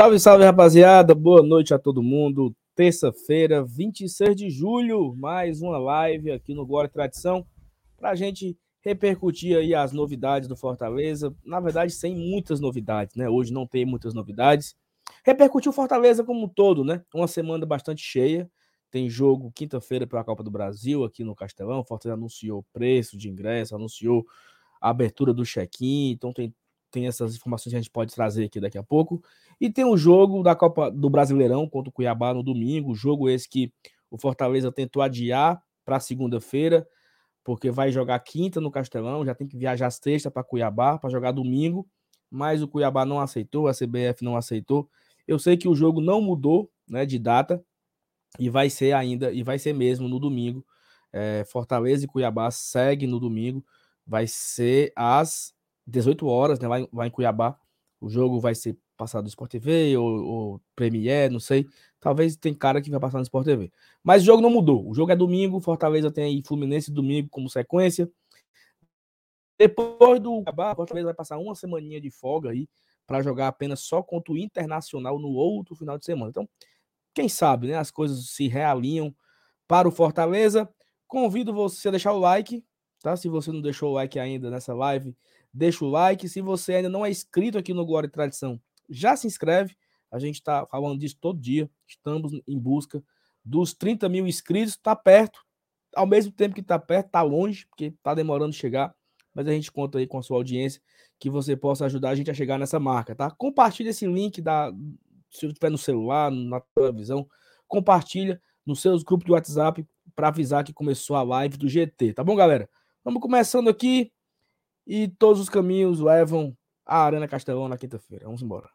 Salve, salve, rapaziada. Boa noite a todo mundo. Terça-feira, 26 de julho, mais uma live aqui no Glória Tradição para a gente repercutir aí as novidades do Fortaleza. Na verdade, sem muitas novidades, né? Hoje não tem muitas novidades. Repercutir o Fortaleza como um todo, né? Uma semana bastante cheia. Tem jogo quinta-feira pela Copa do Brasil aqui no Castelão. Fortaleza anunciou preço de ingresso, anunciou a abertura do check-in. Então tem tem essas informações que a gente pode trazer aqui daqui a pouco. E tem o jogo da Copa do Brasileirão contra o Cuiabá no domingo, jogo esse que o Fortaleza tentou adiar para segunda-feira, porque vai jogar quinta no Castelão, já tem que viajar sexta para Cuiabá para jogar domingo, mas o Cuiabá não aceitou, a CBF não aceitou. Eu sei que o jogo não mudou, né, de data e vai ser ainda e vai ser mesmo no domingo. É, Fortaleza e Cuiabá segue no domingo, vai ser às 18 horas, né? Vai, vai em Cuiabá. O jogo vai ser passado no Sport TV ou, ou Premier, não sei. Talvez tem cara que vai passar no Sport TV. Mas o jogo não mudou. O jogo é domingo. Fortaleza tem aí Fluminense domingo como sequência. Depois do Cuiabá, Fortaleza vai passar uma semaninha de folga aí para jogar apenas só contra o Internacional no outro final de semana. Então, quem sabe, né? As coisas se realinham para o Fortaleza. Convido você a deixar o like, tá? Se você não deixou o like ainda nessa live, deixa o like. Se você ainda não é inscrito aqui no Glória e Tradição, já se inscreve. A gente está falando disso todo dia. Estamos em busca dos 30 mil inscritos. Está perto. Ao mesmo tempo que está perto, está longe, porque está demorando chegar. Mas a gente conta aí com a sua audiência que você possa ajudar a gente a chegar nessa marca, tá? Compartilha esse link da, se estiver no celular, na televisão, compartilha nos seus grupos de WhatsApp para avisar que começou a live do GT, tá bom, galera? Vamos começando aqui. E todos os caminhos levam à Arena Castelão na quinta-feira. Vamos embora.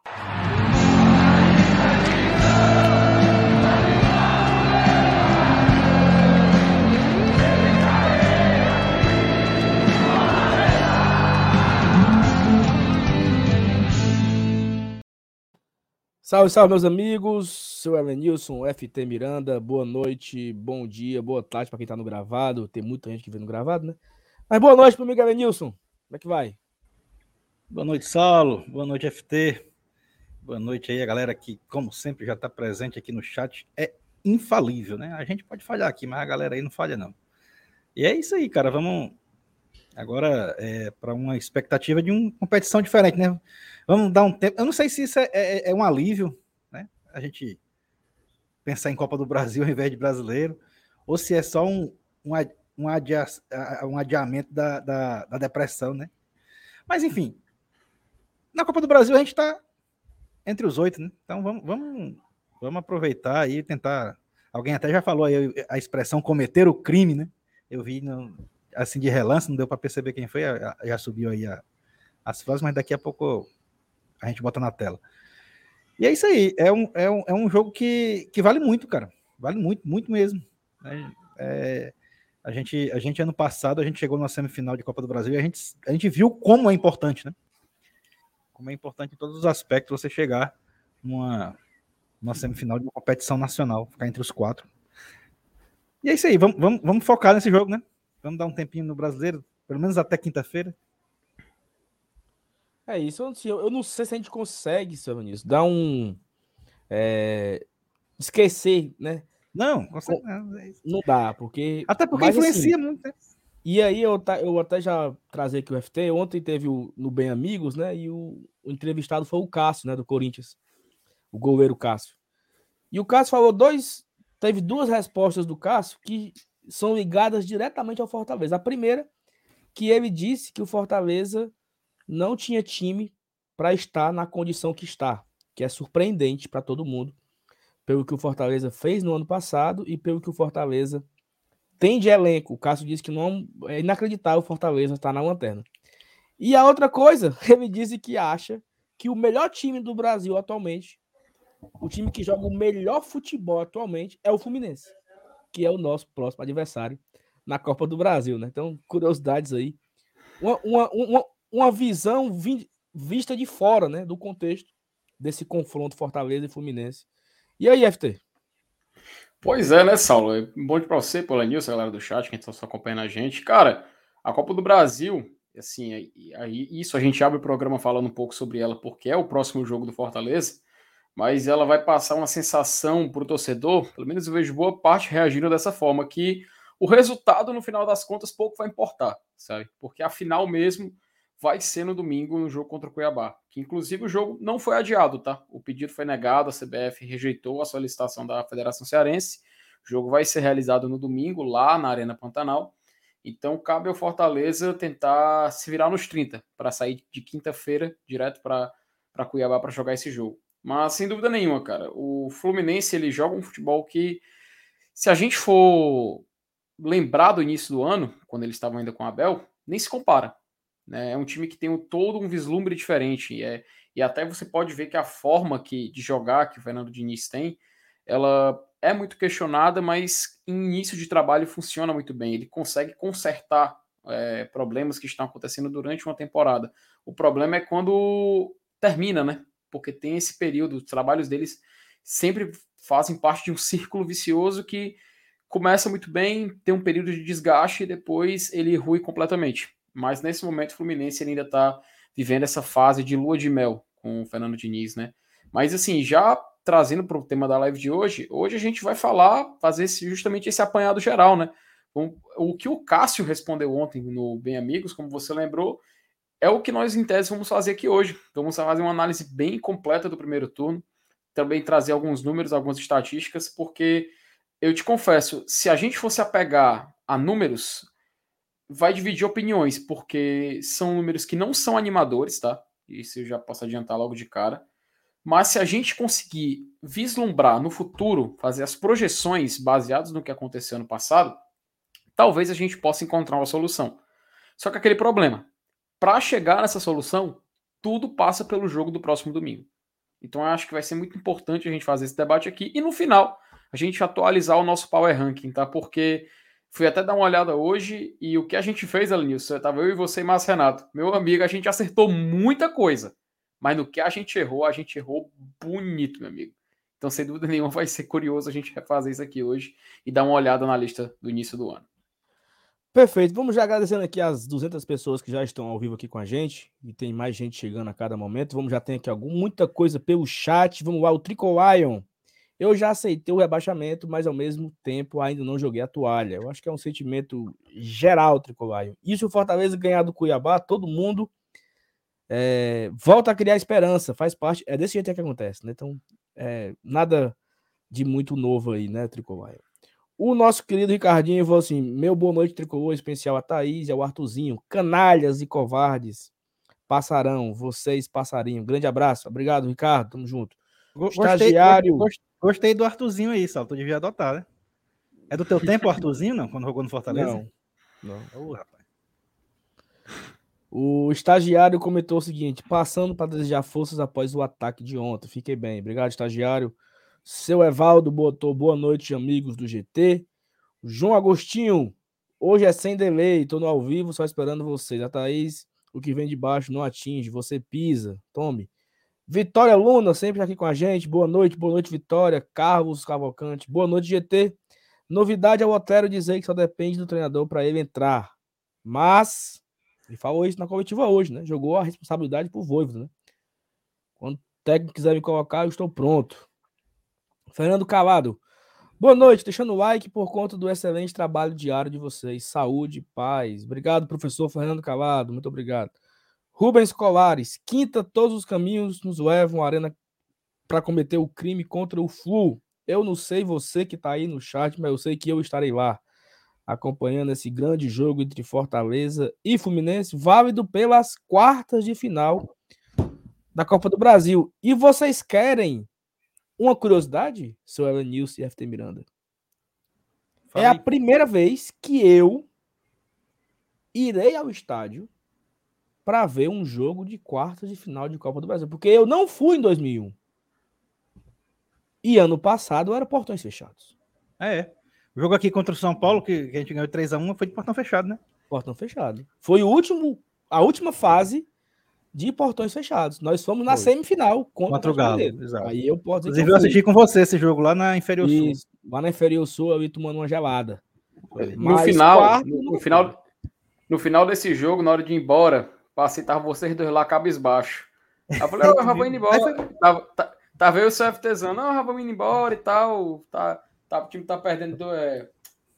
Salve, salve, meus amigos. Seu Elenilson, FT Miranda. Boa noite, bom dia, boa tarde para quem tá no gravado. Tem muita gente que vê no gravado, né? Mas boa noite para o Miguel Elenilson. Como é que vai? Boa noite, Saulo. Boa noite, FT. Boa noite aí, a galera que, como sempre, já está presente aqui no chat. É infalível, né? A gente pode falhar aqui, mas a galera aí não falha, não. E é isso aí, cara. Vamos agora é, para uma expectativa de uma competição diferente, né? Vamos dar um tempo. Eu não sei se isso é, é, é um alívio, né? A gente pensar em Copa do Brasil ao invés de brasileiro, ou se é só um, um um, adia, um adiamento da, da, da, depressão, né? Mas enfim, na Copa do Brasil a gente está entre os oito, né? Então vamos, vamos, vamos aproveitar e tentar. Alguém até já falou aí a expressão cometer o crime, né? Eu vi no, assim de relance, não deu para perceber quem foi, já subiu aí a, as frases, mas daqui a pouco a gente bota na tela. E é isso aí, é um, é um, é um jogo que, que vale muito, cara. Vale muito, muito mesmo. É, é, a gente, a gente, ano passado, a gente chegou na semifinal de Copa do Brasil e a gente, a gente viu como é importante, né? Como é importante em todos os aspectos você chegar numa, numa semifinal de uma competição nacional, ficar entre os quatro. E é isso aí, vamos, vamos, vamos focar nesse jogo, né? Vamos dar um tempinho no brasileiro, pelo menos até quinta-feira. É isso, eu, eu não sei se a gente consegue, seu Vinícius, dar um. É, esquecer, né? Não, é não dá, porque. Até porque assim, influencia assim, muito. Né? E aí eu, eu até já trazer aqui o FT. Ontem teve o, no Bem Amigos, né? E o, o entrevistado foi o Cássio, né? Do Corinthians. O goleiro Cássio. E o Cássio falou dois. Teve duas respostas do Cássio que são ligadas diretamente ao Fortaleza. A primeira, que ele disse que o Fortaleza não tinha time para estar na condição que está, que é surpreendente para todo mundo pelo que o Fortaleza fez no ano passado e pelo que o Fortaleza tem de elenco. O Cássio disse que não é inacreditável o Fortaleza estar na lanterna. E a outra coisa, ele disse que acha que o melhor time do Brasil atualmente, o time que joga o melhor futebol atualmente, é o Fluminense, que é o nosso próximo adversário na Copa do Brasil, né? Então, curiosidades aí. Uma, uma, uma, uma visão vi, vista de fora, né? Do contexto desse confronto Fortaleza e Fluminense e aí, FT? Pois é, né, Saulo? É bom de pra você, Polanilson, galera do chat, quem está só acompanhando a gente. Cara, a Copa do Brasil, assim, aí, isso a gente abre o programa falando um pouco sobre ela, porque é o próximo jogo do Fortaleza. mas ela vai passar uma sensação para o torcedor, pelo menos eu vejo boa parte reagindo dessa forma, que o resultado, no final das contas, pouco vai importar, sabe? Porque a final mesmo vai ser no domingo no jogo contra o Cuiabá. Que inclusive o jogo não foi adiado, tá? O pedido foi negado, a CBF rejeitou a solicitação da Federação Cearense. O jogo vai ser realizado no domingo, lá na Arena Pantanal. Então cabe ao Fortaleza tentar se virar nos 30 para sair de quinta-feira direto para Cuiabá para jogar esse jogo. Mas sem dúvida nenhuma, cara, o Fluminense ele joga um futebol que, se a gente for lembrar do início do ano, quando eles estavam ainda com a Abel, nem se compara. Né? É um time que tem todo um vislumbre diferente. E, é, e até você pode ver que a forma que, de jogar que o Fernando Diniz tem, ela é muito questionada, mas em início de trabalho funciona muito bem. Ele consegue consertar é, problemas que estão acontecendo durante uma temporada. O problema é quando termina, né? Porque tem esse período, os trabalhos deles sempre fazem parte de um círculo vicioso que começa muito bem, tem um período de desgaste e depois ele rui completamente. Mas nesse momento o Fluminense ainda está vivendo essa fase de lua de mel com o Fernando Diniz, né? Mas assim, já trazendo para o tema da live de hoje, hoje a gente vai falar, fazer justamente esse apanhado geral, né? O que o Cássio respondeu ontem no Bem Amigos, como você lembrou, é o que nós em tese vamos fazer aqui hoje. Vamos fazer uma análise bem completa do primeiro turno, também trazer alguns números, algumas estatísticas, porque eu te confesso, se a gente fosse apegar a números, vai dividir opiniões, porque são números que não são animadores, tá? Isso eu já posso adiantar logo de cara. Mas se a gente conseguir vislumbrar no futuro, fazer as projeções baseadas no que aconteceu no passado, talvez a gente possa encontrar uma solução. Só que aquele problema, para chegar nessa solução, tudo passa pelo jogo do próximo domingo. Então eu acho que vai ser muito importante a gente fazer esse debate aqui e no final a gente atualizar o nosso Power Ranking, tá? Porque fui até dar uma olhada hoje e o que a gente fez, Alenilson, tava eu e você e Márcio Renato. Meu amigo, a gente acertou muita coisa, mas no que a gente errou, a gente errou bonito, meu amigo. Então, sem dúvida nenhuma, vai ser curioso a gente refazer isso aqui hoje e dar uma olhada na lista do início do ano. Perfeito. Vamos já agradecendo aqui as 200 pessoas que já estão ao vivo aqui com a gente. E tem mais gente chegando a cada momento. Vamos já ter aqui algum, muita coisa pelo chat. Vamos lá, o Tricolion. Eu já aceitei o rebaixamento, mas ao mesmo tempo ainda não joguei a toalha. Eu acho que é um sentimento geral, Tricolaio. E se o Fortaleza ganhar do Cuiabá, todo mundo é, volta a criar esperança, faz parte. É desse jeito que acontece, né? Então, é, nada de muito novo aí, né, Tricolaio? O nosso querido Ricardinho falou assim: meu boa noite, tricolor, especial a Thaís, ao Artuzinho, canalhas e covardes, passarão, vocês passarinho. Grande abraço, obrigado, Ricardo, tamo junto. Estagiário. Gostei, gostei do Arthurzinho aí, Sal. Tu devia adotar, né? É do teu tempo Arthurzinho, não? Quando jogou no Fortaleza? Não. Não. Oh, rapaz. O estagiário comentou o seguinte: passando para desejar forças após o ataque de ontem. Fiquei bem. Obrigado, estagiário. Seu Evaldo botou boa noite, amigos do GT. João Agostinho, hoje é sem delay, estou no ao vivo, só esperando vocês. A Thaís, o que vem de baixo não atinge, você pisa. Tome. Vitória Luna, sempre aqui com a gente. Boa noite, boa noite, Vitória. Carlos Cavalcante, boa noite, GT. Novidade é o Otero dizer que só depende do treinador para ele entrar. Mas, ele falou isso na coletiva hoje, né? Jogou a responsabilidade pro Voivoda, né? Quando o técnico quiser me colocar, eu estou pronto. Fernando Calado. Boa noite, deixando o like por conta do excelente trabalho diário de vocês. Saúde, paz. Obrigado, professor Fernando Calado. Muito obrigado. Rubens Colares, quinta, todos os caminhos nos levam à arena para cometer o crime contra o Flu. Eu não sei você que está aí no chat, mas eu sei que eu estarei lá acompanhando esse grande jogo entre Fortaleza e Fluminense, válido pelas quartas de final da Copa do Brasil. E vocês querem uma curiosidade, seu Ellen News e FT Miranda? É a primeira vez que eu irei ao estádio para ver um jogo de quartas de final de Copa do Brasil, porque eu não fui em 2001. E ano passado era portões fechados. É, é. O jogo aqui contra o São Paulo, que, que a gente ganhou 3 a 1 foi de portão fechado, né? Portão fechado. Foi o último, a última fase de portões fechados. Nós fomos na foi. semifinal contra, contra o Galo. Exato. Aí eu posso Inclusive, eu assisti com você esse jogo lá na Inferior Isso, Sul. Lá na Inferior Sul, eu ia tomando uma gelada. no final, quarto, no, no final, no final desse jogo, na hora de ir embora, Passei, tava vocês dois lá cabisbaixo. Aí eu falei, eu vou indo embora. Tava, Tava eu e o CFTzão, não, vamos indo embora e tal. Tá, tá, o time tá perdendo. Do, é,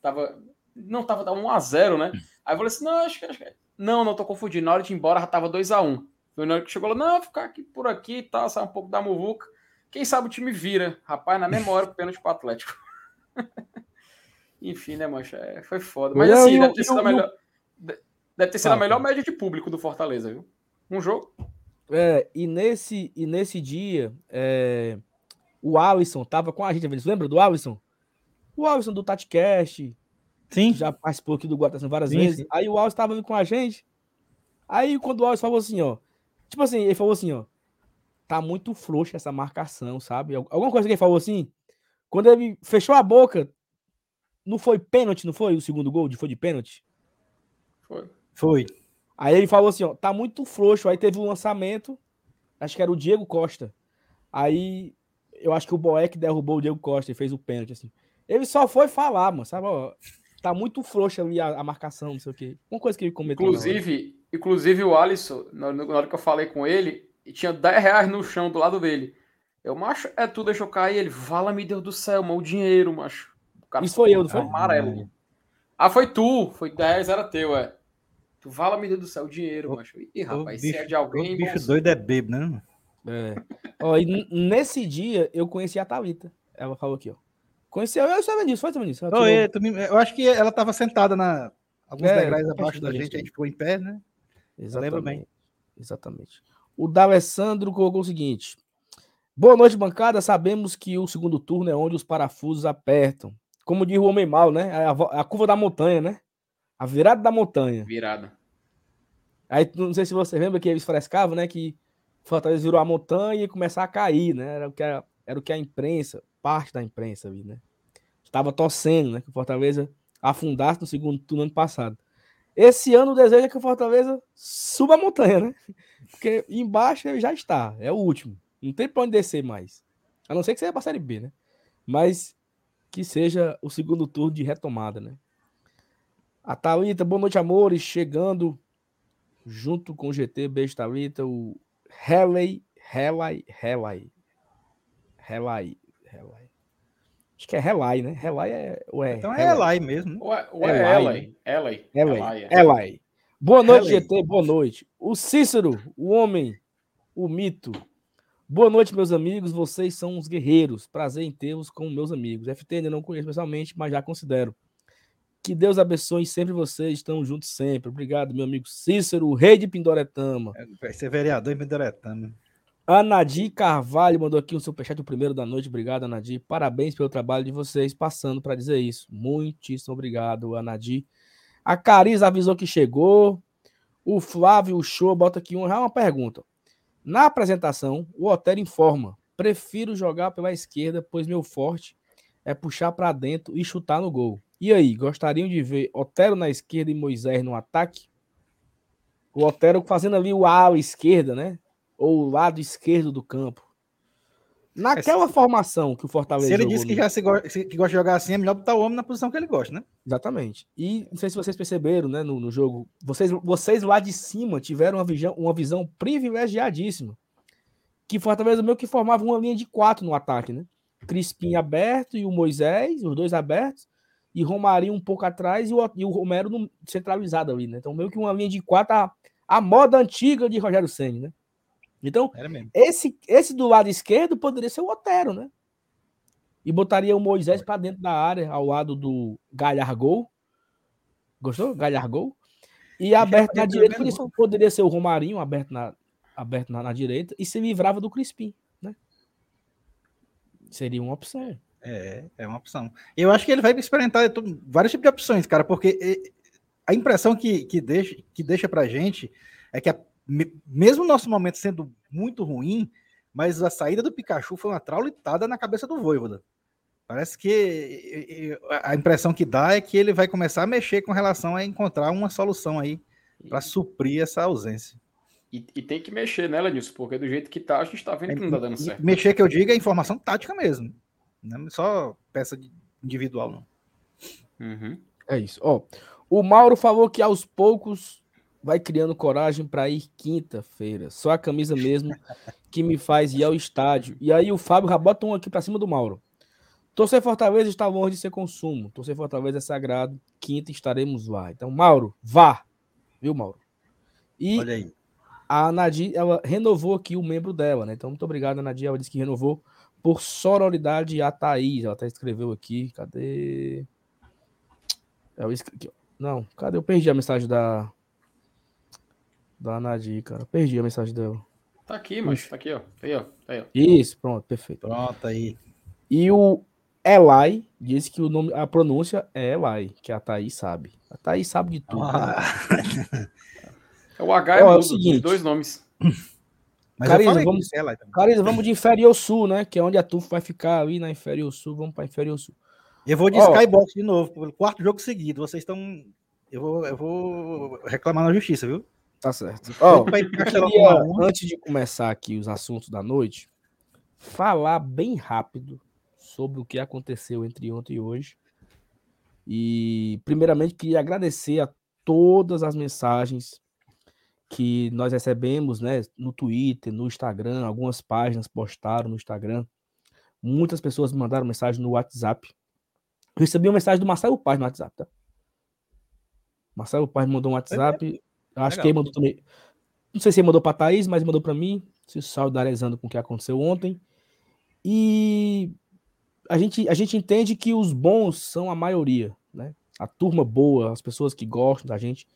tava. Não, tava, tava 1x0, né? Aí eu falei assim: não, acho que. Acho que não, não tô confundindo. Na hora de ir embora já tava 2x1. Foi na hora que chegou lá, não, ficar aqui por aqui e tal, sair um pouco da muvuca. Quem sabe o time vira. Rapaz, na mesma hora, pênalti pro Atlético. Enfim, né, mancha? É, foi foda. Mas assim, eu, deve ter sido, a melhor, deve ter sido a melhor média de público do Fortaleza, viu? Um jogo. É, e nesse, e nesse dia, é, o Alisson tava com a gente, lembra do Alisson? O Alisson do TatiCast. Sim. Já participou aqui do Guatação várias sim, vezes. Sim. Aí o Alisson tava com a gente. Aí quando o Alisson falou assim, ó. Tipo assim, ele falou assim, ó. Tá muito frouxa essa marcação, sabe? Alguma coisa que ele falou assim. Quando ele fechou a boca, não foi pênalti, não foi? O segundo gol foi de pênalti? Foi. Foi. Aí ele falou assim, ó, tá muito frouxo. Aí teve um lançamento, acho que era o Diego Costa. Aí eu acho que o Boeck derrubou o Diego Costa e fez o pênalti, assim. Ele só foi falar, mano, sabe? Ó, tá muito frouxa ali a, a, marcação, não sei o quê. Uma coisa que ele comentou. Inclusive, inclusive o Alisson, na, hora que eu falei com ele, tinha 10 reais no chão do lado dele. Eu, macho, é tu, deixou cair. Ele, vala, me Deus do céu, mano, o dinheiro, macho. O Isso foi eu, não foi? Amarelo. Ah, foi tu, foi 10, era teu, é. Tu vala, me Deus do céu, o dinheiro, o, macho. Ih, rapaz, bicho, se é de alguém. O bicho doido é bebo, né? É. ó, e nesse dia eu conheci a Thalita. Ela falou aqui, ó. Conheceu, eu sabia disso, foi também disso. Eu, eu acho que ela estava sentada na alguns é, degraus abaixo da gente, a gente ficou em pé, né? Exatamente. bem. Exatamente. O D'Alessandro colocou o seguinte: Boa noite, bancada. Sabemos que o segundo turno é onde os parafusos apertam. Como diz o homem mal, né? A, a curva da montanha, né? A virada da montanha. Virada. Aí, não sei se você lembra que eles frescavam, né? Que Fortaleza virou a montanha e começar a cair, né? Era o que a, era o que a imprensa, parte da imprensa né? Estava torcendo, né? Que o Fortaleza afundasse no segundo turno ano passado. Esse ano o desejo é que o Fortaleza suba a montanha, né? Porque embaixo ele já está, é o último. Não tem para onde descer mais. A não ser que seja para a Série B, né? Mas que seja o segundo turno de retomada, né? A Thalita, boa noite, amores. Chegando junto com o GT, beijo, Thalita. O Helly, Helly, Helly. Helly, Helly. Acho que é Helai, né? Helai é. Ué, então é Helai mesmo. Né? Ué, ué Helai. Helai. Helai. Helai. Boa noite, GT. Boa noite. O Cícero, o homem, o mito. Boa noite, meus amigos. Vocês são os guerreiros. Prazer em tê-los como meus amigos. FT ainda não conheço pessoalmente, mas já considero. Que Deus abençoe sempre vocês. Estão juntos sempre. Obrigado, meu amigo Cícero, o rei de Pindoretama. Vai ser vereador em Pindoretama. Anadi Carvalho mandou aqui um superchat, o primeiro da noite. Obrigado, Anadi. Parabéns pelo trabalho de vocês, passando para dizer isso. Muitíssimo obrigado, Anadi. A Cariza avisou que chegou. O Flávio Show bota aqui uma, uma pergunta. Na apresentação, o Otero informa: prefiro jogar pela esquerda, pois meu forte é puxar para dentro e chutar no gol. E aí, gostariam de ver Otero na esquerda e Moisés no ataque? O Otero fazendo ali o ala esquerda, né? ou o lado esquerdo do campo. Naquela é, formação que o Fortaleza. Se ele disse que, já se go que gosta de jogar assim, é melhor botar o homem na posição que ele gosta, né? Exatamente. E não sei se vocês perceberam, né, no, no jogo. Vocês, vocês lá de cima tiveram uma visão, uma visão privilegiadíssima. Que Fortaleza meio que formava uma linha de quatro no ataque, né? Crispim aberto e o Moisés, os dois abertos, e Romarinho um pouco atrás e o, e o Romero no, centralizado ali, né? Então, meio que uma linha de quatro, a, a moda antiga de Rogério Senna, né? Então, esse, esse do lado esquerdo poderia ser o Otero, né? E botaria o Moisés para dentro da área, ao lado do Galhargol. Gostou? Galhargol. E aberto na direita, poderia, poderia ser o Romarinho, aberto na, aberto na, na, direita, e se livrava do Crispim, né? Seria uma opção. É, é uma opção. Eu acho que ele vai experimentar vários tipos de opções, cara, porque a impressão que, que, deixa, que deixa pra gente é que a mesmo o nosso momento sendo muito ruim, mas a saída do Pikachu foi uma traulitada na cabeça do Voivoda. Parece que a impressão que dá é que ele vai começar a mexer com relação a encontrar uma solução aí para suprir essa ausência. E, e, tem que mexer, né, Lenilson? Porque do jeito que tá, a gente está vendo que não tá dando certo. Mexer que eu digo é informação tática mesmo. Não é só peça individual, não. Uhum. É isso. Ó, o Mauro falou que aos poucos vai criando coragem para ir quinta-feira. Só a camisa mesmo que me faz ir ao estádio. E aí o Fábio já bota um aqui para cima do Mauro. Torcer Fortaleza está longe de ser consumo. Torcer Fortaleza é sagrado. Quinta estaremos lá. Então, Mauro, vá. Viu, Mauro? E Olha aí. a Nadir, ela renovou aqui o membro dela, né? Então, muito obrigado, Nadir. Ela disse que renovou por sororidade a Thaís. Ela até escreveu aqui. Cadê? Ela escreveu... Não, cadê? Eu perdi a mensagem da. Da Nadir, cara. Perdi a mensagem dela. Tá aqui, mas tá aqui, ó. Tá aí, ó. Aí, ó. Isso, pronto, perfeito. Pronto aí. E o Elai disse que o nome, a pronúncia é Elai, que a Thaís sabe. A Thaís sabe de tudo. né? Ah, É o H é, Ó, é o seguinte. dois nomes. mas falei vamos-. Carisa, vamos de Inferior Sul, né? Que é onde a TUF vai ficar ali na Inferior Sul. Vamos para Inferior Sul. Eu vou de Ó. Skybox de novo, pelo quarto jogo seguido. Vocês estão. Eu vou, eu vou reclamar na justiça, viu? Tá certo. Castelão queria, antes de começar aqui os assuntos da noite, falar bem rápido sobre o que aconteceu entre ontem e hoje. E, primeiramente, queria agradecer a todas as mensagens que nós recebemos, né, no Twitter, no Instagram, algumas páginas postaram no Instagram. Muitas pessoas me mandaram mensagem no WhatsApp. Eu recebi uma mensagem do Marcelo Paz no WhatsApp, tá? Marcelo Paz mandou um WhatsApp. Eu acho Legal. que ele mandou também. Não sei se ele mandou para Thaís, mas mandou para mim, se solidarizando com o que aconteceu ontem. E a gente, a gente entende que os bons são a maioria, né? A turma boa, as pessoas que gostam da gente,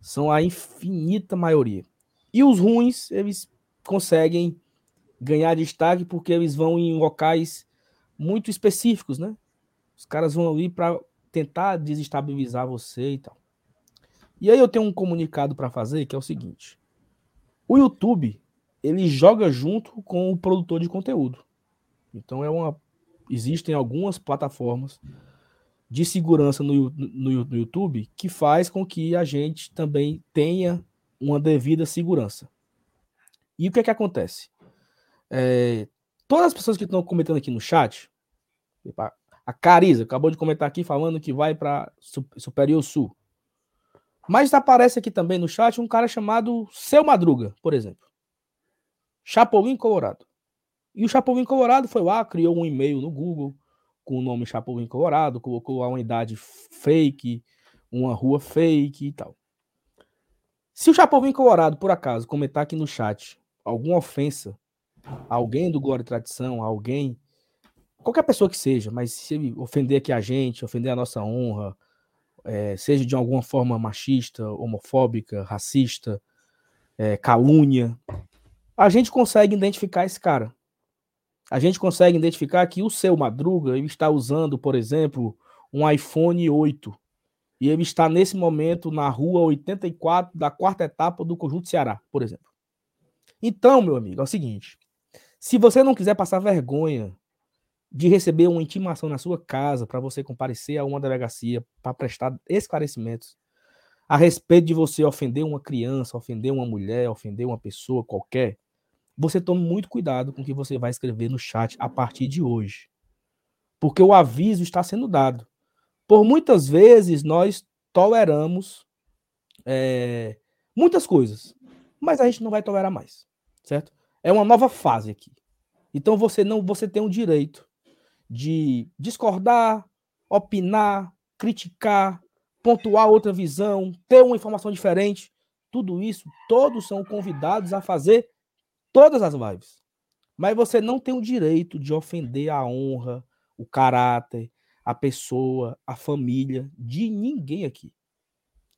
são a infinita maioria. E os ruins, eles conseguem ganhar destaque porque eles vão em locais muito específicos, né? Os caras vão ali para tentar desestabilizar você e tal. E aí eu tenho um comunicado para fazer que é o seguinte: o YouTube ele joga junto com o produtor de conteúdo. Então é uma existem algumas plataformas de segurança no, no, no YouTube que faz com que a gente também tenha uma devida segurança. E o que é que acontece? É, todas as pessoas que estão comentando aqui no chat, a- a Cariza acabou de comentar aqui falando que vai para Superior Sul. Mas aparece aqui também no chat um cara chamado Seu Madruga, por exemplo. Chapolin Colorado. E o Chapolin Colorado foi lá, criou um e-mail no Google com o nome Chapolin Colorado, colocou lá uma idade fake, uma rua fake e tal. Se o Chapolin Colorado, por acaso, comentar aqui no chat alguma ofensa alguém do Glória e Tradição, alguém, qualquer pessoa que seja, mas se ele ofender aqui a gente, ofender a nossa honra, eh, seja de alguma forma machista, homofóbica, racista, eh, calúnia, a gente consegue identificar esse cara. A gente consegue identificar que o seu Madruga ele está usando, por exemplo, um iPhone 8. E ele está nesse momento na rua 84 da quarta etapa do Conjunto Ceará, por exemplo. Então, meu amigo, é o seguinte: se você não quiser passar vergonha de receber uma intimação na sua casa para você comparecer a uma delegacia para prestar esclarecimentos a respeito de você ofender uma criança, ofender uma mulher, ofender uma pessoa qualquer, você tome muito cuidado com o que você vai escrever no chat a partir de hoje. Porque o aviso está sendo dado. Por muitas vezes nós toleramos é, muitas coisas, mas a gente não vai tolerar mais, certo? É uma nova fase aqui. Então você não, você tem o direito de discordar, opinar, criticar, pontuar outra visão, ter uma informação diferente. Tudo isso, todos são convidados a fazer todas as lives. Mas você não tem o direito de ofender a honra, o caráter, a pessoa, a família de ninguém aqui.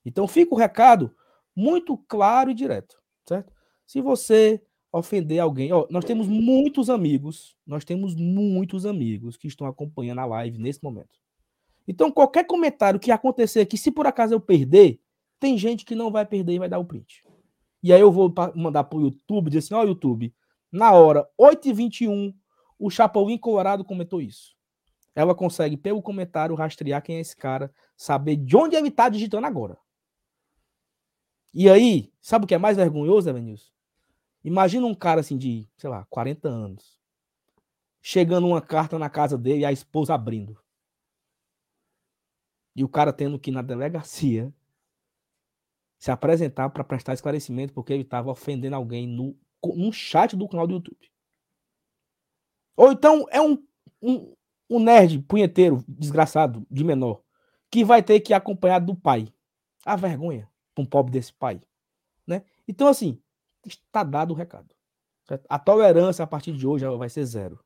Então fica o recado muito claro e direto, certo? Se você ofender alguém, ó, nós temos muitos amigos, nós temos muitos amigos que estão acompanhando a live nesse momento. Então qualquer comentário que acontecer aqui, se por acaso eu perder, tem gente que não vai perder e vai dar o print. E aí eu vou mandar pro YouTube, dizer assim, ó YouTube, na hora 8h21, o Chapolin Colorado comentou isso. Ela consegue, pelo comentário, rastrear quem é esse cara, saber de onde ele tá digitando agora. E aí, sabe o que é mais vergonhoso, Evanilson? Imagina um cara assim de, sei lá, 40 anos, chegando uma carta na casa dele e a esposa abrindo. E o cara tendo que ir na delegacia se apresentar para prestar esclarecimento porque ele estava ofendendo alguém no, no chat do canal do YouTube. Ou então é um, um, um nerd punheteiro, desgraçado, de menor, que vai ter que ir acompanhado do pai. A vergonha para um pobre desse pai. Né? Então, assim, está dado o recado. Certo? A tolerância a partir de hoje vai ser zero.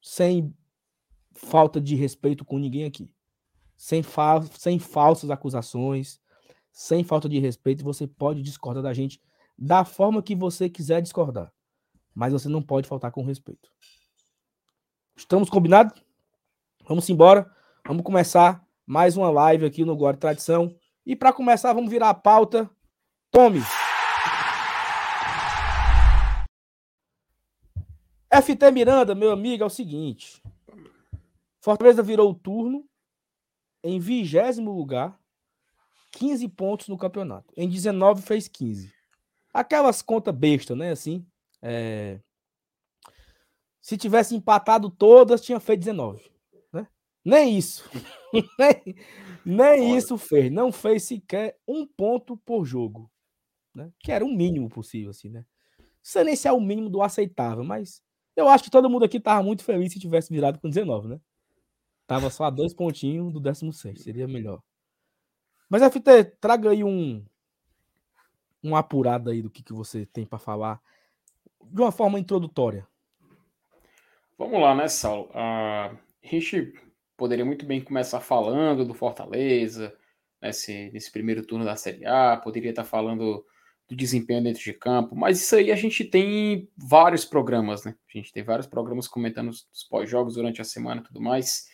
Sem falta de respeito com ninguém aqui. Sem, fa sem falsas acusações, sem falta de respeito, você pode discordar da gente da forma que você quiser discordar. Mas você não pode faltar com respeito. Estamos combinados? Vamos embora. Vamos começar mais uma live aqui no Glória Tradição. E para começar, vamos virar a pauta. Tome! FT Miranda, meu amigo, é o seguinte. Fortaleza virou o turno em vigésimo lugar, 15 pontos no campeonato. Em 19 fez 15. Aquelas contas besta, né? Assim, é... se tivesse empatado todas, tinha feito 19. Né? Nem isso. nem nem isso fez. Não fez sequer um ponto por jogo. Né? Que era o mínimo possível, assim, né? Sei nem se é o mínimo do aceitável, mas eu acho que todo mundo aqui tava muito feliz se tivesse virado com 19, né? Tava só a dois pontinhos do 16, seria melhor. Mas FT, traga aí um um apurado aí do que, que você tem para falar de uma forma introdutória. Vamos lá, né, Saulo? Uh, a gente poderia muito bem começar falando do Fortaleza nesse, nesse primeiro turno da Série A, poderia estar falando do desempenho dentro de campo, mas isso aí a gente tem vários programas, né? A gente tem vários programas comentando os pós-jogos durante a semana e tudo mais.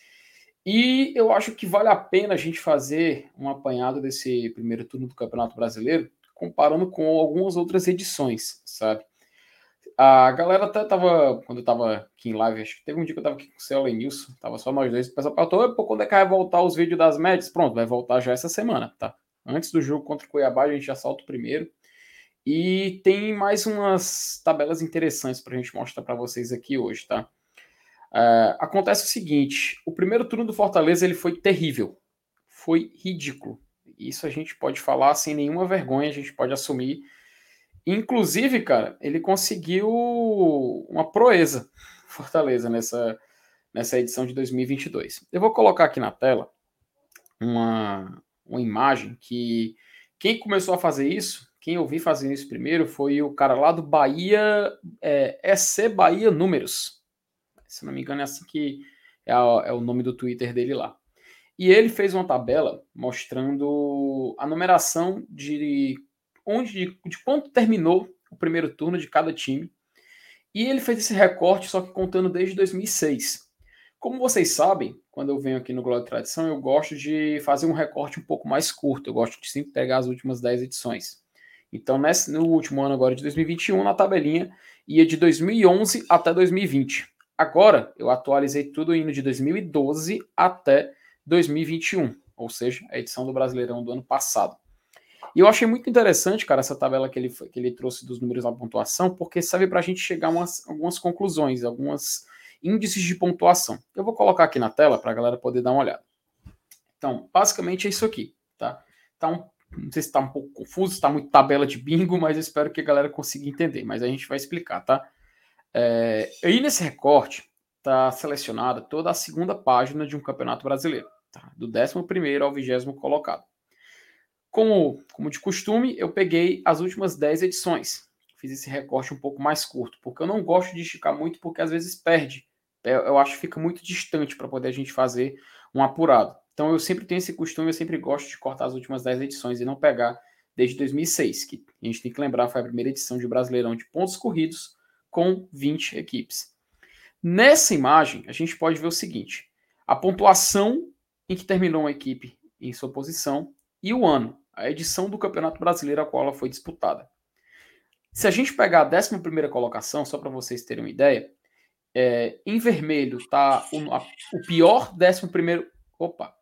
E eu acho que vale a pena a gente fazer um apanhado desse primeiro turno do Campeonato Brasileiro, comparando com algumas outras edições, sabe? A galera até tava, quando eu tava aqui em live, acho que teve um dia que eu tava aqui com o Céu e Nilson, tava só nós dois, o pessoal perguntou, pô, quando é que vai voltar os vídeos das médias? Pronto, vai voltar já essa semana, tá? Antes do jogo contra o Cuiabá, a gente já salta o primeiro. E tem mais umas tabelas interessantes para a gente mostrar para vocês aqui hoje, tá? Uh, acontece o seguinte: o primeiro turno do Fortaleza ele foi terrível, foi ridículo. Isso a gente pode falar sem nenhuma vergonha, a gente pode assumir. Inclusive, cara, ele conseguiu uma proeza, Fortaleza, nessa, nessa edição de 2022. Eu vou colocar aqui na tela uma, uma imagem que quem começou a fazer isso quem eu vi fazendo isso primeiro foi o cara lá do Bahia, é, EC Bahia Números. Se não me engano, é assim que é, a, é o nome do Twitter dele lá. E ele fez uma tabela mostrando a numeração de onde de, de quanto terminou o primeiro turno de cada time. E ele fez esse recorte só que contando desde 2006. Como vocês sabem, quando eu venho aqui no Glória Tradição, eu gosto de fazer um recorte um pouco mais curto. Eu gosto de sempre pegar as últimas 10 edições. Então, nesse, no último ano agora de 2021, na tabelinha, ia de 2011 até 2020. Agora, eu atualizei tudo indo de 2012 até 2021, ou seja, a edição do Brasileirão do ano passado. E eu achei muito interessante, cara, essa tabela que ele, que ele trouxe dos números da pontuação, porque serve para a gente chegar a umas, algumas conclusões, alguns índices de pontuação. Eu vou colocar aqui na tela para a galera poder dar uma olhada. Então, basicamente é isso aqui, tá? Tá um não sei se está um pouco confuso, está muito tabela de bingo, mas eu espero que a galera consiga entender. Mas a gente vai explicar, tá? É, aí nesse recorte está selecionada toda a segunda página de um campeonato brasileiro, tá? do 11 ao 20 colocado. Como, como de costume, eu peguei as últimas 10 edições. Fiz esse recorte um pouco mais curto, porque eu não gosto de esticar muito, porque às vezes perde. Eu, eu acho que fica muito distante para poder a gente fazer um apurado. Então eu sempre tenho esse costume, eu sempre gosto de cortar as últimas 10 edições e não pegar desde 2006, que a gente tem que lembrar foi a primeira edição de Brasileirão de pontos corridos com 20 equipes. Nessa imagem, a gente pode ver o seguinte: a pontuação em que terminou uma equipe em sua posição e o ano, a edição do Campeonato Brasileiro a qual ela foi disputada. Se a gente pegar a 11 colocação, só para vocês terem uma ideia, é, em vermelho está o, o pior 11. Opa!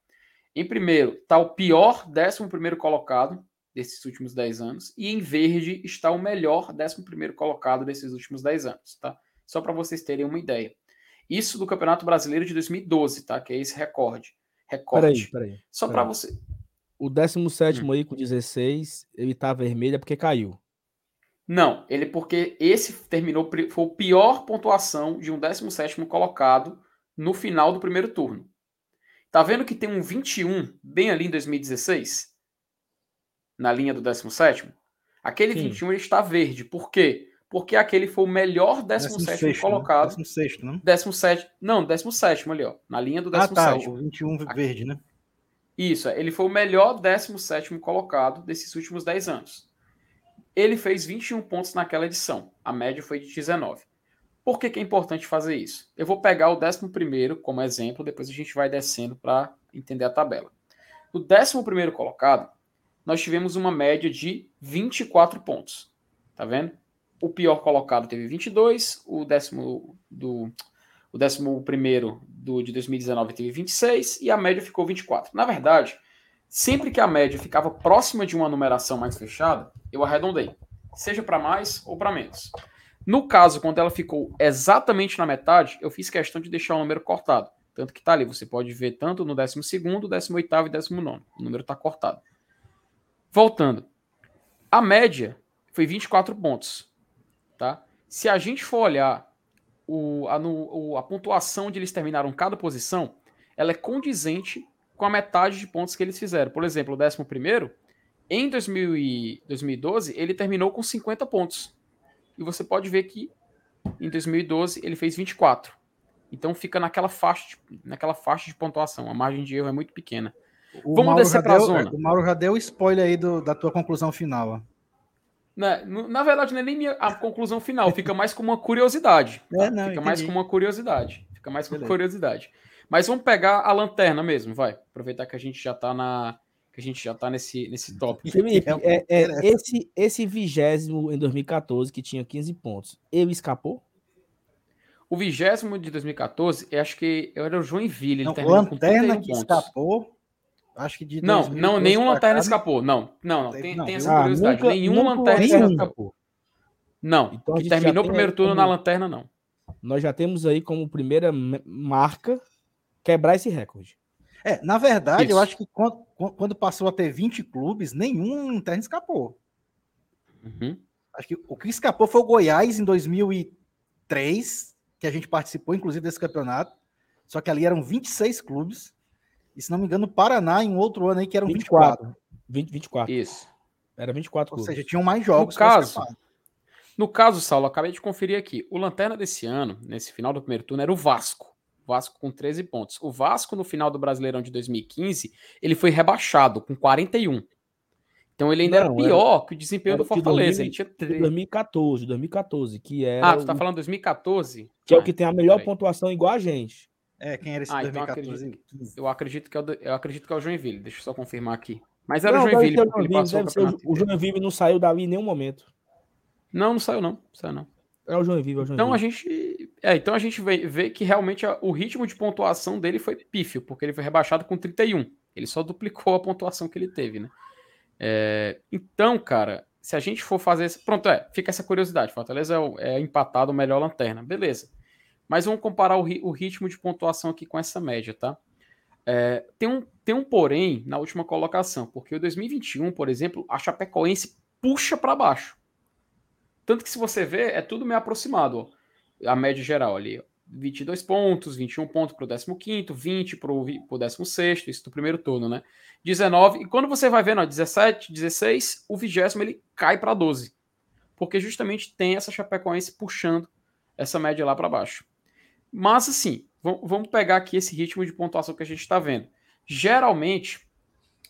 Em primeiro está o pior 11 colocado desses últimos 10 anos, e em verde está o melhor 11 colocado desses últimos 10 anos, tá? Só para vocês terem uma ideia. Isso do Campeonato Brasileiro de 2012, tá? Que é esse recorde. Recorde. Peraí, peraí. Só para você. O 17 hum. aí com 16, ele tá vermelho é porque caiu. Não, ele porque esse terminou foi o pior pontuação de um 17 colocado no final do primeiro turno. Tá vendo que tem um 21 bem ali em 2016? Na linha do 17? Aquele Sim. 21 ele está verde. Por quê? Porque aquele foi o melhor 17 né? colocado. Né? 16, não? 17, não, 17 ali, ó. Na linha do 17. Ah, tá, o 21 verde, né? Isso, é, ele foi o melhor 17 colocado desses últimos 10 anos. Ele fez 21 pontos naquela edição. A média foi de 19. Por que, que é importante fazer isso? Eu vou pegar o 11 como exemplo, depois a gente vai descendo para entender a tabela. No 11 colocado, nós tivemos uma média de 24 pontos. Tá vendo? O pior colocado teve 22, o décimo do o décimo primeiro do, de 2019 teve 26 e a média ficou 24. Na verdade, sempre que a média ficava próxima de uma numeração mais fechada, eu arredondei, seja para mais ou para menos. No caso, quando ela ficou exatamente na metade, eu fiz questão de deixar o número cortado. Tanto que está ali, você pode ver tanto no 12, 18 e 19. O número está cortado. Voltando. A média foi 24 pontos. Tá? Se a gente for olhar o, a, no, a pontuação onde eles terminaram cada posição, ela é condizente com a metade de pontos que eles fizeram. Por exemplo, o 11 primeiro, em 2000 e 2012, ele terminou com 50 pontos. E você pode ver que em 2012 ele fez 24. Então fica naquela faixa naquela faixa de pontuação. A margem de erro é muito pequena. O Vamos Mauro descer para a zona. O Mauro já deu spoiler aí do, da tua conclusão final. Na, né, na verdade, não é nem minha, a conclusão final, fica mais com uma curiosidade. Tá? É, não, fica entendi. mais com uma curiosidade. Fica mais com Beleza. curiosidade. Mas vamos pegar a lanterna mesmo, vai. Aproveitar que a gente já está na, que a gente já está nesse, nesse tópico. Felipe, é, é, é, esse, esse vigésimo em 2014, que tinha 15 pontos, ele escapou? O vigésimo de 2014, eu acho que era o Joinville. Ele não, terminou Lanterna com que pontos. escapou, acho que de Não, não, nenhum Lanterna cá, escapou. Não, não, não. Tem, não, tem essa curiosidade. Ah, nunca, nenhum Lanterna escapou. Não, então, que terminou o primeiro turno como... na Lanterna, não. Nós já temos aí como primeira marca quebrar esse recorde. É, na verdade, Isso. eu acho que quando, quando, passou a ter 20 clubes, nenhum interno escapou. Uhum. Acho que o que escapou foi o Goiás em 2003, que a gente participou, inclusive, desse campeonato. Só que ali eram 26 clubes. E se não me engano, o Paraná em outro ano aí que eram 24. 24. 20, 24. Isso. Era 24 clubes. Ou seja, tinham mais jogos. No caso, no caso, Saulo, acabei de conferir aqui. O Lanterna desse ano, nesse final do primeiro turno, era o Vasco. Vasco com 13 pontos. O Vasco, no final do Brasileirão de 2015, ele foi rebaixado com 41. Então ele ainda não, era pior era, que o desempenho do Fortaleza. 2000, ele tinha 3... 2014, 2014, que era. Ah, tu tá falando 2014? Que é o que tem a melhor pontuação igual a gente. É, quem era esse ah, 2014? Então acredito, eu, acredito que é o, eu acredito que é o Joinville. Deixa eu só confirmar aqui. Mas era não, o Joinville. Deve Joinville, deve ser o, o Joinville não saiu dali em nenhum momento. Não, não saiu não. Não saiu não. É o Joinville, é o Joinville. Então a gente, é, então a gente vê, vê que realmente a, o ritmo de pontuação dele foi pífio, porque ele foi rebaixado com 31. Ele só duplicou a pontuação que ele teve, né? É, então, cara, se a gente for fazer. Pronto, é, fica essa curiosidade. Fortaleza é, é empatado o melhor lanterna, beleza. Mas vamos comparar o, o, ritmo de pontuação aqui com essa média, tá? É, tem, um, tem um porém na última colocação, porque o 2021, por exemplo, a Chapecoense puxa para baixo. Tanto que se você ver, é tudo meio aproximado. Ó. A média geral ali. 22 pontos, 21 pontos para o 15, 20 para o 16, isso do primeiro turno, né? 19, e quando você vai vendo, ó, 17, 16, o vigésimo ele cai para 12. Porque justamente tem essa Chapecoense puxando essa média lá para baixo. Mas assim, vamos pegar aqui esse ritmo de pontuação que a gente está vendo. Geralmente,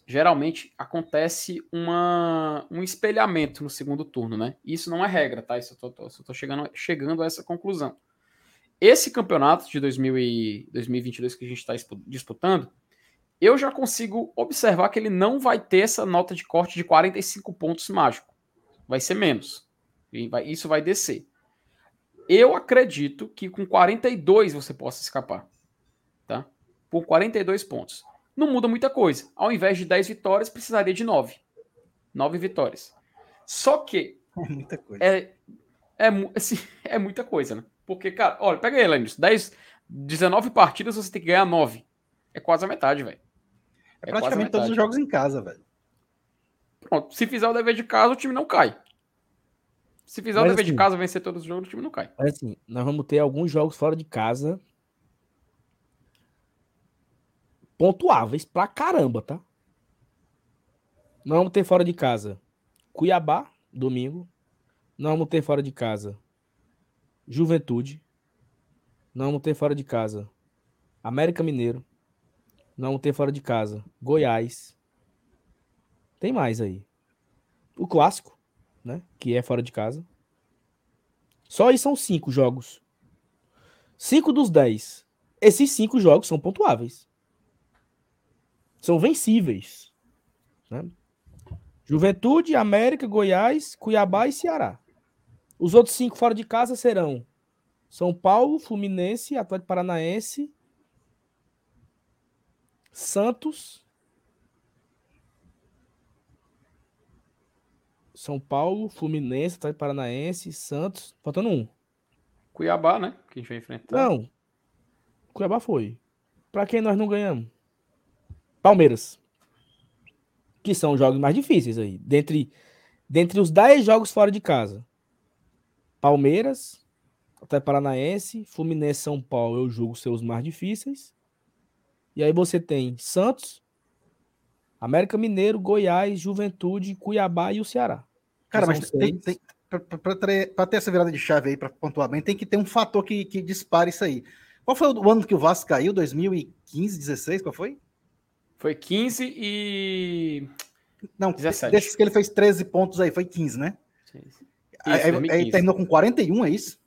geralmente acontece uma, um espelhamento no segundo turno, né? Isso não é regra, tá? Isso eu tô, tô, tô chegando, chegando a essa conclusão. Esse campeonato de 2000 e 2022 que a gente está disputando, eu já consigo observar que ele não vai ter essa nota de corte de 45 pontos mágico. Vai ser menos. Isso vai descer. Eu acredito que com 42 você possa escapar. Tá? Por 42 pontos não muda muita coisa. Ao invés de 10 vitórias, precisaria de 9. 9 vitórias. Só que. É muita coisa. É, é, assim, é muita coisa, né? Porque, cara, olha, pega aí. 10, 19 partidas você tem que ganhar 9. É quase a metade, velho. É, é praticamente todos os jogos em casa, velho. Pronto, se fizer o dever de casa, o time não cai. Se fizer o dever assim, de casa, vencer todos os jogos, o time não cai. Mas assim, nós vamos ter alguns jogos fora de casa pontuáveis pra caramba, tá? Nós vamos ter fora de casa Cuiabá, domingo. Nós vamos ter fora de casa Juventude. Nós vamos ter fora de casa América Mineiro. Nós vamos ter fora de casa Goiás. Tem mais aí. O clássico, né? Que é fora de casa. Só aí são cinco jogos. Cinco dos dez. Esses cinco jogos são pontuáveis. São vencíveis. Né? Juventude, América, Goiás, Cuiabá e Ceará. Os outros cinco fora de casa serão São Paulo, Fluminense, Atlético Paranaense, Santos, São Paulo, Fluminense, Atlético Paranaense, Santos, faltando um. Cuiabá, né? Que a gente vai enfrentar. Não. Cuiabá foi. Pra quem nós não ganhamos? Palmeiras. Que são os jogos mais difíceis aí. Dentre, dentre os 10 jogos fora de casa. Palmeiras, até Paranaense, Fluminense, São Paulo, eu julgo ser os mais difíceis. E aí você tem Santos, América Mineiro, Goiás, Juventude, Cuiabá e o Ceará. Cara, mas tem, tem para ter essa virada de chave aí, para pontuar bem, tem que ter um fator que, que dispare isso aí. Qual foi o ano que o Vasco caiu? 2015, 16? Qual foi? Foi 15 e. Não, 17. desses que ele fez 13 pontos aí, foi 15, né? Isso, aí, aí, terminou com 41, é isso?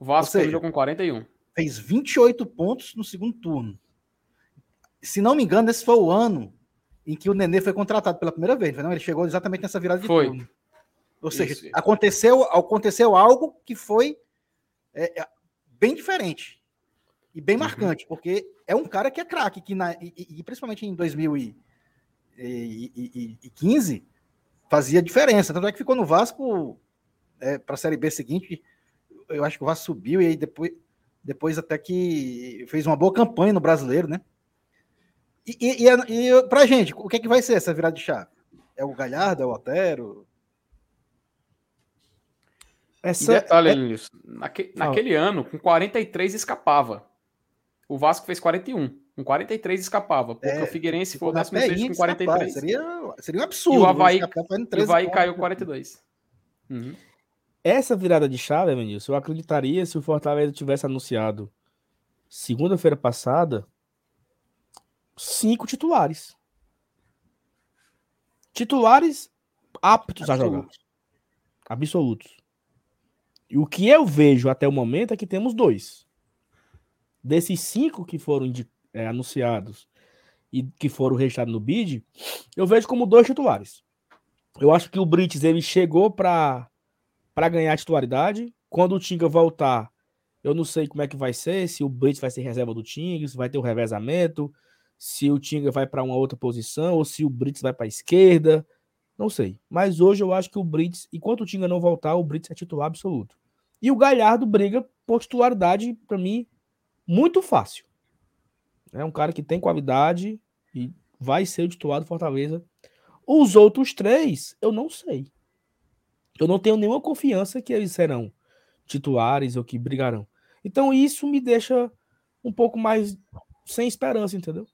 O Vasco seja, terminou com 41. Fez 28 pontos no segundo turno. Se não me engano, esse foi o ano em que o Nenê foi contratado pela primeira vez. Não, ele chegou exatamente nessa virada de foi. turno. Ou seja, Isso. aconteceu, aconteceu algo que foi é, é bem diferente e bem uhum. marcante, porque é um cara que é craque, que na, e, e, principalmente em 2015 fazia diferença. Tanto é que ficou no Vasco é, para a Série B seguinte. Eu acho que o Vasco subiu e aí depois, depois até que fez uma boa campanha no brasileiro, né? E, e, e, e pra gente, o que é que vai ser essa virada de chave? É o Galhardo, é o Otero? Essa... E detalhe, é... naque, naquele ano, com 43 escapava. O Vasco fez 41. Com 43 escapava. Porque é, o Figueirense foi o décimo sexto com 43. Seria, seria um absurdo. E o Havaí, o Havaí caiu 42. Uhum. Essa virada de chave, Evanilson, eu acreditaria se o Fortaleza tivesse anunciado segunda-feira passada cinco titulares. Titulares aptos Absoluto. a jogar. Absolutos. E o que eu vejo até o momento é que temos dois. Desses cinco que foram é, anunciados e que foram registrados no bid, eu vejo como dois titulares. Eu acho que o Brits ele chegou para ganhar titularidade. Quando o Tinga voltar, eu não sei como é que vai ser, se o Brits vai ser reserva do Tinga, se vai ter o revezamento, se o Tinga vai para uma outra posição ou se o Brits vai para a esquerda. Não sei. Mas hoje eu acho que o Brits, enquanto o Tinga não voltar, o Brits é titular absoluto. E o Galhardo briga por titularidade, para mim, muito fácil. É um cara que tem qualidade e vai ser o titular do Fortaleza. Os outros três, eu não sei. Eu não tenho nenhuma confiança que eles serão titulares ou que brigarão. Então isso me deixa um pouco mais sem esperança, entendeu?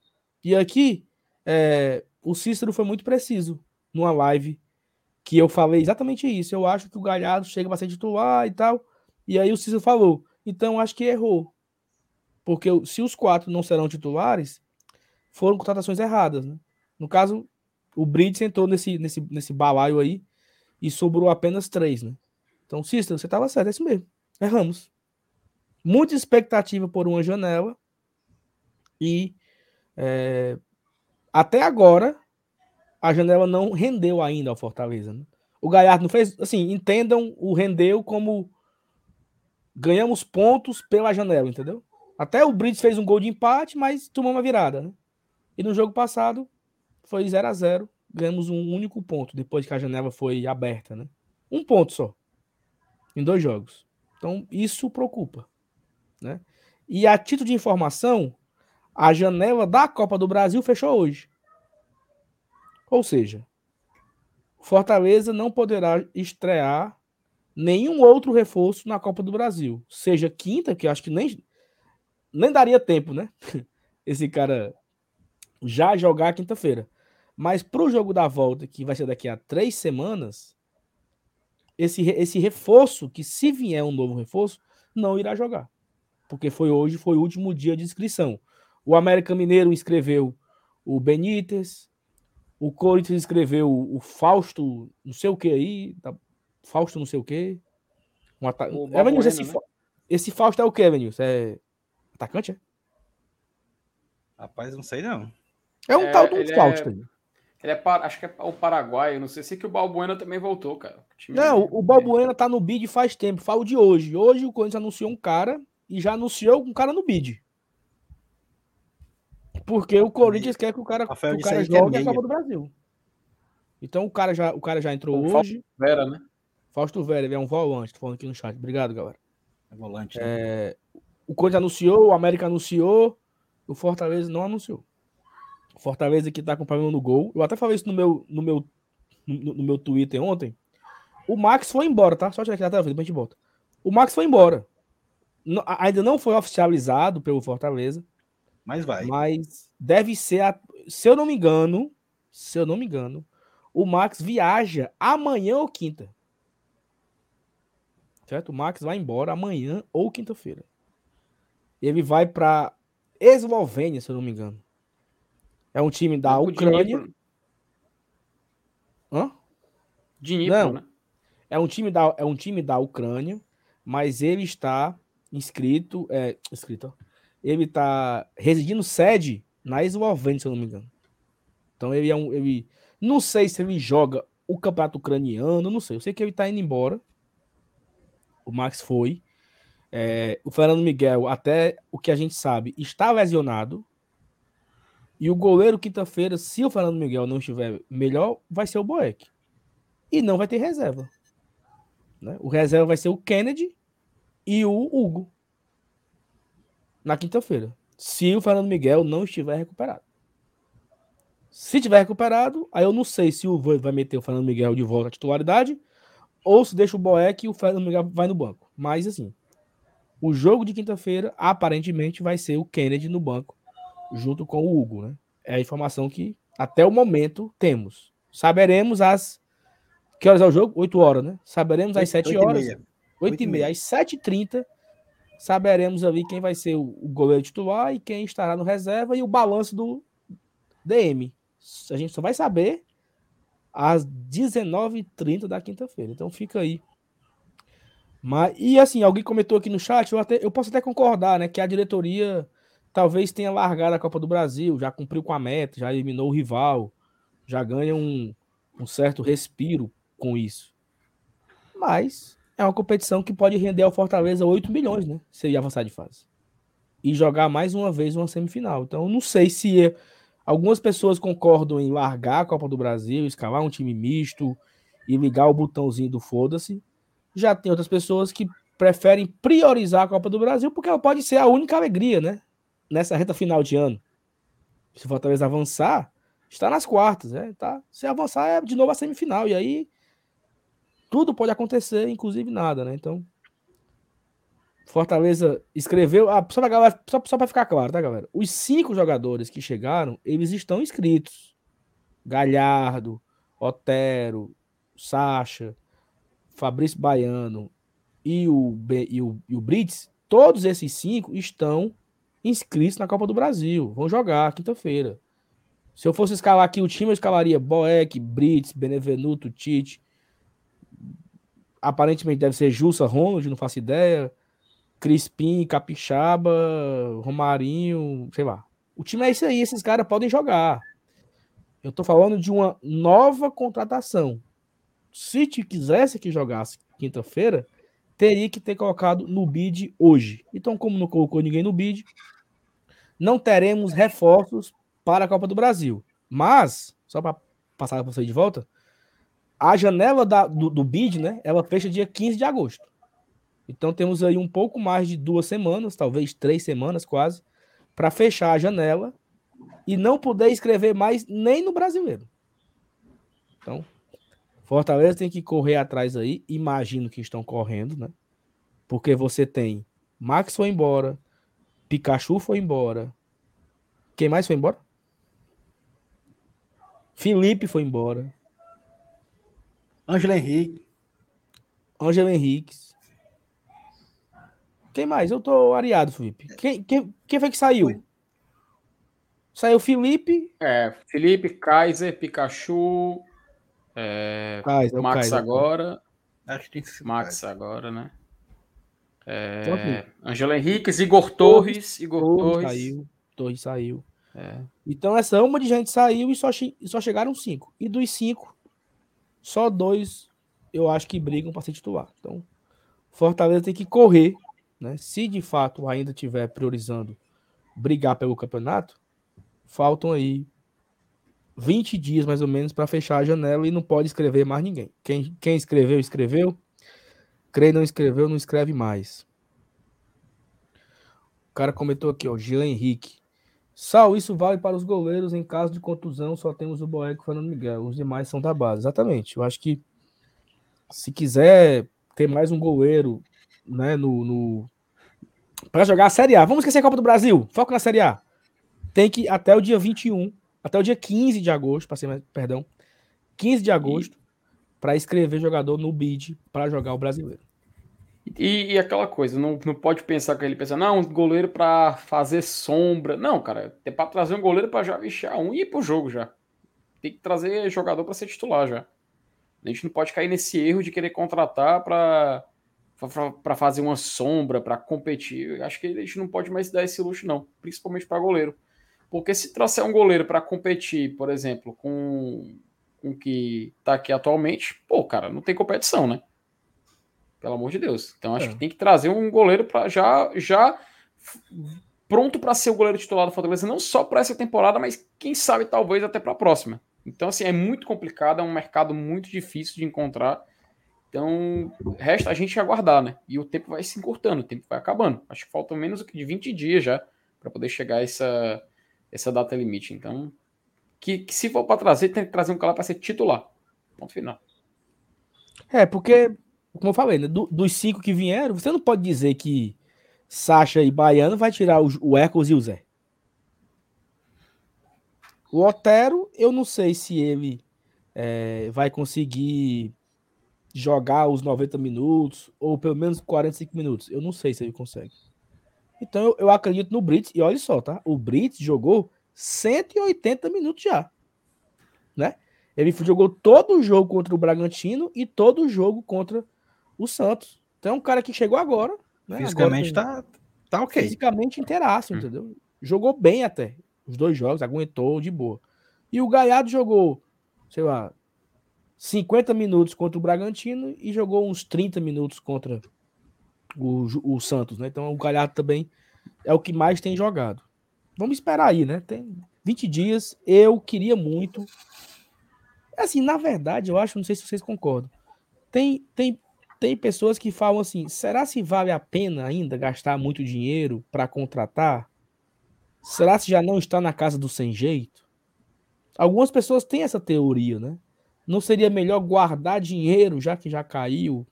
E aqui, é, o Cícero foi muito preciso numa live que eu falei exatamente isso. Eu acho que o Galhardo chega para ser titular e tal. E aí o Cícero falou: então acho que errou. Porque se os quatro não serão titulares, foram contratações erradas. Né? No caso, o Brits entrou nesse, nesse, nesse balaio aí e sobrou apenas três. Né? Então, Cícero, você estava certo, é isso mesmo. Erramos. Muita expectativa por uma janela e é, até agora, a janela não rendeu ainda ao Fortaleza. Né? O Galhardo não fez. Assim, entendam o rendeu como ganhamos pontos pela janela, entendeu? Até o Brits fez um gol de empate, mas tomou uma virada. Né? E no jogo passado foi 0 a 0 Ganhamos um único ponto depois que a janela foi aberta. Né? Um ponto só. Em dois jogos. Então, isso preocupa. Né? E a título de informação, a janela da Copa do Brasil fechou hoje. Ou seja, Fortaleza não poderá estrear nenhum outro reforço na Copa do Brasil. Seja quinta, que acho que nem, nem daria tempo, né? Esse cara já jogar quinta-feira. Mas para o jogo da volta, que vai ser daqui a três semanas, esse, esse reforço, que se vier um novo reforço, não irá jogar. Porque foi hoje, foi o último dia de inscrição. O América Mineiro inscreveu o Benítez, o Corinthians inscreveu o Fausto, não sei o que aí, tá, Fausto não sei o que. Um ata... é, esse, né? esse Fausto é o que, Vinícius? É atacante, é? Rapaz, não sei não. É um é, tal do Fausto é... Ele é, acho que é o Paraguai, não sei se que o Balbuena também voltou, cara. O não, o Balbuena tá no bid faz tempo, falo de hoje. Hoje o Corinthians anunciou um cara e já anunciou um cara no bid. Porque o Corinthians quer que o cara, que o cara jogue a Copa do Brasil. Então o cara já, o cara já entrou o hoje. Fausto Vera, né? Fausto Vera, ele é um volante, tô falando aqui no chat. Obrigado, galera. É volante. Né? É, o Corinthians anunciou, o América anunciou, o Fortaleza não anunciou. O Fortaleza que tá com problema no gol. Eu até falei isso no meu, no meu, no, no meu Twitter ontem. O Max foi embora, tá? Só tirar aqui na tela, depois a gente volta. O Max foi embora. ainda não foi oficializado pelo Fortaleza. Mas vai. Mas deve ser, a, se eu não me engano, se eu não me engano, o Max viaja amanhã ou quinta. Certo? O Max vai embora amanhã ou quinta-feira. Ele vai para Eslovênia, se eu não me engano. É um time da Ucrânia. Hã? Dnipro, não. né? É um time da é um time da Ucrânia, mas ele está inscrito, é, inscrito, ele está residindo sede na Eslovênia, se eu não me engano. Então ele é um. Ele, não sei se ele joga o campeonato ucraniano, não sei. Eu sei que ele está indo embora. O Max foi. É, o Fernando Miguel, até o que a gente sabe, está lesionado. E o goleiro, quinta-feira, se o Fernando Miguel não estiver melhor, vai ser o Boeck. E não vai ter reserva. Né? O reserva vai ser o Kennedy e o Hugo na quinta-feira, se o Fernando Miguel não estiver recuperado. Se estiver recuperado, aí eu não sei se o vai meter o Fernando Miguel de volta à titularidade ou se deixa o Boeck e o Fernando Miguel vai no banco. Mas assim, o jogo de quinta-feira aparentemente vai ser o Kennedy no banco junto com o Hugo, né? É a informação que até o momento temos. Saberemos às que horas é o jogo? 8 horas, né? Saberemos às 7 horas. 8 e meia. Às 7h30 saberemos ali quem vai ser o, goleiro titular e quem estará no reserva e o balanço do DM. A gente só vai saber às 19h30 da quinta-feira. Então fica aí. Mas, e assim, alguém comentou aqui no chat, eu, até, eu posso até concordar, né? Que a diretoria talvez tenha largado a Copa do Brasil, já cumpriu com a meta, já eliminou o rival, já ganha um, um certo respiro com isso. Mas é uma competição que pode render ao Fortaleza 8 milhões, né? Se ele avançar de fase. E jogar mais uma vez uma semifinal. Então, não sei se é... algumas pessoas concordam em largar a Copa do Brasil, escalar um time misto e ligar o botãozinho do foda-se. Já tem outras pessoas que preferem priorizar a Copa do Brasil porque ela pode ser a única alegria, né? Nessa reta final de ano. Se o Fortaleza avançar, está nas quartas, né? Tá? Se avançar, é de novo a semifinal. E aí tudo pode acontecer, inclusive nada, né? Então, Fortaleza escreveu. Ah, só para só, só ficar claro, tá, galera? Os cinco jogadores que chegaram, eles estão inscritos. Galhardo, Otero, Sacha, Fabrício Baiano e o, e o, e o Brits, todos esses cinco estão inscritos na Copa do Brasil. Vão jogar quinta-feira. Se eu fosse escalar aqui o time, eu escalaria Boeck, Brits, Benevenuto, Tite, aparentemente deve ser Jussa Ronald, não faço ideia. Crispim, Capixaba, Romarinho, sei lá. O time é isso aí, esses caras podem jogar. Eu tô falando de uma nova contratação. Se te quisesse que jogasse quinta-feira, teria que ter colocado no bid hoje. Então, como não colocou ninguém no bid, não teremos reforços para a Copa do Brasil. Mas, só para passar para você de volta, a janela da, do, do bid, né? Ela fecha dia 15 de agosto. Então temos aí um pouco mais de duas semanas, talvez três semanas quase, para fechar a janela e não poder escrever mais nem no brasileiro. Então, Fortaleza tem que correr atrás aí. Imagino que estão correndo, né? Porque você tem Max foi embora, Pikachu foi embora. Quem mais foi embora? Felipe foi embora. Ângelo Henrique. Ângelo Henrique. Quem mais? Eu tô areado, Felipe. Quem, quem, quem foi que saiu? Saiu Felipe. É, Felipe, Kaiser, Pikachu. É, Kaiser, Max Kaiser, agora. Acho que tem Max agora, né? É, Angelo Henrique, Igor Torres. Igor Torres, Torres. saiu. Torres saiu. É. Então essa uma de gente saiu e só, só chegaram cinco. E dos cinco, só dois eu acho que brigam para ser titular. Então, Fortaleza tem que correr né? Se de fato ainda tiver priorizando brigar pelo campeonato, faltam aí 20 dias mais ou menos para fechar a janela e não pode escrever mais ninguém. Quem, quem escreveu, escreveu. Crê não escreveu, não escreve mais. O cara comentou aqui, ó, Gila Henrique. Sal, isso vale para os goleiros em caso de contusão, só temos o Boeco e o Fernando Miguel. Os demais são da base. Exatamente. Eu acho que se quiser ter mais um goleiro né, no, no para jogar a Série A. Vamos esquecer a Copa do Brasil. Foco na Série A. Tem que até o dia 21, até o dia 15 de agosto, passei, perdão, 15 de agosto, para escrever jogador no bid para jogar o brasileiro. E, e, aquela coisa, não, não pode pensar que ele pensa, não, um goleiro para fazer sombra. Não, cara, é para trazer um goleiro para já vestir um e ir pro jogo já. Tem que trazer jogador para ser titular já. A gente não pode cair nesse erro de querer contratar para para fazer uma sombra, para competir. Eu acho que a gente não pode mais dar esse luxo, não, principalmente para goleiro. Porque se trouxer um goleiro para competir, por exemplo, com o que está aqui atualmente, pô, cara, não tem competição, né? Pelo amor de Deus. Então acho é. que tem que trazer um goleiro para já já pronto para ser o goleiro titular do Fortaleza, não só para essa temporada, mas quem sabe talvez até para a próxima. Então assim, é muito complicado, é um mercado muito difícil de encontrar. Então, resta a gente aguardar, né? E o tempo vai se encurtando, o tempo vai acabando. Acho que faltam menos do que de 20 dias já para poder chegar a essa, essa data limite. Então, que, que se for para trazer, tem que trazer um cara para ser titular. Ponto final. É, porque, como eu falei, né, do, dos cinco que vieram, você não pode dizer que Sacha e Baiano vai tirar o, o Hércules e o Zé. O Otero, eu não sei se ele é, vai conseguir jogar os 90 minutos, ou pelo menos 45 minutos. Eu não sei se ele consegue. Então eu, eu acredito no Brits, e olha só, tá? O Brits jogou 180 minutos já. Né? Ele jogou todo o jogo contra o Bragantino e todo o jogo contra o Santos. Então é um cara que chegou agora. Né? Fisicamente agora, tá, tá ok. Fisicamente inteiraço, hum. entendeu? Jogou bem até. Os dois jogos, aguentou de boa. E o Gaiado jogou, sei lá, 50 minutos contra o Bragantino e jogou uns 30 minutos contra o, o Santos, né? Então o Galhardo também é o que mais tem jogado. Vamos esperar aí, né? Tem 20 dias. Eu queria muito. Assim, na verdade, eu acho, não sei se vocês concordam. Tem, tem, tem pessoas que falam assim: será se vale a pena ainda gastar muito dinheiro para contratar? Será se já não está na casa do sem jeito? Algumas pessoas têm essa teoria, né? Não seria melhor guardar dinheiro, já que já caiu?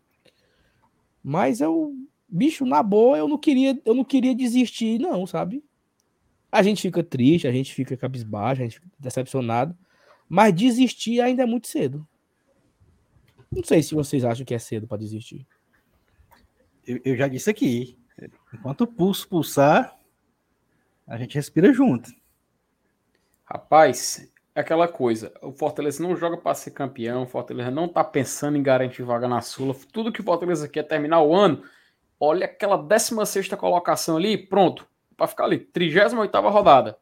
Mas eu, bicho, na boa, eu não queria, eu não queria desistir, não, sabe? A gente fica triste, a gente fica cabisbaixo, a gente fica decepcionado, mas desistir ainda é muito cedo. Não sei se vocês acham que é cedo para desistir. Eu, eu, já disse aqui, enquanto o pulso pulsar, a gente respira junto. Rapaz, é aquela coisa, o Fortaleza não joga para ser campeão, o Fortaleza não tá pensando em garantir vaga na Sula. Tudo que o Fortaleza quer é terminar o ano, olha aquela 16 colocação ali, pronto, para ficar ali, 38 rodada.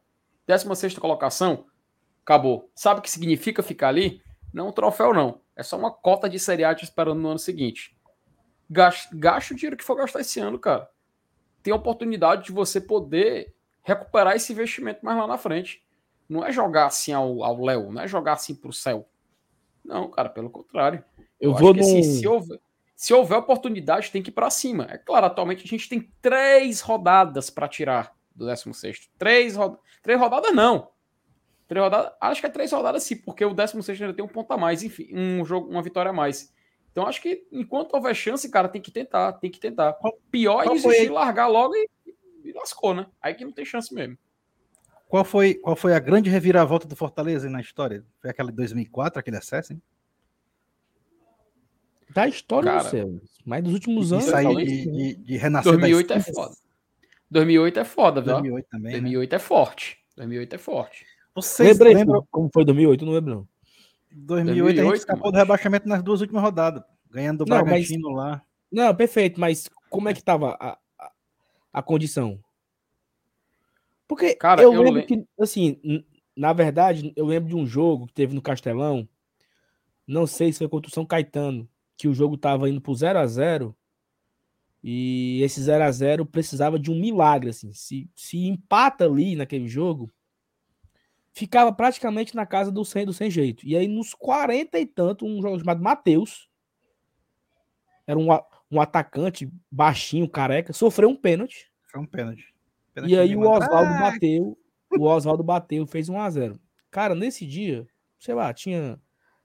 16 colocação, acabou. Sabe o que significa ficar ali? Não um troféu não, é só uma cota de Série A te esperando no ano seguinte. Gaste, o dinheiro que for gastar esse ano, cara. Tem a oportunidade de você poder recuperar esse investimento mais lá na frente. Não é jogar assim ao Léo, não é jogar assim para o céu. Não, cara, pelo contrário. Eu, Eu vou no... assim, se, houver, se houver oportunidade, tem que ir para cima. É claro, atualmente a gente tem três rodadas para tirar do 16. Três, ro... três rodadas, não. Três rodadas, acho que é três rodadas sim, porque o 16 ainda tem um ponto a mais, enfim, um jogo, uma vitória a mais. Então acho que enquanto houver chance, cara, tem que tentar, tem que tentar. Pior é desistir, largar logo e, e, lascou, né? Aí que não tem chance mesmo. Qual foi, qual foi a grande reviravolta do Fortaleza na história? Foi aquela de 2004, aquele acesso, hein? Da história cara, do céu. Mas dos últimos anos. Isso aí de, de, de renascer 2008 é foda. 2008 é foda, viu? 2008 também. 2008 né? é forte. 2008 é forte. Vocês lembram como foi 2008? Não lembro, não. 2008, 2008 a gente escapou do rebaixamento nas duas últimas rodadas, ganhando do não, Bragantino mas, lá. Não, perfeito, mas como é que tava a, a, a condição? Porque Cara, eu, eu lembro que, assim, na verdade, eu lembro de um jogo que teve no Castelão, não sei se foi contra o São Caetano, que o jogo tava indo pro 0 a 0 e esse 0 a 0 precisava de um milagre, assim. Se, se empata ali naquele jogo, ficava praticamente na casa do sem, do sem jeito. E aí, nos 40 e tanto, um jogador chamado Matheus, era um, um atacante baixinho, careca, sofreu um pênalti. Foi um pênalti. pênalti e aí o Oswaldo ah! bateu, o Oswaldo bateu, fez 1 a 0 Cara, nesse dia, sei lá, tinha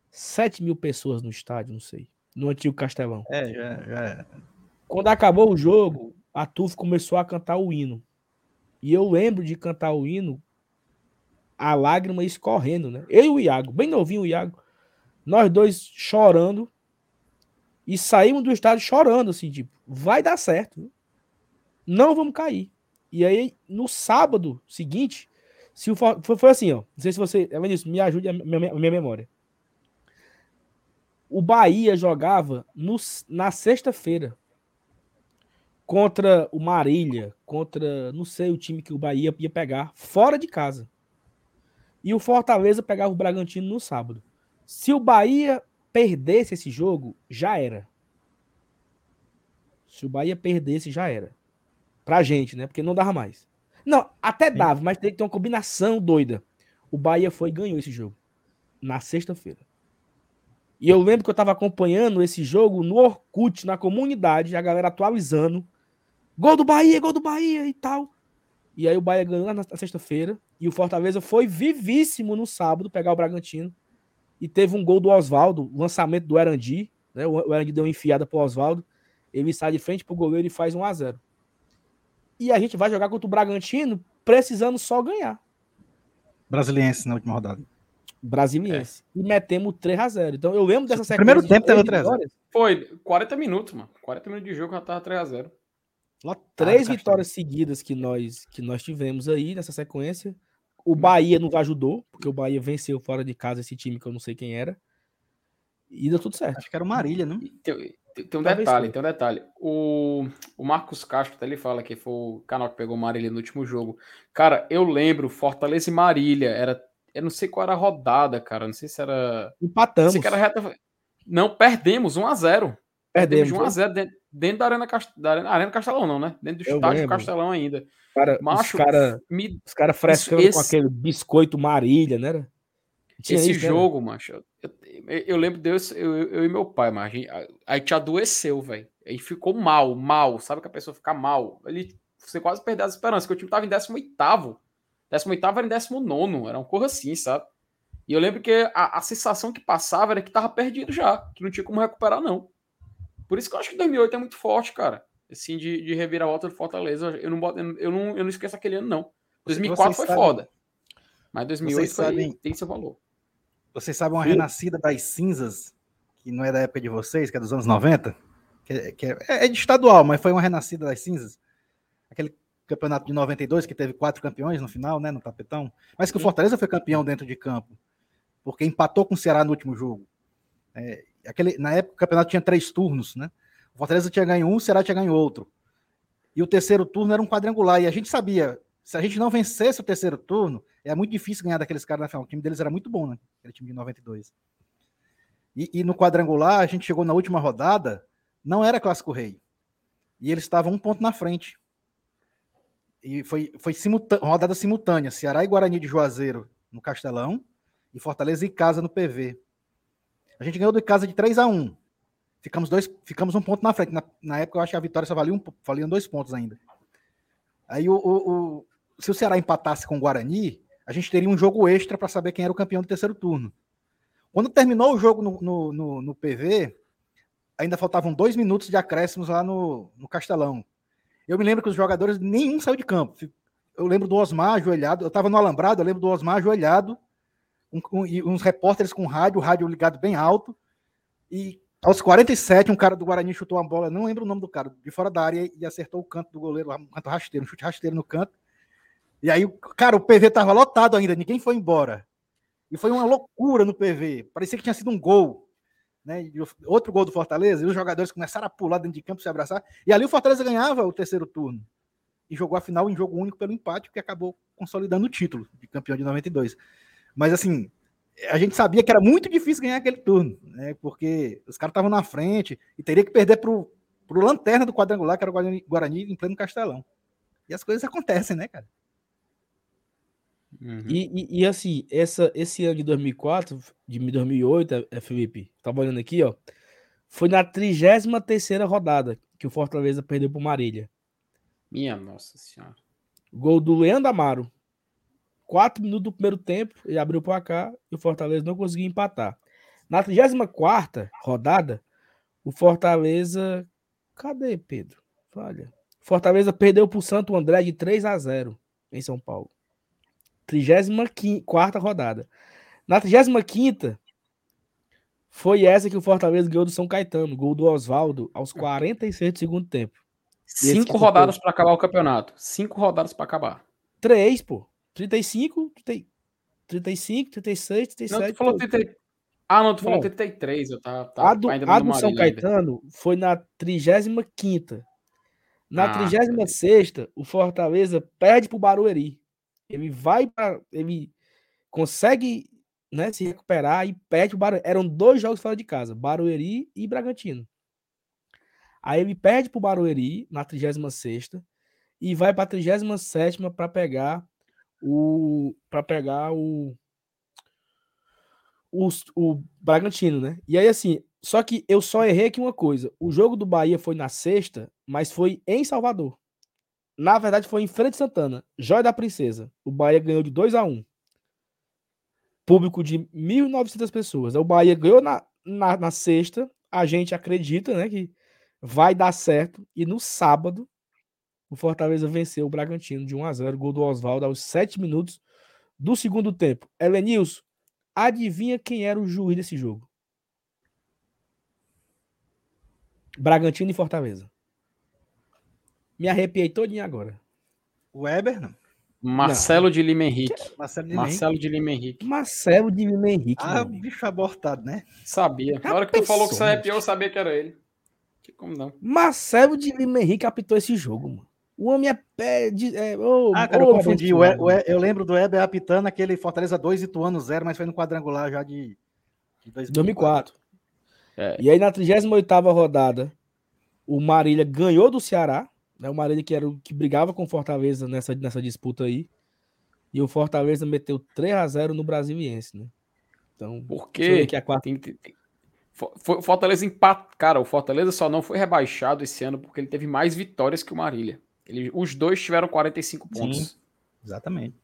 7 mil pessoas no estádio, não sei, no antigo Castelão. É, já, já. Quando acabou o jogo, a Tuf começou a cantar o hino. E eu lembro de cantar o hino a lágrima escorrendo, né? Eu e o Iago, bem novinho o Iago, nós dois chorando e saímos do estádio chorando, assim, tipo, vai dar certo, não vamos cair. E aí, no sábado seguinte, se o foi, foi assim, ó, não sei se você, é me ajude a minha, minha memória. O Bahia jogava no, na sexta-feira contra o Marília, contra, não sei o time que o Bahia ia pegar, fora de casa. E o Fortaleza pegava o Bragantino no sábado. Se o Bahia perdesse esse jogo, já era. Se o Bahia perdesse, já era. Pra gente, né? Porque não dava mais. Não, até dava, mas tem que ter uma combinação doida. O Bahia foi e ganhou esse jogo. Na sexta-feira. E eu lembro que eu tava acompanhando esse jogo no Orkut, na comunidade, a galera atualizando. Gol do Bahia, gol do Bahia e tal. E aí o Bahia ganhou na sexta-feira. E o Fortaleza foi vivíssimo no sábado pegar o Bragantino. E teve um gol do Oswaldo, lançamento do Erandi. Né? O Erandi deu uma enfiada pro Oswaldo. Ele sai de frente pro goleiro e faz 1 a 0 E a gente vai jogar contra o Bragantino precisando só ganhar. Brasiliense na última rodada. Brasiliense. É. E metemos 3 a 0 Então eu lembro dessa sequência. Primeiro tempo teve 3 a 0 Foi 40 minutos, mano. 40 minutos de jogo já tava 3 a 0 Três vitórias seguidas que nós, que nós tivemos aí nessa sequência. O Bahia nos ajudou, porque o Bahia venceu fora de casa esse time que eu não sei quem era. E deu tudo certo. Acho que era o Marília, né? Tem, tem, um detalhe, tem um detalhe. O, o Marcos Castro até ele fala que foi o canal que pegou o Marília no último jogo. Cara, eu lembro, Fortaleza e Marília, era. Eu não sei qual era a rodada, cara. Não sei se era. Empatamos. Não, sei reta... não perdemos 1 a 0 Perdemos. Perdemos 1 a 0 dentro, dentro da Arena, Cast... da Arena, Arena Castelão, não, né? Dentro do eu estádio lembro. Castelão ainda. Cara, Macho, os caras me... cara frescando esse... com aquele biscoito Marília, né? Tinha esse isso, jogo, né? macho, eu, eu, eu, lembro Deus, eu, eu, e meu pai, mas a gente adoeceu, velho. Aí ficou mal, mal, sabe que a pessoa fica mal. Ele, você quase perdeu as esperanças, que o time tava em 18 18 era em 19 era uma coisa assim, sabe? E eu lembro que a, a sensação que passava era que tava perdido já, que não tinha como recuperar, não. Por isso que eu acho que 2008 é muito forte, cara. Assim, de, de reviravolta do Fortaleza. Eu não, boto, eu, não, eu não esqueço aquele ano, não. 2004 vocês foi sabem, foda. Mas 2008 foi, sabem, tem seu valor. Vocês sabem uma Sim. renascida das cinzas, que não é da época de vocês, que é dos anos 90? Que, que é, é, de estadual, mas foi uma renascida das cinzas. Aquele campeonato de 92, que teve quatro campeões no final, né, no tapetão. Mas que o Fortaleza foi campeão dentro de campo, porque empatou com o Ceará no último jogo. É, aquele, na época o campeonato tinha três turnos, né? O Fortaleza tinha ganho um, o Ceará tinha ganho outro. E o terceiro turno era um quadrangular. E a gente sabia, se a gente não vencesse o terceiro turno, é muito difícil ganhar daqueles caras na final. O time deles era muito bom, né? Aquele time de 92. E, e no quadrangular, a gente chegou na última rodada, não era clássico rei. E eles estavam um ponto na frente. E foi, foi rodada simultânea: Ceará e Guarani de Juazeiro no Castelão e Fortaleza e Casa no PV. A gente ganhou de casa de 3 a 1 Ficamos, dois, ficamos um ponto na frente. Na, na época, eu acho que a vitória só valia um, valiam dois pontos ainda. Aí, o, o, o, se o Ceará empatasse com o Guarani, a gente teria um jogo extra para saber quem era o campeão do terceiro turno. Quando terminou o jogo no, no, no, no PV, ainda faltavam dois minutos de acréscimos lá no, no Castelão. Eu me lembro que os jogadores, nenhum saiu de campo. Eu lembro do Osmar ajoelhado, eu estava no Alambrado, eu lembro do Osmar ajoelhado, um, um, uns repórteres com rádio, o rádio ligado bem alto, e aos 47, um cara do Guarani chutou uma bola, não lembro o nome do cara, de fora da área e acertou o canto do goleiro, um canto rasteiro, um chute rasteiro no canto. E aí, cara, o PV tava lotado ainda, ninguém foi embora. E foi uma loucura no PV. Parecia que tinha sido um gol. Né? Outro gol do Fortaleza, e os jogadores começaram a pular dentro de campo, se abraçar. E ali o Fortaleza ganhava o terceiro turno. E jogou a final em jogo único pelo empate, que acabou consolidando o título de campeão de 92. Mas assim, a gente sabia que era muito difícil ganhar aquele turno, né? Porque os caras estavam na frente e teria que perder pro, pro lanterna do quadrangular, que era o Guarani, Guarani em pleno Castelão. E as coisas acontecem, né, cara? Uhum. E, e, e, assim, essa, esse ano de 2004, de 2008, é, é, Felipe, tava olhando aqui, ó, foi na 33 rodada que o Fortaleza perdeu pro Marília. Minha nossa senhora. Gol do Leandro Amaro. Quatro minutos do primeiro tempo, ele abriu o placar e o Fortaleza não conseguiu empatar. Na 34 rodada, o Fortaleza. Cadê, Pedro? Olha. Fortaleza perdeu para o Santo André de 3 a 0 em São Paulo. 34 rodada. Na 35 foi essa que o Fortaleza ganhou do São Caetano, gol do Oswaldo, aos 46 do segundo tempo. Cinco rodadas para acabar o campeonato. Cinco rodadas para acabar. Três, pô. 35, 35, 36, 37. Não, tu falou 30... Ah, não, tu falou 33. Eu tava, tava a do, a do São Caetano ainda. foi na 35. Na ah, 36, o Fortaleza perde pro Barueri. Ele vai para. Ele consegue né, se recuperar e perde o Barueri. Eram dois jogos fora de casa, Barueri e Bragantino. Aí ele perde pro Barueri na 36 e vai para a 37 para pegar o para pegar o, o o Bragantino, né? E aí assim, só que eu só errei aqui uma coisa. O jogo do Bahia foi na sexta, mas foi em Salvador. Na verdade, foi em frente Santana. Joia da Princesa. O Bahia ganhou de 2 a 1 Público de 1.900 pessoas. O Bahia ganhou na, na, na, sexta. A gente acredita né, que vai dar certo. E no sábado, o Fortaleza venceu o Bragantino de 1 a 0 Gol do Oswaldo aos 7 minutos do segundo tempo. Elenilson, adivinha quem era o juiz desse jogo? Bragantino e Fortaleza. Me arrepiei todinho agora. O Weber, não? Marcelo não. de Lima Henrique. Marcelo de, Marcelo de Lima Henrique. Marcelo de Lima Henrique. Ah, bicho abortado, né? Sabia. Na hora que tu falou que você arrepiou, eu sabia que era ele. Que como não? Marcelo de Lima Henrique apitou esse jogo, mano. O homem é pé de. É, oh, ah, cara, oh, eu confundi. O, o, eu lembro do Weber apitando aquele Fortaleza 2 e Tuano 0, mas foi no quadrangular já de, de 2004. 2004. É. E aí na 38 rodada, o Marília ganhou do Ceará né? O Marília que era o que brigava com o Fortaleza nessa, nessa disputa aí. E o Fortaleza meteu 3 a 0 no Brasiliense, né? Então, porque que a quarta... tem, tem, tem... Fortaleza empata, cara, o Fortaleza só não foi rebaixado esse ano porque ele teve mais vitórias que o Marília. Ele, os dois tiveram 45 pontos. Sim, exatamente.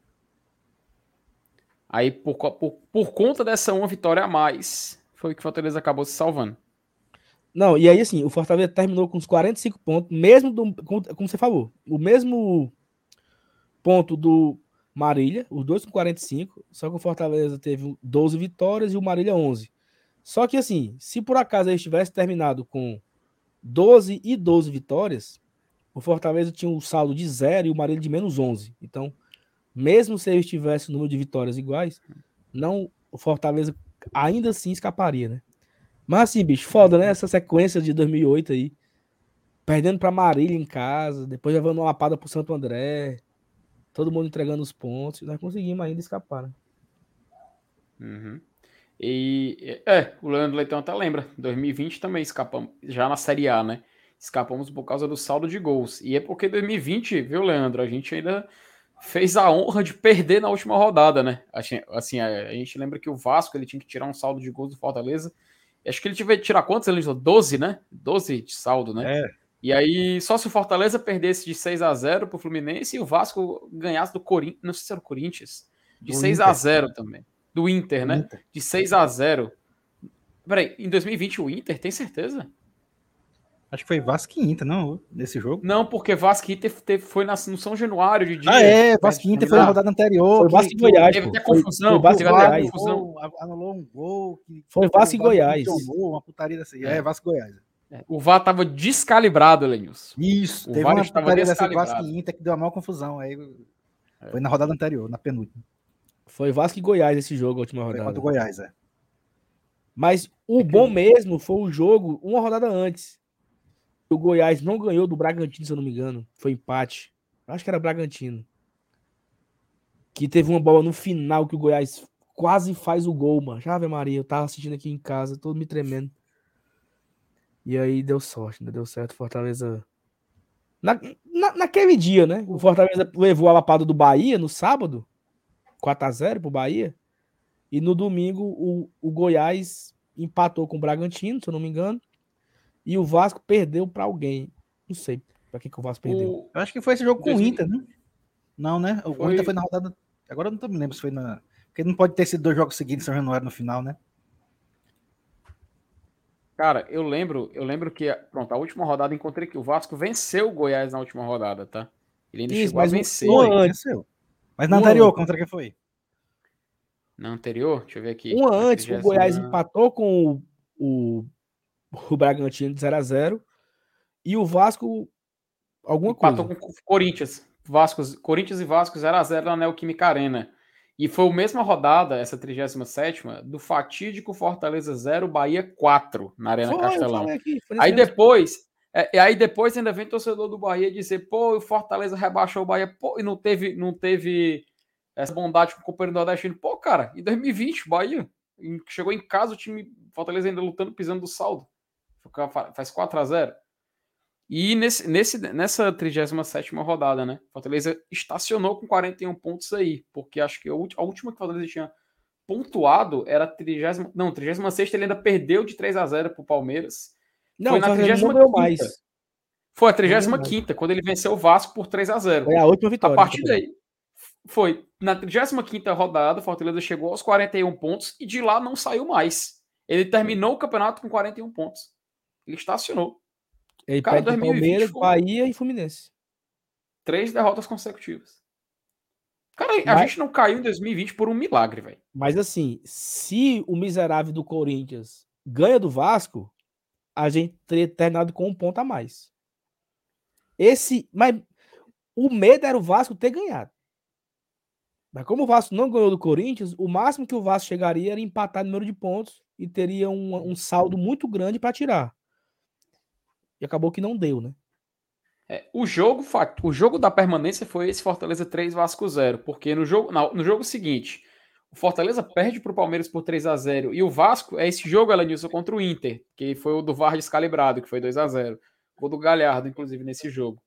Aí, por, por, por conta dessa uma vitória a mais, foi que o Fortaleza acabou se salvando. Não, e aí assim, o Fortaleza terminou com os 45 pontos, mesmo do, como, como você falou, o mesmo ponto do Marília, os dois com 45, só que o Fortaleza teve 12 vitórias e o Marília 11. Só que assim, se por acaso ele tivesse terminado com 12 e 12 vitórias, o Fortaleza tinha um saldo de 0 e o Marília de menos 11. Então, mesmo se ele tivesse o número de vitórias iguais, não o Fortaleza ainda assim escaparia, né? Mas assim, bicho, foda, né? Essa sequência de 2008 aí. Perdendo pra Marília em casa, depois levando uma lapada pro Santo André. Todo mundo entregando os pontos. Nós conseguimos ainda escapar, né? Uhum. E é, o Leandro Leitão até lembra. 2020 também escapamos, já na Série A, né? Escapamos por causa do saldo de gols. E é porque 2020, viu, Leandro? A gente ainda fez a honra de perder na última rodada, né? Assim, a gente lembra que o Vasco ele tinha que tirar um saldo de gols do Fortaleza Acho que ele tiver tirar quantos? Ele 12, né? 12 de saldo, né? É. E aí, só se o Fortaleza perdesse de 6 a 0 pro Fluminense e o Vasco ganhasse do Corinthians, não sei se era o Corinthians, De 6 a 0 também. Do Inter, né? Inter. De 6 a 0 Peraí, em 2020 o Inter, tem certeza? Acho que foi Vasco e Inter, não? Nesse jogo? Não, porque Vasco e Inter teve, foi na, no São Januário de dia. Ah, é, Vasco e Inter foi na rodada anterior. Foi Vasco e Goiás. Teve até confusão. Foi Vasco teve Goiás. Confusão. Anulou um gol. Foi Vasco e Goiás. Uma putaria dessa. É, Vasco e Goiás. É, o VAR tava descalibrado, Lenilson. Isso, o teve VAR uma putaria dessa Vasco e Inter que deu a maior confusão. Aí é. foi na rodada anterior, na penúltima. Foi Vasco e Goiás esse jogo, a última rodada. Foi contra o Goiás, é. Mas o bom mesmo foi o jogo uma rodada antes. O Goiás não ganhou do Bragantino, se eu não me engano. Foi empate. Acho que era Bragantino. Que teve uma bola no final que o Goiás quase faz o gol, mano. Ave Maria, eu tava assistindo aqui em casa, todo me tremendo. E aí deu sorte, né? Deu certo. Fortaleza. Na, na, naquele dia, né? O Fortaleza levou a lapada do Bahia no sábado. 4x0 pro Bahia. E no domingo o, o Goiás empatou com o Bragantino, se eu não me engano. E o Vasco perdeu para alguém. Não sei para que, que o Vasco perdeu. O... Eu acho que foi esse jogo com o Inter, né? Não, né? O foi... Inter foi na rodada. Agora eu não me lembro se foi na. Porque não pode ter sido dois jogos seguidos em São Januário no final, né? Cara, eu lembro, eu lembro que, pronto, a última rodada encontrei que o Vasco venceu o Goiás na última rodada, tá? Ele ainda Isso, chegou mas a vencer. Antes. Venceu. Mas na anterior, contra quem foi? Na anterior, deixa eu ver aqui. Um antes, o Goiás empatou com o, o o Bragantino de 0 a 0 e o Vasco alguma Empatou coisa. com o Corinthians. Vasco, Corinthians e Vasco 0 a 0 na Neoquímica Arena. E foi a mesma rodada, essa 37 do fatídico Fortaleza 0, Bahia 4 na Arena foi, Castelão. Aqui, aí depois, é, aí depois ainda vem torcedor do Bahia dizer, pô, o Fortaleza rebaixou o Bahia, pô, e não teve, não teve essa bondade com o companheiro nordestino. Pô, cara, em 2020, Bahia chegou em casa, o time Fortaleza ainda lutando, pisando do saldo faz 4 a 0 E nesse, nesse, nessa 37 rodada, né? Fortaleza estacionou com 41 pontos aí, porque acho que a, última que o Fortaleza tinha pontuado era a 30, não, 36 ele ainda perdeu de 3 a 0 pro Palmeiras. Não, foi na 35 mais. Foi a 35 quando ele venceu o Vasco por 3 a 0 Foi a última vitória. A partir daí, foi na 35 rodada, o Fortaleza chegou aos 41 pontos e de lá não saiu mais. Ele terminou o campeonato com 41 pontos. Ele estacionou. Ele Cara, perde Palmeiras, foi... Bahia e Fluminense. Três derrotas consecutivas. Cara, a Mas... gente não caiu em 2020 por um milagre, velho. Mas assim, se o miserável do Corinthians ganha do Vasco, a gente teria terminado com um ponto a mais. Esse, mas o medo era o Vasco ter ganhado. Mas como o Vasco não ganhou do Corinthians, o máximo que o Vasco chegaria era empatar número de pontos e teria um, um saldo muito grande para tirar. E acabou que não deu, né? É, o jogo o jogo da permanência foi esse Fortaleza 3 Vasco 0, porque no jogo não, no jogo seguinte, o Fortaleza perde para o Palmeiras por 3 a 0 e o Vasco é esse jogo Elenilson contra o Inter, que foi o do VAR descalibrado, que foi 2 a 0. Gol do Galhardo inclusive nesse jogo.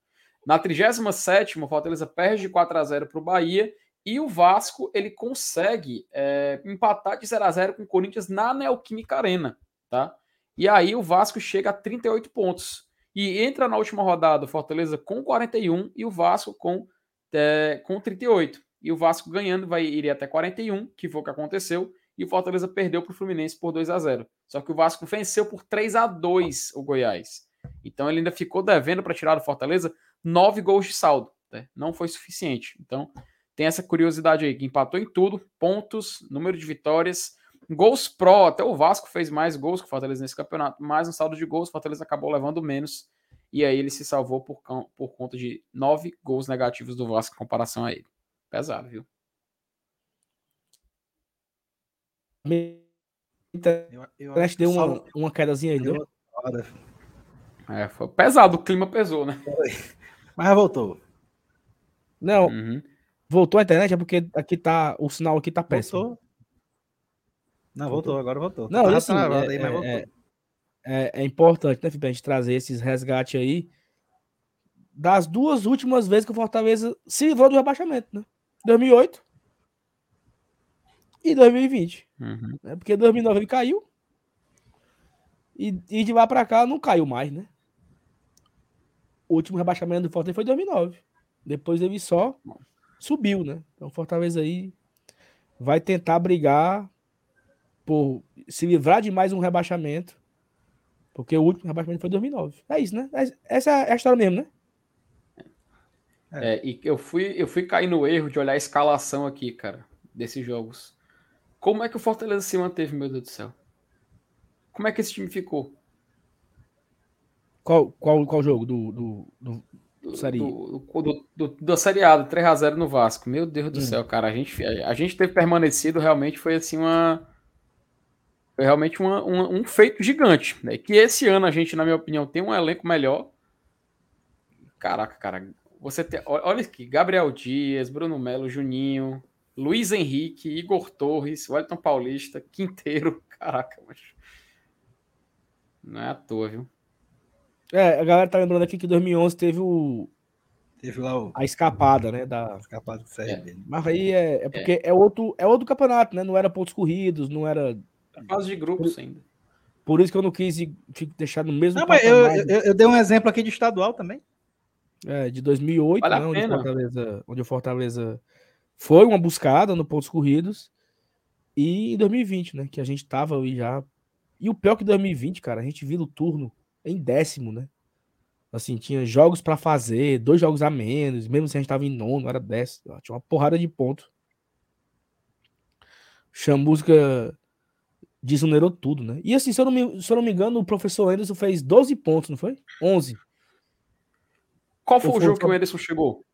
Na 37ª, o Fortaleza perde de 4 a 0 para o Bahia e o Vasco ele consegue é, empatar de 0 a 0 com o Corinthians na Neoquímica Arena, tá? E aí o Vasco chega a 38 pontos. E entra na última rodada o Fortaleza com 41 e o Vasco com, é, com 38. E o Vasco ganhando vai ir até 41, que foi o que aconteceu. E o Fortaleza perdeu para o Fluminense por 2 a 0 Só que o Vasco venceu por 3 a 2 o Goiás. Então ele ainda ficou devendo para tirar do Fortaleza nove gols de saldo. Né? Não foi suficiente. Então tem essa curiosidade aí, que empatou em tudo: pontos, número de vitórias Gols pró, até o Vasco fez mais gols que o Fortaleza nesse campeonato, mas no saldo de gols, o Fortaleza acabou levando menos. E aí ele se salvou por, por conta de nove gols negativos do Vasco em comparação a ele. Pesado, viu? Eu, eu acho deu uma, uma quedazinha aí, deu? É, foi pesado, o clima pesou, né? Mas voltou. Não, uhum. voltou a internet, é porque aqui tá, o sinal aqui tá péssimo. Voltou. Não, voltou, agora voltou. Não, tá assim, é, aí, é, é, é, importante, né, Felipe, a gente trazer esses resgates aí das duas últimas vezes que o Fortaleza se livrou do rebaixamento, né? 2008 e 2020. Uhum. Né? Porque 2009 ele caiu e, e de lá para cá não caiu mais, né? O último rebaixamento do Fortaleza foi em 2009. Depois ele só subiu, né? Então Fortaleza aí vai tentar brigar por se livrar de mais um rebaixamento. Porque o último rebaixamento foi em 2009. É isso, né? Essa é a história mesmo, né? É. é, e eu fui, eu fui cair no erro de olhar a escalação aqui, cara, desses jogos. Como é que o Fortaleza se manteve, meu Deus do céu? Como é que esse time ficou? Qual, qual, qual jogo do, do, do, do Série do, do, do, do Série A, do 3x0 no Vasco. Meu Deus do hum. céu, cara. A gente, a gente teve permanecido, realmente foi assim uma. Foi realmente uma, uma, um feito gigante. Né? Que esse ano a gente, na minha opinião, tem um elenco melhor. Caraca, cara. Você tem. Olha aqui, Gabriel Dias, Bruno Melo, Juninho, Luiz Henrique, Igor Torres, Wellington Paulista, Quinteiro. Caraca, mas. Não é à toa, viu? É, a galera tá lembrando aqui que 2011 teve o. Teve lá o... a escapada, né? Da... Escapada do CRB. É. Mas aí é, é porque é. é. outro, é outro campeonato, né? Não era pontos corridos, não era. É fase de grupos ainda. Por isso que eu não quis deixar no mesmo. Não, mas eu, eu, eu, dei um exemplo aqui de estadual também. É, de 2008, vale né, onde, Fortaleza, onde o Fortaleza foi uma buscada no pontos corridos. E em 2020, né? Que a gente tava aí já. E o pior que 2020, cara, a gente vira o turno em décimo, né? Assim, tinha jogos para fazer, dois jogos a menos, mesmo se a gente tava em nono, era décimo, tinha uma porrada de pontos. Chamusca desonerou tudo, né? E assim, se eu, não me, se eu não me engano, o professor Anderson fez 12 pontos, não foi? 11. Qual foi, o jogo que o Anderson chegou?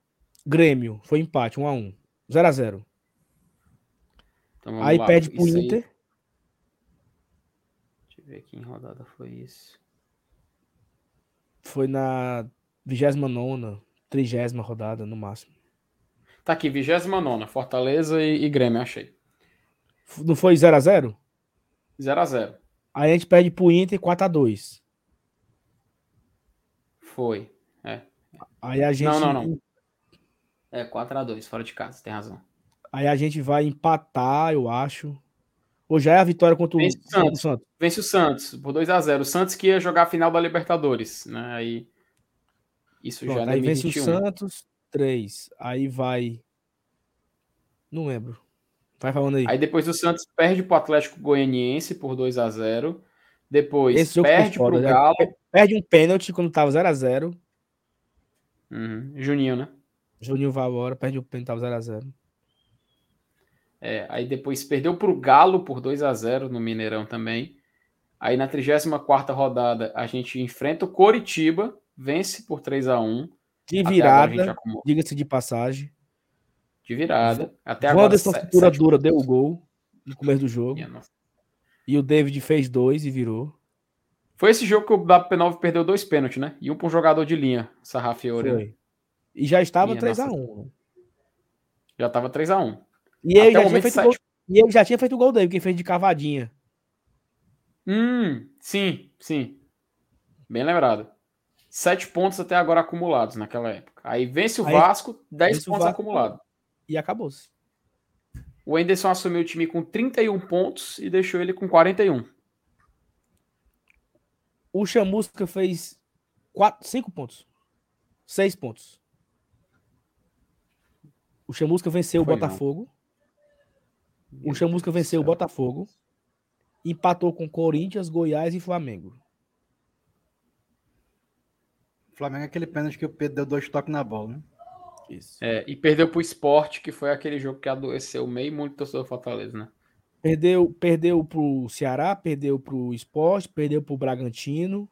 Grêmio, foi empate, 1x1. 0x0. Então, aí lá. perde pro isso Inter. Aí... Deixa eu ver aqui em rodada foi isso. Foi na 29, 30 rodada no máximo. Tá aqui, 29, Fortaleza e, e Grêmio, achei. Não foi 0x0? 0x0. Aí a gente perde pro Inter 4x2. Foi, é. Aí a gente. Não, não, não. É 4x2, fora de casa, tem razão. Aí a gente vai empatar, eu acho. Ou já é a vitória contra Vence o, Santos. o Santos? Vence o Santos por 2 a 0 O Santos que ia jogar a final da Libertadores, né? Aí isso Pronto, já é Aí vence o Santos, 3. Aí vai Não lembro. Vai falando aí. Aí depois o Santos perde pro Atlético Goianiense por 2 a 0 Depois Esse perde pro né? Galo. Perde um pênalti quando tava 0 a 0 uhum. Juninho, né? Juninho vai embora, perde o pênalti, tava 0 a 0 é, aí depois perdeu para o Galo por 2 a 0 no Mineirão também. Aí na 34 rodada a gente enfrenta o Coritiba, vence por 3 a 1 De virada, diga-se de passagem. De virada. Até agora. Wanderson cintura dura deu o gol no começo do jogo. E o David fez dois e virou. Foi esse jogo que o WP9 perdeu dois pênaltis, né? E um para um jogador de linha, Sarrafiore. Foi. E já estava 3x1. Já estava 3x1. E ele, já tinha feito gol, e ele já tinha feito o gol dele, que fez de cavadinha. Hum, sim, sim. Bem lembrado. Sete pontos até agora acumulados naquela época. Aí vence o Aí, Vasco, dez pontos acumulados. E acabou-se. O Enderson assumiu o time com 31 pontos e deixou ele com 41. O Chamusca fez 4, 5 pontos. 6 pontos. O Chamusca venceu Foi o Botafogo. Não. O Chamusca venceu o Botafogo, empatou com Corinthians, Goiás e Flamengo. Flamengo é aquele pênalti que o Pedro deu dois toques na bola, né? Isso. É, e perdeu pro esporte, que foi aquele jogo que adoeceu meio muito torcedor do Fortaleza, né? Perdeu, perdeu pro Ceará, perdeu pro esporte, perdeu pro Bragantino,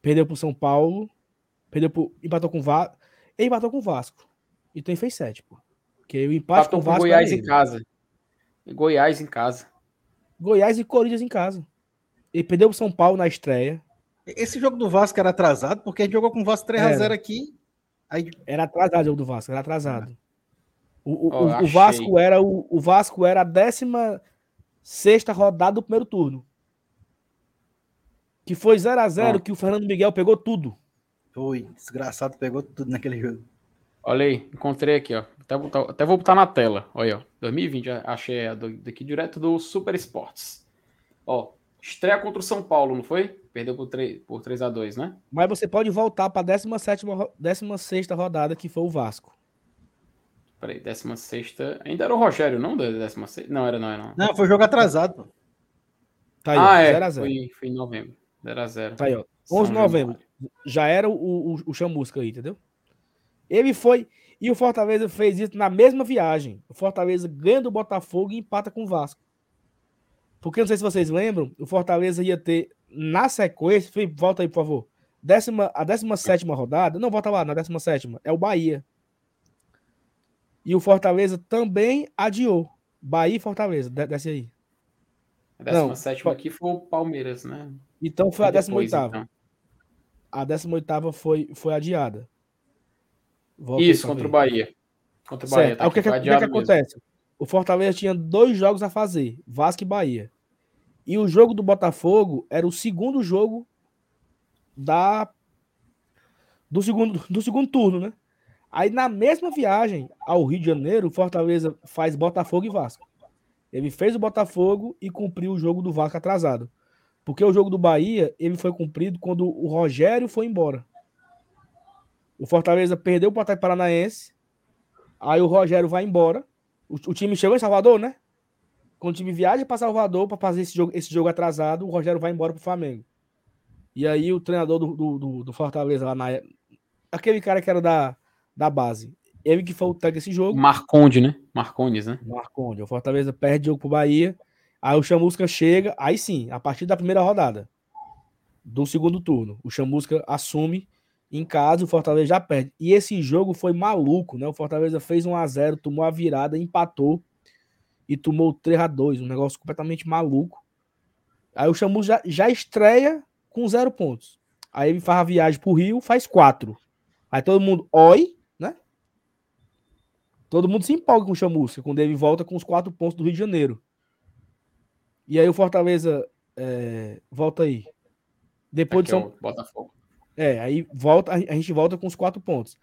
perdeu pro São Paulo, perdeu pro. Empatou com o Vasco. Ele empatou com o Vasco. Então ele fez sete, pô. Porque o empate empatou com o Vasco. Goiás em casa. Goiás em casa. Goiás e Corinthians em casa. Ele perdeu o São Paulo na estreia. Esse jogo do Vasco era atrasado, porque a gente jogou com o Vasco 3x0 aqui. Aí... Era atrasado o jogo do Vasco, era atrasado. O, o, oh, o Vasco era o, o Vasco era a 16 sexta rodada do primeiro turno. Que foi 0 a 0 ah. que o Fernando Miguel pegou tudo. Foi, desgraçado, pegou tudo naquele jogo. Olha aí, encontrei aqui, ó. Até, botar, até vou botar na tela. Olha, ó. 2020, achei a daqui direto do Super Esportes. Ó, estreia contra o São Paulo, não foi? Perdeu por 3, por 3 a 2 né? Mas você pode voltar para a 17 16 rodada, que foi o Vasco. Peraí, 16 ainda era o Rogério, não? 16 Não, era não, era não. Não, foi jogo atrasado, pô. Tá aí, ah, é, 0 0 foi, foi em novembro. 0x0. Tá aí, ó. 11 de novembro. Já era o, o, o Chamusca aí, entendeu? Ele foi. E o Fortaleza fez isso na mesma viagem. O Fortaleza ganha do Botafogo e empata com o Vasco. Porque não sei se vocês lembram, o Fortaleza ia ter na sequência. Felipe, volta aí, por favor. Décima, a 17 rodada. Não, volta lá, na 17. É o Bahia. E o Fortaleza também adiou. Bahia e Fortaleza. Desce aí. A 17 não, aqui foi o Palmeiras, né? Então foi a 18. Então. A 18 foi, foi adiada. Volta Isso, contra o Bahia. Contra o Bahia. Tá o que, que, que, que acontece? O Fortaleza tinha dois jogos a fazer: Vasco e Bahia. E o jogo do Botafogo era o segundo jogo da do segundo, do segundo turno, né? Aí na mesma viagem ao Rio de Janeiro, o Fortaleza faz Botafogo e Vasco. Ele fez o Botafogo e cumpriu o jogo do Vasco atrasado. Porque o jogo do Bahia, ele foi cumprido quando o Rogério foi embora. O Fortaleza perdeu o Atlético Paranaense. Aí o Rogério vai embora. O, o, time chegou em Salvador, né? Quando o time viaja para Salvador para fazer esse jogo, esse jogo atrasado, o Rogério vai embora pro Flamengo. E aí o treinador do, do, do, Fortaleza lá na aquele cara que era da, da base. Ele que foi o técnico desse jogo. Marconde, né? Marcondes, né? Marconde. O Fortaleza perde o jogo pro Bahia. Aí o Chamusca chega, aí sim, a partir da primeira rodada do segundo turno, o Chamusca assume em casa, o Fortaleza já perde. E esse jogo foi maluco, né? O Fortaleza fez 1 a 0 tomou a virada, empatou e tomou 3 a 2 um negócio completamente maluco. Aí o Chamus já, já estreia com zero pontos. Aí ele faz a viagem pro Rio, faz quatro. Aí todo mundo, oi, né? Todo mundo se empolga com o Chamusca, quando ele volta com os quatro pontos do Rio de Janeiro. E aí o Fortaleza é, volta aí. Depois Aqui de São... É Botafogo. É, aí volta, a gente volta com os quatro pontos.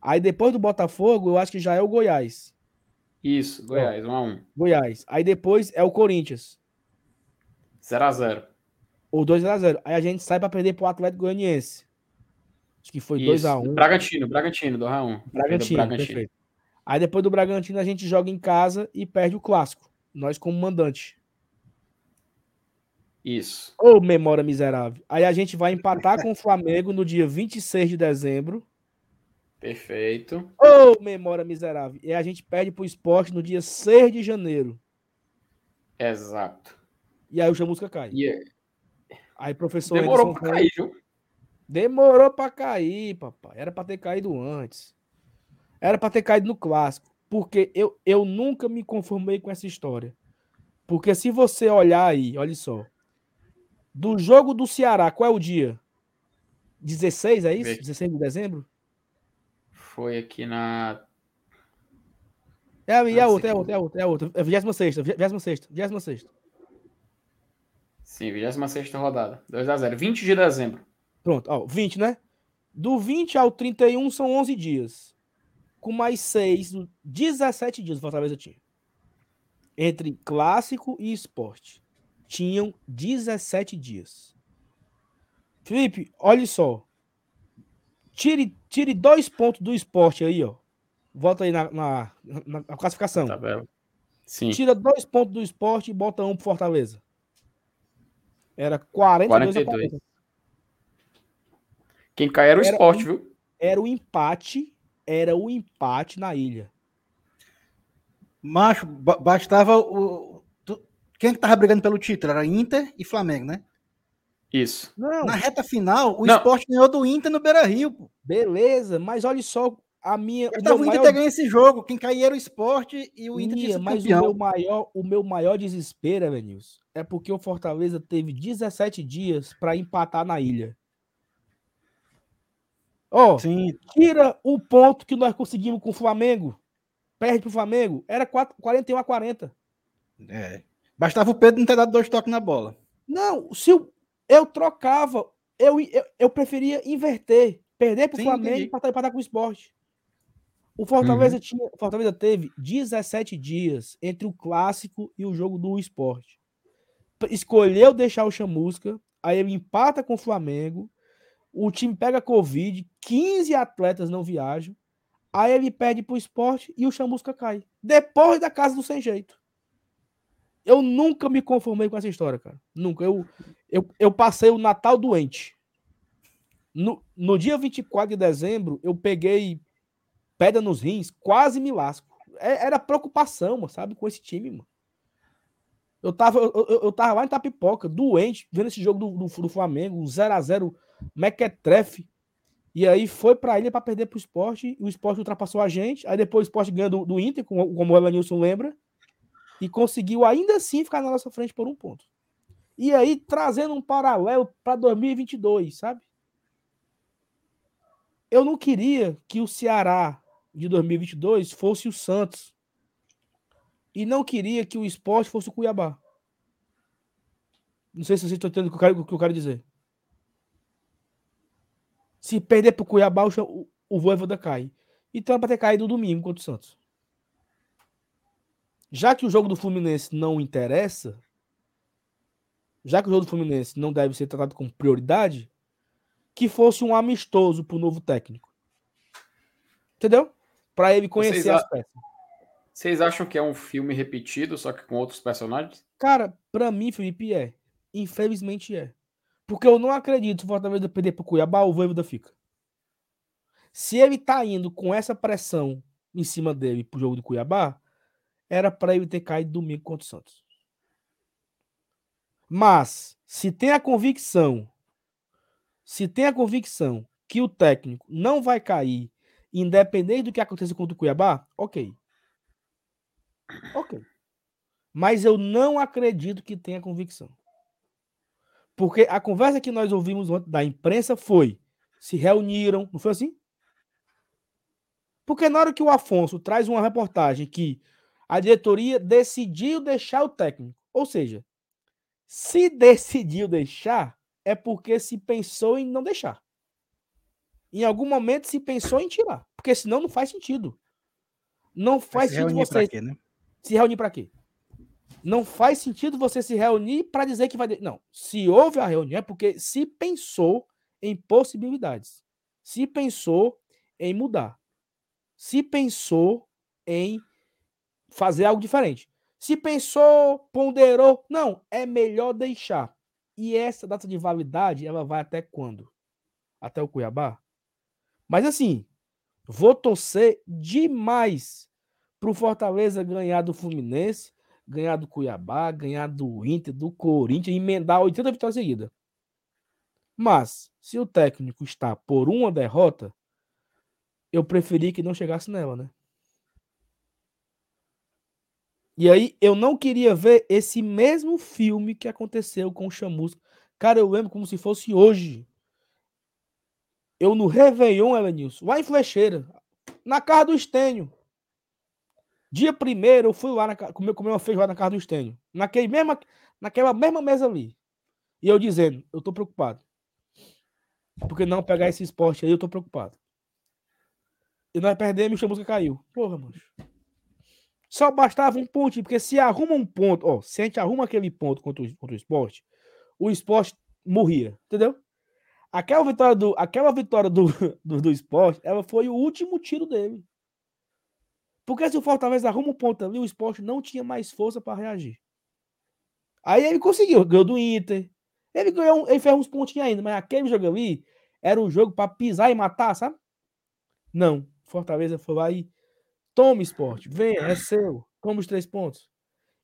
Aí depois do Botafogo, eu acho que já é o Goiás. Isso, Goiás, 1 um a 1 um. Goiás. Aí depois é o Corinthians. 0 a 0 Ou 2 a 0 Aí a gente sai para perder pro Atlético Goianiense. Acho que foi 2 a 1 Bragantino, Bragantino, 2 a 1 Bragantino, Bragantino. perfeito. Aí depois do Bragantino a gente joga em casa e perde o clássico. Nós como mandante. Isso. Ô, oh, memória miserável. Aí a gente vai empatar com o Flamengo no dia 26 de dezembro. Perfeito. Ô, oh, memória miserável. E a gente perde pro esporte no dia 6 de janeiro. Exato. E aí o Chamusca cai. Yeah. Aí professor Demorou Edson pra cair, viu? Demorou pra cair, papai. Era pra ter caído antes. Era pra ter caído no clássico. Porque eu, eu nunca me conformei com essa história. Porque se você olhar aí, olha só. Do jogo do Ceará, qual é o dia? 16, é isso? 16 de dezembro? Foi aqui na. É, é, a outra, é outra, é outra, é a outra. É 26, 26, 26. Sim, 26 rodada. 2x0. 20 de dezembro. Pronto, ó, 20, né? Do 20 ao 31 são 11 dias. Com mais 6, 17 dias o Fortaleza tinha. Entre clássico e esporte tinham 17 dias. Felipe, olha só. Tire, tire dois pontos do esporte aí, ó. Volta aí na, na, na, na classificação. Tá Sim. Tira dois pontos do esporte e bota um pro Fortaleza. Era 42, 42. Quem cai era o era esporte, viu? Era o empate. Era o empate na ilha. Macho, bastava o, quem que tava brigando pelo título? Era Inter e Flamengo, né? Isso. Não. Na reta final, o não. esporte ganhou do Inter no Beira Rio. Beleza, mas olha só a minha. o, o Inter maior... ter esse jogo. Quem caía era o esporte e o Inter tinha Mas campeão. o meu, maior, o meu maior desespero, Evanilson, é porque o Fortaleza teve 17 dias para empatar na ilha. Ó, oh, tira o ponto que nós conseguimos com o Flamengo. Perde pro Flamengo. Era 4, 41 a 40. É. Bastava o Pedro não ter dado dois toques na bola. Não, se eu, eu trocava, eu, eu, eu preferia inverter, perder para o Flamengo para empatar com o esporte. O Fortaleza, uhum. tinha, o Fortaleza teve 17 dias entre o clássico e o jogo do esporte. Escolheu deixar o Chamusca, aí ele empata com o Flamengo, o time pega Covid, 15 atletas não viajam, Aí ele perde pro esporte e o Chamusca cai. Depois da casa do sem jeito. Eu nunca me conformei com essa história, cara. Nunca. Eu, eu, eu passei o Natal doente. No, no dia 24 de dezembro, eu peguei pedra nos rins, quase me lasco. É, era preocupação, sabe, com esse time, mano. Eu tava, eu, eu, eu tava lá em Tapipoca, doente, vendo esse jogo do, do, do Flamengo, 0x0, Mequetrefe. E aí foi pra ilha para perder pro esporte. O esporte ultrapassou a gente. Aí depois o esporte ganha do, do Inter, como, como o Evanilson lembra e conseguiu ainda assim ficar na nossa frente por um ponto. E aí, trazendo um paralelo para 2022, sabe? Eu não queria que o Ceará de 2022 fosse o Santos. E não queria que o esporte fosse o Cuiabá. Não sei se vocês estão entendendo o que eu quero, que eu quero dizer. Se perder para o Cuiabá, o, o Voivoda cai. Então é para ter caído domingo contra o Santos já que o jogo do Fluminense não interessa, já que o jogo do Fluminense não deve ser tratado com prioridade, que fosse um amistoso para o novo técnico. Entendeu? Para ele conhecer Vocês as peças. Vocês acham que é um filme repetido, só que com outros personagens? Cara, para mim, Felipe, é. Infelizmente é. Porque eu não acredito que o Fortaleza perder para o Cuiabá, o Voivoda fica. Se ele tá indo com essa pressão em cima dele pro jogo do Cuiabá, era para ele ter caído domingo contra o Santos. Mas, se tem a convicção, se tem a convicção que o técnico não vai cair, independente do que aconteça contra o Cuiabá, ok. Ok. Mas eu não acredito que tenha convicção. Porque a conversa que nós ouvimos ontem da imprensa foi: se reuniram, não foi assim? Porque na hora que o Afonso traz uma reportagem que a diretoria decidiu deixar o técnico. Ou seja, se decidiu deixar, é porque se pensou em não deixar. Em algum momento se pensou em tirar. Porque senão não faz sentido. Não faz sentido você. Quê, né? Se reunir para quê? Não faz sentido você se reunir para dizer que vai. Não. Se houve a reunião é porque se pensou em possibilidades. Se pensou em mudar. Se pensou em fazer algo diferente. Se pensou, ponderou, não, é melhor deixar. E essa data de validade, ela vai até quando? Até o Cuiabá? Mas assim, vou torcer demais pro Fortaleza ganhar do Fluminense, ganhar do Cuiabá, ganhar do Inter, do Corinthians, emendar 80 vitórias seguidas. Mas, se o técnico está por uma derrota, eu preferi que não chegasse nela, né? E aí eu não queria ver esse mesmo filme que aconteceu com o Chamusca. Cara, eu lembro como se fosse hoje. Eu no Réveillon, Elenilson, lá em Flecheira, na casa do Estênio. Dia primeiro eu fui lá na, comer, comer uma feijoada na casa do Estênio. Naquele mesma, naquela mesma mesa ali. E eu dizendo, eu tô preocupado. Porque não pegar esse esporte aí, eu tô preocupado. E nós perdemos e o Chamusca caiu. Porra, mano. Só bastava um ponto, porque se arruma um ponto, ó, se a gente arruma aquele ponto contra o, contra o esporte, o esporte morria, entendeu? Aquela vitória do, aquela vitória do, do, do esporte, ela foi o último tiro dele. Porque se o Fortaleza arruma um ponto ali, o esporte não tinha mais força para reagir. Aí ele conseguiu, ganhou do Inter. Ele ganhou, ele fez uns pontinhos ainda, mas aquele jogo ali era um jogo para pisar e matar, sabe? Não. Fortaleza foi lá e Toma, esporte. Venha, é seu. Toma os três pontos.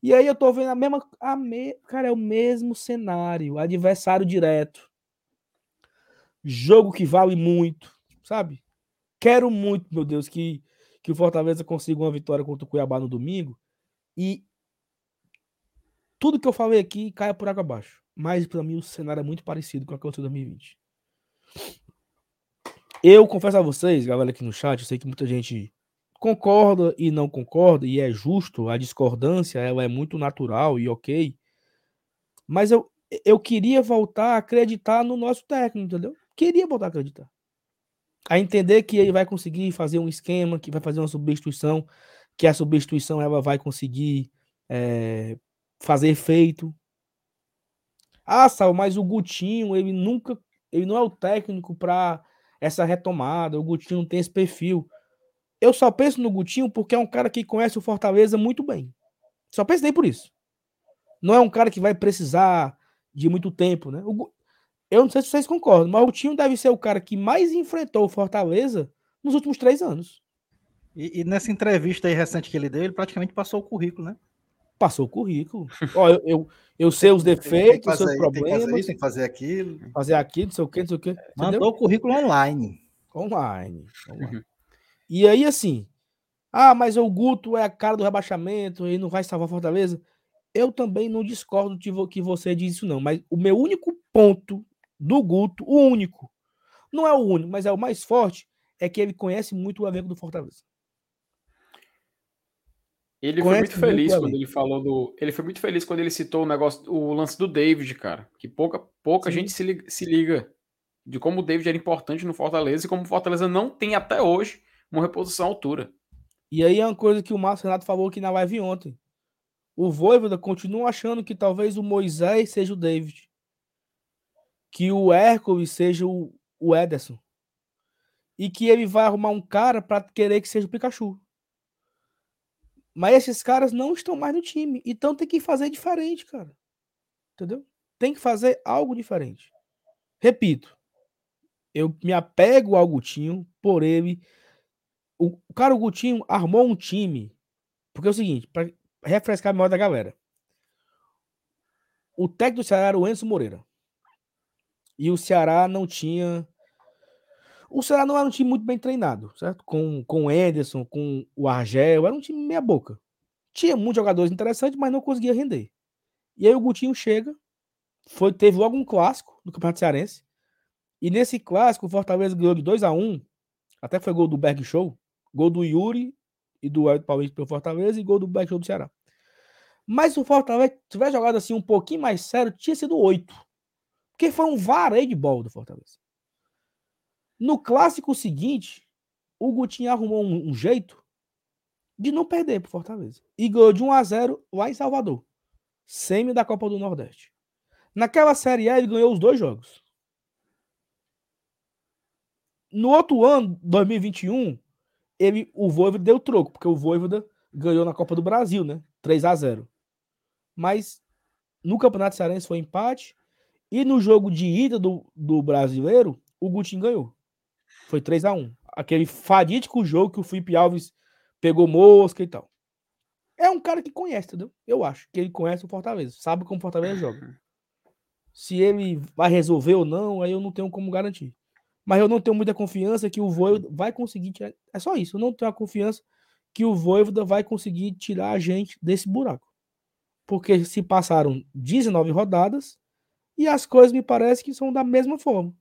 E aí eu tô vendo a mesma. A me, cara, é o mesmo cenário. Adversário direto. Jogo que vale muito. Sabe? Quero muito, meu Deus, que, que o Fortaleza consiga uma vitória contra o Cuiabá no domingo. E tudo que eu falei aqui caia por água abaixo. Mas para mim o cenário é muito parecido com o que aconteceu em 2020. Eu confesso a vocês, galera aqui no chat, eu sei que muita gente concorda e não concorda, e é justo, a discordância ela é muito natural e ok. Mas eu, eu queria voltar a acreditar no nosso técnico, entendeu? Queria voltar a acreditar. A entender que ele vai conseguir fazer um esquema, que vai fazer uma substituição, que a substituição ela vai conseguir é, fazer efeito. Ah, Sal, mas o Gutinho, ele nunca, ele não é o técnico para essa retomada. O Gutinho não tem esse perfil. Eu só penso no Gutinho porque é um cara que conhece o Fortaleza muito bem. Só pensei por isso. Não é um cara que vai precisar de muito tempo, né? O, eu não sei se vocês concordam, mas o Gutinho deve ser o cara que mais enfrentou o Fortaleza nos últimos três anos. E, e, nessa entrevista aí recente que ele deu, ele praticamente passou o currículo, né? Passou o currículo. Ó, eu, eu, eu sei os defeitos, os seus problemas. Tem que isso, tem que fazer aquilo. Fazer aquilo, não sei o quê, não sei o quê. Mandou o currículo online. Online. online. E aí, assim, ah, mas o Guto é a cara do rebaixamento e não vai salvar Fortaleza. Eu também não discordo de que você diz isso, não. Mas o meu único ponto do Guto, o único, não é o único, mas é o mais forte, é que ele conhece muito o elenco do Fortaleza. Ele conhece foi muito feliz quando ele falou do. Ele foi muito feliz quando ele citou o negócio, o lance do David, cara. Que pouca, pouca gente se liga, se liga de como o David era importante no Fortaleza e como o Fortaleza não tem até hoje uma reposição à altura. E aí é uma coisa que o Márcio Renato falou aqui na live ontem. O Voivoda continua achando que talvez o Moisés seja o David. Que o Hércules seja o, o Ederson. E que ele vai arrumar um cara para querer que seja o Pikachu. Mas esses caras não estão mais no time. Então tem que fazer diferente, cara. Entendeu? Tem que fazer algo diferente. Repito. Eu me apego ao Gutinho por ele o, cara, o Gutinho armou um time. Porque é o seguinte, para refrescar a memória da galera. O técnico do Ceará era o Enzo Moreira. E o Ceará não tinha. O Ceará não era um time muito bem treinado, certo? Com, com o Anderson, com o Argel, era um time meia-boca. Tinha muitos jogadores interessantes, mas não conseguia render. E aí o Gutinho chega, foi, teve logo um clássico do Campeonato Cearense. E nesse clássico, o Fortaleza ganhou de 2 a 1 Até foi gol do Berg Show. Gol do Yuri e do Elton Paulista pelo Fortaleza e gol do Show do Ceará. Mas se o Fortaleza tivesse jogado assim um pouquinho mais sério, tinha sido oito. Porque foi um vareio de bola do Fortaleza. No clássico seguinte, o Gutinho arrumou um, um jeito de não perder pro Fortaleza. E ganhou de 1 a 0 lá em Salvador. Semi da Copa do Nordeste. Naquela Série A, ele ganhou os dois jogos. No outro ano, 2021, ele, o Voivoda deu troco, porque o Voivoda ganhou na Copa do Brasil, né? 3 a 0 Mas no Campeonato Cearense foi empate. E no jogo de ida do, do brasileiro, o Gutinho ganhou. Foi 3 a 1 Aquele fadídico jogo que o Felipe Alves pegou mosca e tal. É um cara que conhece, entendeu? Eu acho que ele conhece o Fortaleza, sabe como o Fortaleza joga. Se ele vai resolver ou não, aí eu não tenho como garantir mas eu não tenho muita confiança que o Voivoda vai conseguir tirar. É só isso, eu não tenho a confiança que o Voivoda vai conseguir tirar a gente desse buraco. Porque se passaram 19 rodadas e as coisas me parecem que são da mesma forma.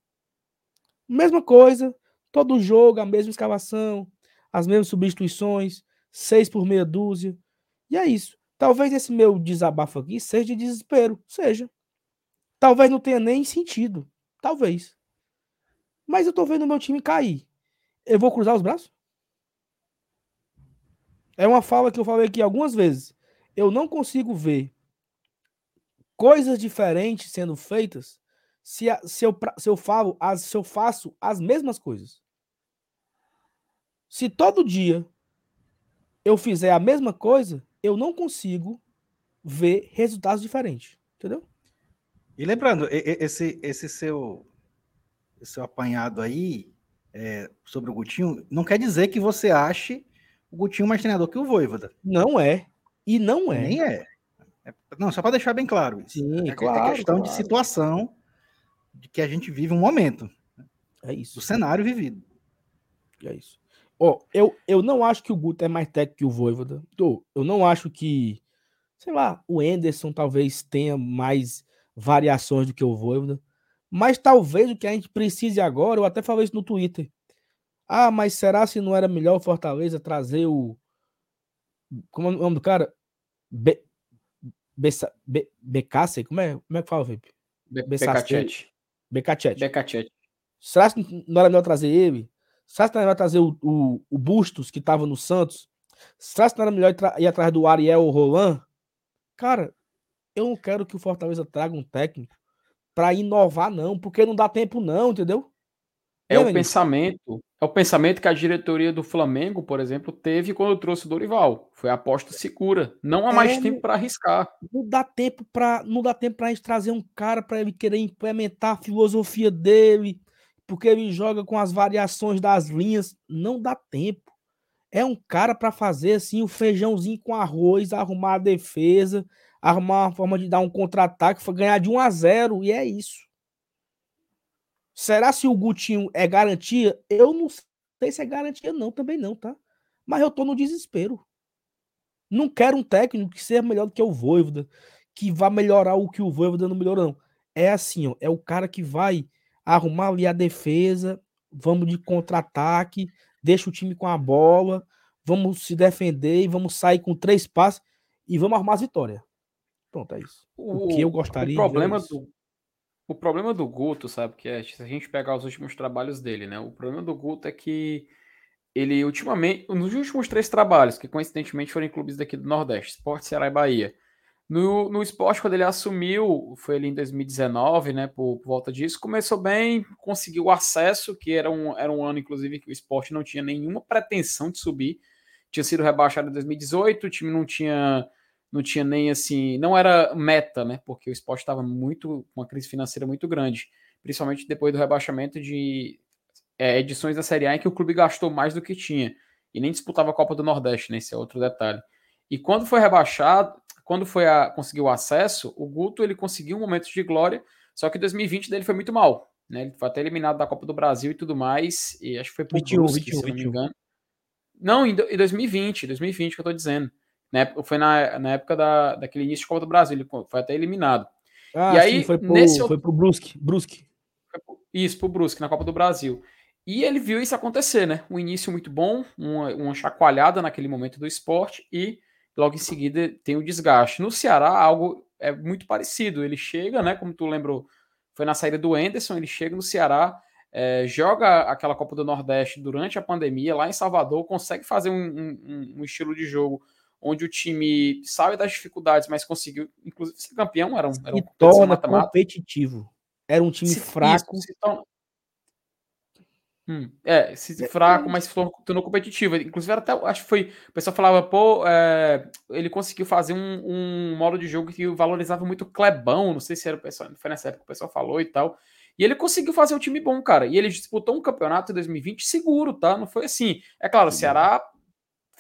Mesma coisa, todo jogo, a mesma escavação, as mesmas substituições, seis por meia dúzia. E é isso. Talvez esse meu desabafo aqui seja de desespero. Seja. Talvez não tenha nem sentido. Talvez. Mas eu tô vendo o meu time cair. Eu vou cruzar os braços? É uma fala que eu falei aqui algumas vezes. Eu não consigo ver coisas diferentes sendo feitas se, se, eu, se, eu, falo, as, se eu faço as mesmas coisas. Se todo dia eu fizer a mesma coisa, eu não consigo ver resultados diferentes. Entendeu? E lembrando, esse, esse seu seu apanhado aí é, sobre o Gutinho, não quer dizer que você ache o Gutinho mais treinador que o Voivoda. Não é. E não é. Nem é. é não, só para deixar bem claro isso. Sim, é, claro. É questão claro. de situação de que a gente vive um momento. É isso. Do cenário vivido. É isso. Oh, eu, eu não acho que o Guto é mais técnico que o Voivoda. Eu não acho que, sei lá, o Enderson talvez tenha mais variações do que o Voivoda. Mas talvez o que a gente precise agora, eu até falei isso no Twitter. Ah, mas será se não era melhor o Fortaleza trazer o. Como é o nome do cara? Be... Bessa... Be... Como é? Como é que fala, Felipe? Be Becacete. Becacete. Becacete. Será que não era melhor trazer ele? Será que não era melhor trazer o, o, o Bustos, que estava no Santos? Será que não era melhor ir atrás do Ariel Roland? Cara, eu não quero que o Fortaleza traga um técnico para inovar, não, porque não dá tempo, não, entendeu? É o pensamento, é o pensamento que a diretoria do Flamengo, por exemplo, teve quando trouxe o Dorival. Foi a aposta segura. Não há mais é, tempo para arriscar. Não dá tempo para, não dá tempo para a gente trazer um cara para ele querer implementar a filosofia dele, porque ele joga com as variações das linhas. Não dá tempo. É um cara para fazer assim o feijãozinho com arroz, arrumar a defesa, arrumar uma forma de dar um contra-ataque, ganhar de 1 a 0 e é isso. Será se o Gutinho é garantia? Eu não sei se é garantia, não, também não, tá? Mas eu tô no desespero. Não quero um técnico que seja melhor do que o Voivoda, que vá melhorar o que o Voivoda não melhorou, não. É assim, ó, é o cara que vai arrumar ali a defesa, vamos de contra-ataque, deixa o time com a bola, vamos se defender e vamos sair com três passos e vamos arrumar as vitórias. Pronto, é isso. O, o que eu gostaria. O problema, do, o problema do Guto, sabe, que é, se a gente pegar os últimos trabalhos dele, né? O problema do Guto é que ele ultimamente, nos últimos três trabalhos, que coincidentemente foram em clubes daqui do Nordeste, Sport, Ceará e Bahia. No, no esporte, quando ele assumiu, foi ali em 2019, né? Por, por volta disso, começou bem, conseguiu acesso, que era um, era um ano, inclusive, que o esporte não tinha nenhuma pretensão de subir. Tinha sido rebaixado em 2018, o time não tinha não tinha nem assim, não era meta, né? Porque o esporte estava muito, uma crise financeira muito grande, principalmente depois do rebaixamento de é, edições da Série A em que o clube gastou mais do que tinha e nem disputava a Copa do Nordeste, né? Esse é outro detalhe. E quando foi rebaixado, quando foi a, conseguiu o acesso, o Guto ele conseguiu um momento de glória, só que 2020 dele foi muito mal, né? Ele foi até eliminado da Copa do Brasil e tudo mais, e acho que foi por 21, Brusque, 21, se 21. não me engano. Não, em, em 2020, 2020 que eu tô dizendo. Né? Foi na, na época da, daquele início de Copa do Brasil, ele foi até eliminado. Ah, e aí, sim, foi pro, nesse foi pro Brusque. Brusque. Isso, pro Brusque, na Copa do Brasil. E ele viu isso acontecer, né? Um início muito bom, uma, uma chacoalhada naquele momento do esporte e logo em seguida tem o desgaste. No Ceará, algo é muito parecido. Ele chega, né? Como tu lembrou, foi na saída do Enderson, ele chega no Ceará, é, joga aquela Copa do Nordeste durante a pandemia lá em Salvador, consegue fazer um, um, um estilo de jogo onde o time sabe das dificuldades, mas conseguiu, inclusive, ser campeão. Era um, era um e torna competitivo. Era um time se, fraco. Isso, se torna... hum, é, se é, fraco, mas se tornou competitivo. Inclusive, até acho que foi. O pessoal falava, pô, é, ele conseguiu fazer um, um modo de jogo que valorizava muito o Clebão. Não sei se era o pessoal, foi nessa época que o pessoal falou e tal. E ele conseguiu fazer um time bom, cara. E ele disputou um campeonato em 2020 seguro, tá? Não foi assim. É claro, o Ceará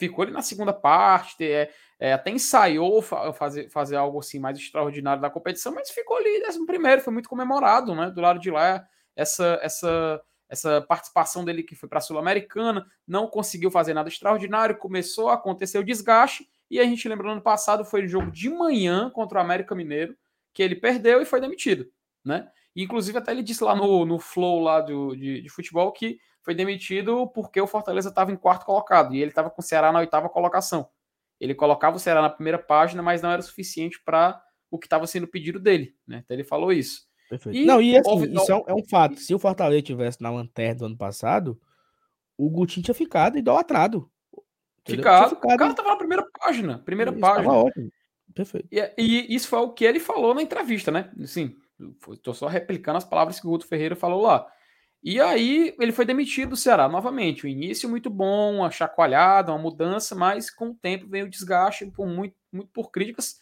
ficou ali na segunda parte, é, é, até ensaiou fazer, fazer algo assim mais extraordinário da competição, mas ficou ali décimo primeiro, foi muito comemorado, né? Do lado de lá, essa, essa, essa participação dele que foi para a Sul-Americana, não conseguiu fazer nada extraordinário, começou a acontecer o desgaste, e a gente lembra no ano passado foi o jogo de manhã contra o América Mineiro, que ele perdeu e foi demitido, né? Inclusive, até ele disse lá no, no flow lá do, de, de futebol que foi demitido porque o Fortaleza estava em quarto colocado e ele estava com o Ceará na oitava colocação. Ele colocava o Ceará na primeira página, mas não era suficiente para o que estava sendo pedido dele. Né? Então ele falou isso. Perfeito. E, não, e assim, isso é um, é fato. Se o Fortaleza tivesse na lanterna do ano passado, o Gutinho tinha ficado idolatrado. Ficado. ficado. O cara estava na primeira página. Primeira isso página. ótimo. Perfeito. E, e, isso foi o que ele falou na entrevista, né? Assim, estou só replicando as palavras que o Guto Ferreira falou lá. E aí ele foi demitido do Ceará novamente. O início muito bom, uma chacoalhada, uma mudança, mas com o tempo veio o desgaste por muito, muito por críticas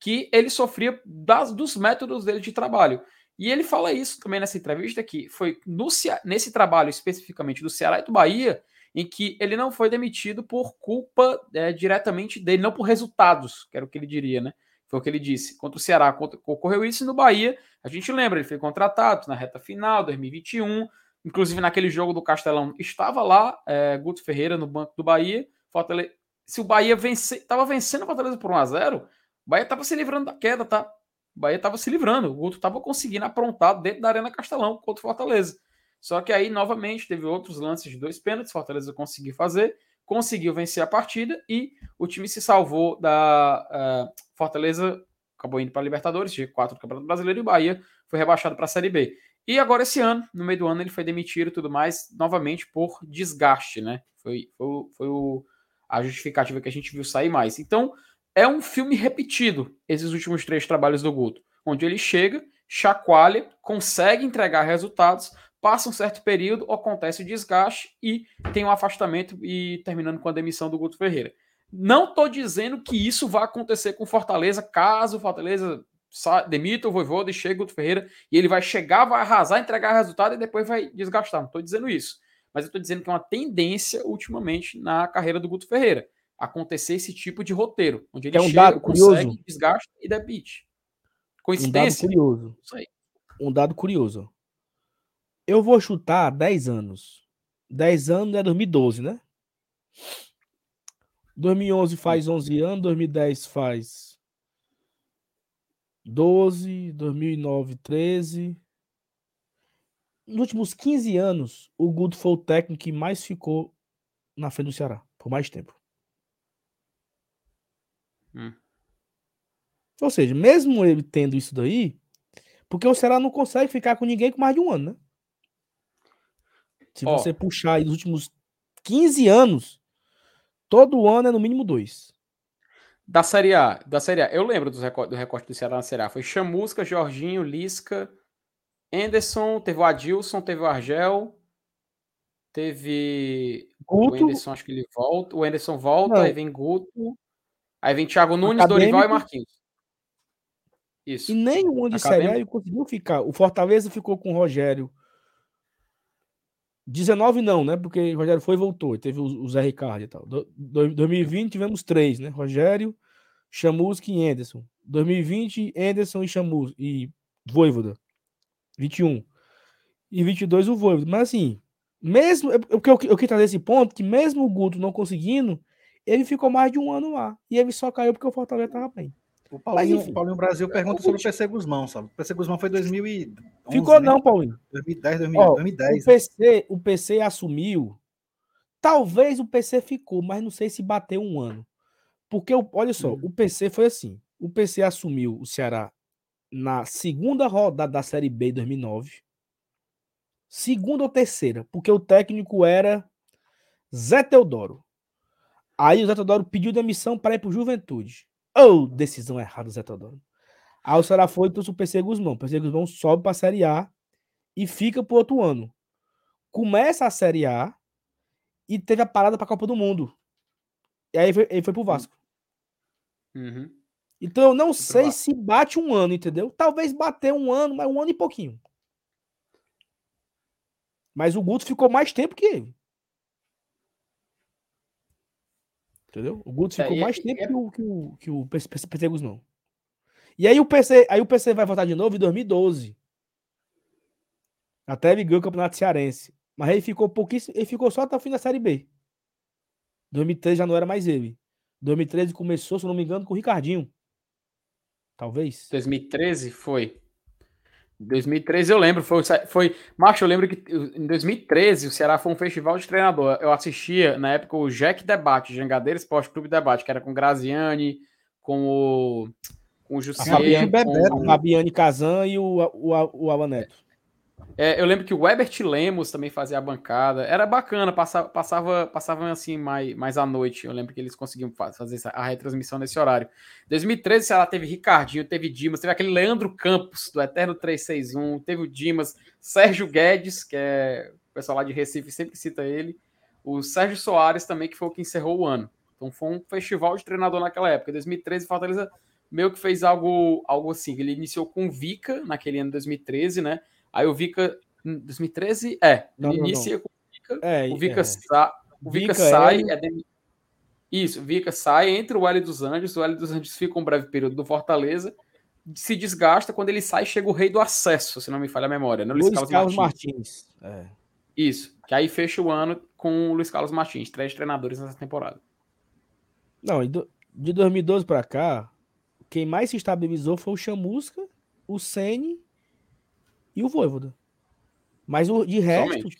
que ele sofria das, dos métodos dele de trabalho. E ele fala isso também nessa entrevista que foi no, nesse trabalho especificamente do Ceará e do Bahia, em que ele não foi demitido por culpa é, diretamente dele, não por resultados, que era o que ele diria, né? Foi o que ele disse. Contra o Ceará ocorreu isso e no Bahia, a gente lembra, ele foi contratado na reta final, 2021, Inclusive, naquele jogo do Castelão, estava lá é, Guto Ferreira no banco do Bahia. Fortaleza, se o Bahia estava vencendo o Fortaleza por 1x0, o Bahia estava se livrando da queda, tá? O Bahia estava se livrando. O Guto estava conseguindo aprontar dentro da Arena Castelão contra o Fortaleza. Só que aí, novamente, teve outros lances de dois pênaltis. Fortaleza conseguiu fazer, conseguiu vencer a partida e o time se salvou da uh, Fortaleza. Acabou indo para a Libertadores, de quatro do Campeonato Brasileiro e o Bahia foi rebaixado para a Série B. E agora, esse ano, no meio do ano, ele foi demitido e tudo mais, novamente por desgaste, né? Foi, foi, foi o, a justificativa que a gente viu sair mais. Então, é um filme repetido, esses últimos três trabalhos do Guto, onde ele chega, chacoalha, consegue entregar resultados, passa um certo período, acontece o desgaste e tem um afastamento e terminando com a demissão do Guto Ferreira. Não estou dizendo que isso vai acontecer com Fortaleza, caso Fortaleza demita o Voivoda e chega o Guto Ferreira e ele vai chegar, vai arrasar, entregar resultado e depois vai desgastar. Não estou dizendo isso. Mas eu estou dizendo que é uma tendência ultimamente na carreira do Guto Ferreira acontecer esse tipo de roteiro, onde ele é um chega, dado consegue, curioso. desgasta e debite. Coincidência? Um dado curioso. Isso aí. Um dado curioso. Eu vou chutar 10 anos. 10 anos é 2012, né? 2011 faz 11 anos, 2010 faz 12, 2009 13. Nos últimos 15 anos, o Guto foi o técnico que mais ficou na frente do Ceará, por mais tempo. Hum. Ou seja, mesmo ele tendo isso daí, porque o Ceará não consegue ficar com ninguém com mais de um ano, né? Se oh. você puxar aí nos últimos 15 anos, todo ano é no mínimo dois. Da Série A, da Série A, eu lembro do recorte, do recorte do Ceará na Série A. Foi Chamusca, Jorginho, Lisca, Anderson, teve o Adilson, teve o Argel, teve Guto. o Anderson, acho que ele volta. O Anderson volta, não. aí vem Guto. Aí vem Thiago Nunes, Acadêmico. Dorival e Marquinhos. Isso. E nenhum de Série A conseguiu ficar. O Fortaleza ficou com o Rogério 19 não, né? Porque Rogério foi e voltou. Teve o, Zé Ricardo e tal. Do, 2020 tivemos três, né? Rogério, Chamusca e Anderson. 2020, Anderson e Chamusca e Voivoda. 21. E 22 o Voivoda. Mas assim, mesmo eu, eu, eu, eu quis trazer esse ponto que mesmo o Guto não conseguindo, ele ficou mais de um ano lá. E ele só caiu porque o Fortaleza tava bem. O Paulinho, Mas, Paulinho Brasil pergunta sobre o PC Guzmão, sabe? O PC Guzmão foi 2011. Ficou né? não, Paulinho. 2010, 2010. Ó, 2010 o, PC, o PC assumiu. Talvez o PC ficou, mas não sei se bateu um ano. Porque, olha só, hum. o PC foi assim. O PC assumiu o Ceará na segunda rodada da Série B 2009. Segunda ou terceira, porque o técnico era Zé Teodoro. Aí o Zé Teodoro pediu demissão para ir para o Juventude. Oh, decisão errada, Zé Teodoro. Aí o Ceará foi e trouxe o PC Guzmão. O PC Guzmão sobe para a Série A e fica pro outro ano. Começa a Série A e teve a parada para a Copa do Mundo. E aí ele foi, pro Vasco. Uhum. Então eu não sei se bate um ano, entendeu? Talvez bater um ano, mas um ano e pouquinho. Mas o Guto ficou mais tempo que ele. Entendeu? O Guto é, ficou é, mais tempo é... que o, que o, que o PC, PC Guzmão. E aí o PC, aí o PC vai voltar de novo em 2012. Até ele ganhou o Campeonato Cearense. Mas ele ficou pouquíssimo, ele ficou só até o fim da Série B. 2013 já não era mais ele. 2013 começou, se não me engano, com o Ricardinho. Talvez. 2013 foi. 2013 eu lembro, foi, foi. Macho, eu lembro que em 2013 o Ceará foi um festival de treinador. Eu assistia na época o Jack Debate, Jangadeira Esporte Clube Debate, que era com o Graziani, com o. Com o Jussier, Fabiane, com... o Fabiane Kazan e o, o, o Alan Neto. É, eu lembro que o Ebert Lemos também fazia a bancada. Era bacana, passava, passava, passava assim mais, mais à noite. Eu lembro que eles conseguiam fazer a retransmissão nesse horário. 2013, ela teve Ricardinho, teve Dimas, teve aquele Leandro Campos, do Eterno 361, teve o Dimas, Sérgio Guedes, que é o pessoal lá de Recife sempre cita ele, o Sérgio Soares também, que foi o que encerrou o ano. Então foi um festival de treinador naquela época. 2013, Fortaleza meio que fez algo, algo assim. Ele iniciou com Vica naquele ano 2013, né? Aí o Vika, em 2013, é, não, inicia não, não. com o Vika, é, o Vika, é. Sa, o Vika, Vika sai, é... é isso, o Vika sai, entra o L dos Anjos, o L dos Anjos fica um breve período do Fortaleza, se desgasta, quando ele sai, chega o rei do acesso, se não me falha a memória, né? Luiz, Luiz Carlos, Carlos Martins. Martins. É. Isso, que aí fecha o ano com o Luiz Carlos Martins, três treinadores nessa temporada. Não, de 2012 para cá, quem mais se estabilizou foi o Chamusca, o Sene e o Voivoda. Mas o, de resto, Somente.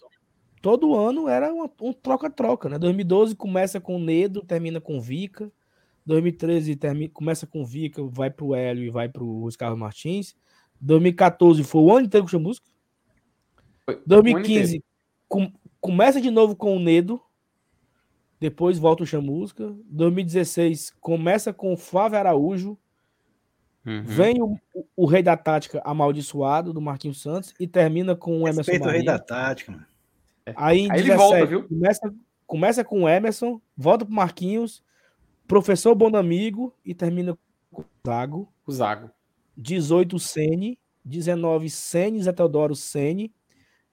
todo ano era uma, um troca-troca, né? 2012 começa com Nedo, termina com Vica. 2013 termina, começa com Vica, vai pro Hélio e vai pro Carlos Martins. 2014 foi o ano inteiro com o Chamusca. 2015 com, começa de novo com o Nedo. Depois volta o Chamusca. 2016 começa com o Flávio Araújo. Uhum. Vem o, o, rei da tática amaldiçoado do Marquinhos Santos e termina com o Emerson Respeito Marinho. o rei da tática, mano. Aí, Aí 17, ele volta, viu? Começa, começa com o Emerson, volta pro Marquinhos, professor Bonamigo e termina com o Zago. O Zago. 18 Sene, 19 Sene, Zé Teodoro Sene,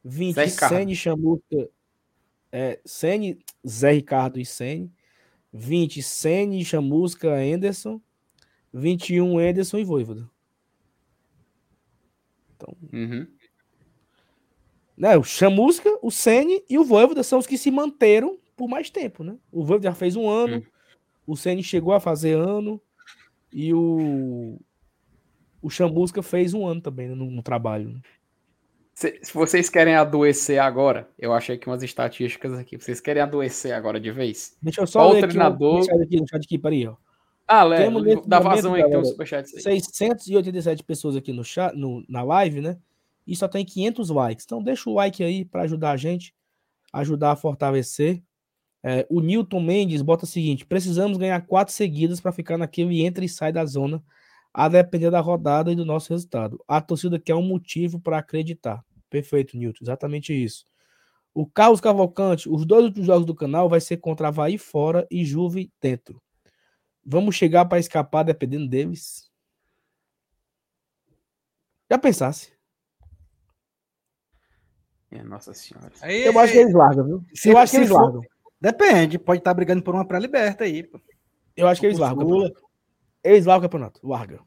20 Sene Chamuca, é, Sene, Zé Ricardo e Sene, 20 Sene Chamusca Anderson, 21 Anderson e Voivoda. Então, uhum. né, o Chamusca, o Sene e o Voivoda são os que se manteram por mais tempo, né? O Voivoda já fez um ano, uhum. o Sene chegou a fazer ano e o o Chamusca fez um ano também né, no, no trabalho. Né? Se, se, vocês querem adoecer agora, eu achei aqui umas estatísticas aqui. Vocês querem adoecer agora de vez? Deixa eu só Qual ler treinador... aqui, chat aqui, peraí, ó. Ah, Lé, dá vazão aí, tem um superchat. 687 pessoas aqui no chat, no, na live, né? E só tem 500 likes. Então deixa o like aí para ajudar a gente, ajudar a fortalecer. É, o Newton Mendes bota o seguinte: precisamos ganhar quatro seguidas para ficar naquele entra e sai da zona a depender da rodada e do nosso resultado. A torcida quer um motivo para acreditar. Perfeito, Newton, exatamente isso. O Carlos Cavalcante, os dois últimos jogos do canal vai ser contra Havaí fora e Juve dentro. Vamos chegar para escapar dependendo deles? Já pensasse? É, nossa senhora. Aí, eu acho que eles largam, viu? Se, eu acho que eles for... largam. Depende, pode estar brigando por uma pré-liberta aí. Pô. Eu acho que eles largam. Eles largam o campeonato. Larga.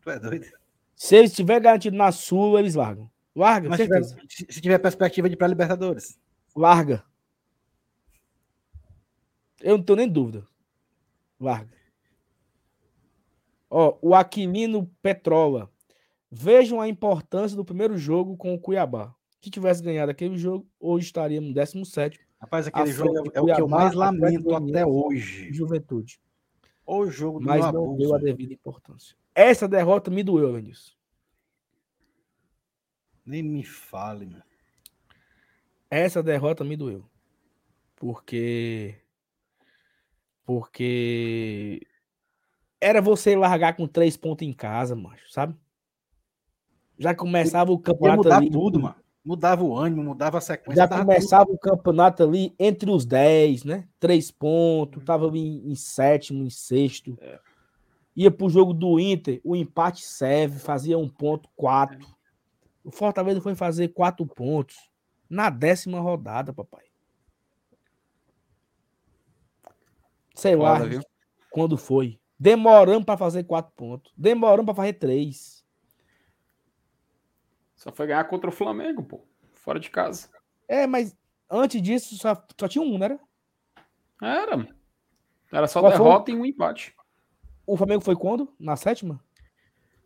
Tu é doido? Se eles tiver garantido na Sul, eles largam. Larga, Mas certeza. Tiver, se tiver perspectiva de pré-Libertadores. Larga. Eu não tenho nem dúvida. Larga. Ó, o Aquilino Petrola. Vejam a importância do primeiro jogo com o Cuiabá. Se tivesse ganhado aquele jogo, hoje estaríamos no 17. Rapaz, aquele jogo é, é o que eu mais lamento até hoje. Juventude. O jogo do Mas não deu a devida importância. Essa derrota me doeu, Vinícius. Nem me fale, mano. Essa derrota me doeu. Porque. Porque. Era você largar com três pontos em casa, macho, sabe? Já começava o campeonato. Ia mudar ali, tudo, mano mudava o ânimo, mudava a sequência. Já começava tudo. o campeonato ali entre os 10, né? Três pontos, uhum. tava em, em sétimo, em sexto. É. Ia pro jogo do Inter, o empate serve, fazia um ponto, quatro. É. O Fortaleza foi fazer quatro pontos na décima rodada, papai. Sei Foda, lá viu? quando foi. Demorando para fazer quatro pontos. Demorando para fazer três. Só foi ganhar contra o Flamengo, pô. Fora de casa. É, mas antes disso só, só tinha um, não era? Era. Era só Qual derrota foi? e um empate. O Flamengo foi quando? Na sétima?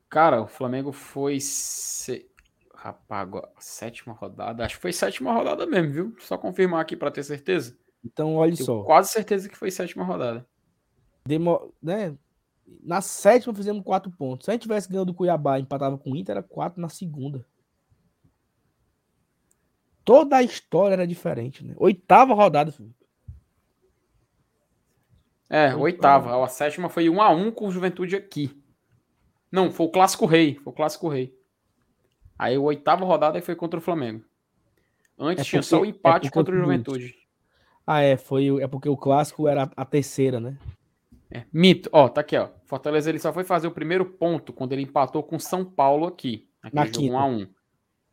Cara, o Flamengo foi. Se... Rapaz, sétima rodada. Acho que foi sétima rodada mesmo, viu? Só confirmar aqui para ter certeza. Então, olha Tenho só. Quase certeza que foi sétima rodada. Demo... Né? Na sétima fizemos quatro pontos. Se a gente tivesse ganhando o Cuiabá e empatava com o Inter, era quatro na segunda. Toda a história era diferente, né? Oitava rodada, Felipe. É, oitava. A sétima foi 1 a 1 com o Juventude aqui. Não, foi o Clássico Rei. Foi o Clássico Rei. Aí a oitava rodada foi contra o Flamengo. Antes é porque, tinha só o empate é contra o Juventude. Ah, é. Foi, é porque o Clássico era a terceira, né? É, mito. Ó, tá aqui, ó. Fortaleza ele só foi fazer o primeiro ponto quando ele empatou com São Paulo aqui. Aqui jogo 1 a 1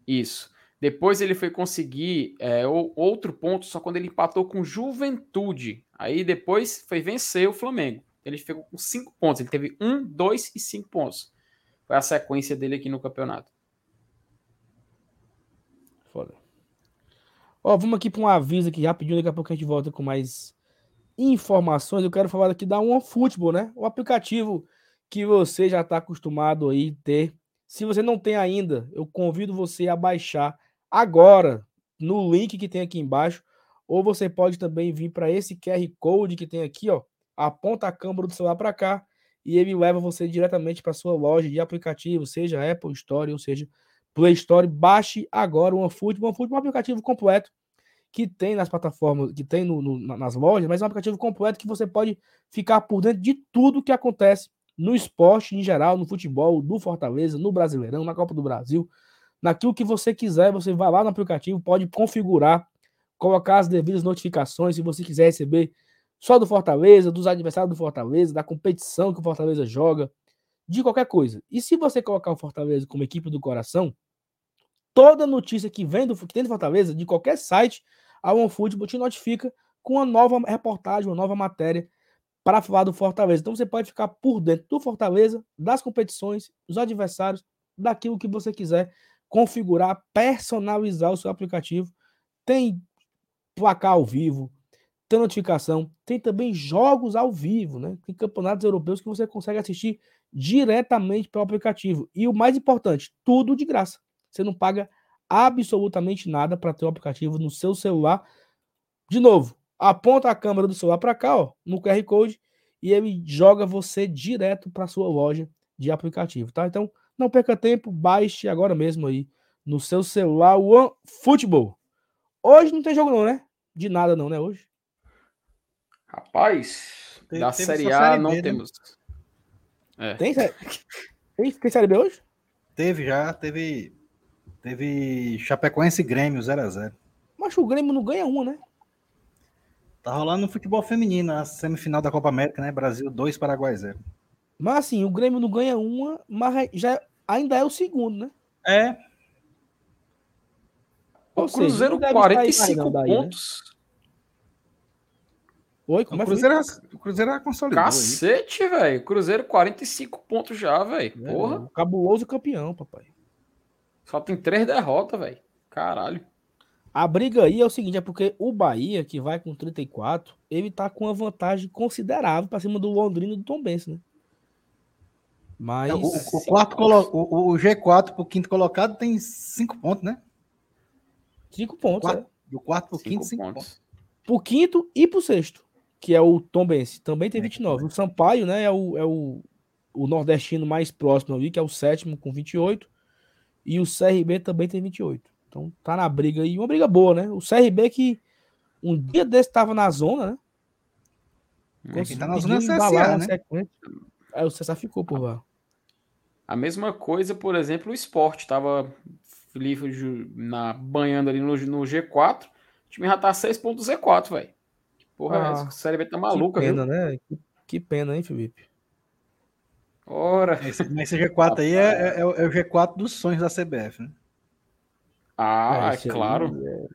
Isso. Depois ele foi conseguir é, outro ponto só quando ele empatou com Juventude. Aí depois foi vencer o Flamengo. Ele ficou com cinco pontos. Ele teve um, dois e cinco pontos. Foi a sequência dele aqui no campeonato. Foda. Ó, vamos aqui para um aviso aqui rapidinho. Daqui a pouco a gente volta com mais informações. Eu quero falar aqui da OneFootball, né? O aplicativo que você já está acostumado aí ter. Se você não tem ainda, eu convido você a baixar agora no link que tem aqui embaixo, ou você pode também vir para esse QR Code que tem aqui, ó, aponta a câmera do celular para cá e ele leva você diretamente para sua loja de aplicativo, seja Apple Store ou seja Play Store. Baixe agora o OneFootball. É um aplicativo completo que tem nas plataformas, que tem no, no, nas lojas, mas é um aplicativo completo que você pode ficar por dentro de tudo que acontece no esporte em geral, no futebol, do Fortaleza, no Brasileirão, na Copa do Brasil, naquilo que você quiser, você vai lá no aplicativo, pode configurar, colocar as devidas notificações se você quiser receber só do Fortaleza, dos adversários do Fortaleza, da competição que o Fortaleza joga, de qualquer coisa. E se você colocar o Fortaleza como equipe do coração, toda notícia que vem do que tem do Fortaleza, de qualquer site, a OneFootball te notifica com uma nova reportagem, uma nova matéria para falar do Fortaleza. Então você pode ficar por dentro do Fortaleza, das competições, dos adversários, daquilo que você quiser configurar, personalizar o seu aplicativo. Tem placar ao vivo, tem notificação, tem também jogos ao vivo, né? Tem campeonatos europeus que você consegue assistir diretamente pelo aplicativo. E o mais importante, tudo de graça. Você não paga absolutamente nada para ter o aplicativo no seu celular. De novo, aponta a câmera do celular para cá, ó, no QR Code, e ele joga você direto para sua loja de aplicativo, tá? Então, não perca tempo, baixe agora mesmo aí no seu celular o One Football. Hoje não tem jogo não, né? De nada não, né, hoje? Rapaz, tem, da Série A série não B, né? temos. Né? É. Tem, tem, tem Série B hoje? Teve já, teve teve Chapecoense e Grêmio 0x0. Mas o Grêmio não ganha uma, né? Tá rolando no futebol feminino, a semifinal da Copa América, né? Brasil 2, Paraguai 0. Mas assim, o Grêmio não ganha uma, mas já ainda é o segundo, né? É. O Cruzeiro, seja, 45 daí, né? pontos. Né? Oi, como o é Cruzeiro, é, o Cruzeiro é consolidado. Cacete, velho. Cruzeiro 45 pontos já, velho. É, Porra. Cabuloso campeão, papai. Só tem três derrotas, velho. Caralho. A briga aí é o seguinte, é porque o Bahia, que vai com 34, ele tá com uma vantagem considerável para cima do Londrina e do Tom Benz, né? Mas. O, o, quarto colo... o, o G4 pro quinto colocado tem cinco pontos, né? Cinco pontos, quarto, é. Do quarto pro quinto, cinco pontos. pontos. Pro quinto e pro sexto, que é o Tom Benz, também tem 29. É, o Sampaio, né, é o, é o, o nordestino mais próximo ali, que é o sétimo com 28. E o CRB também tem 28. Então tá na briga aí, uma briga boa, né? O CRB que um dia desse estava na zona, né? É, tá na zona CSA, né? Aí o CSA ficou por lá. A mesma coisa, por exemplo, o esporte tava na, banhando ali no, no G4. O time já tá 6 pontos Z4, velho. Porra, ah, o CRB tá maluca, que pena, viu? né? Que, que pena, hein, Felipe? Ora. Esse, esse G4 aí é, é, é, o é G4 dos sonhos da CBF, né? Ah, é, claro. Aí, é...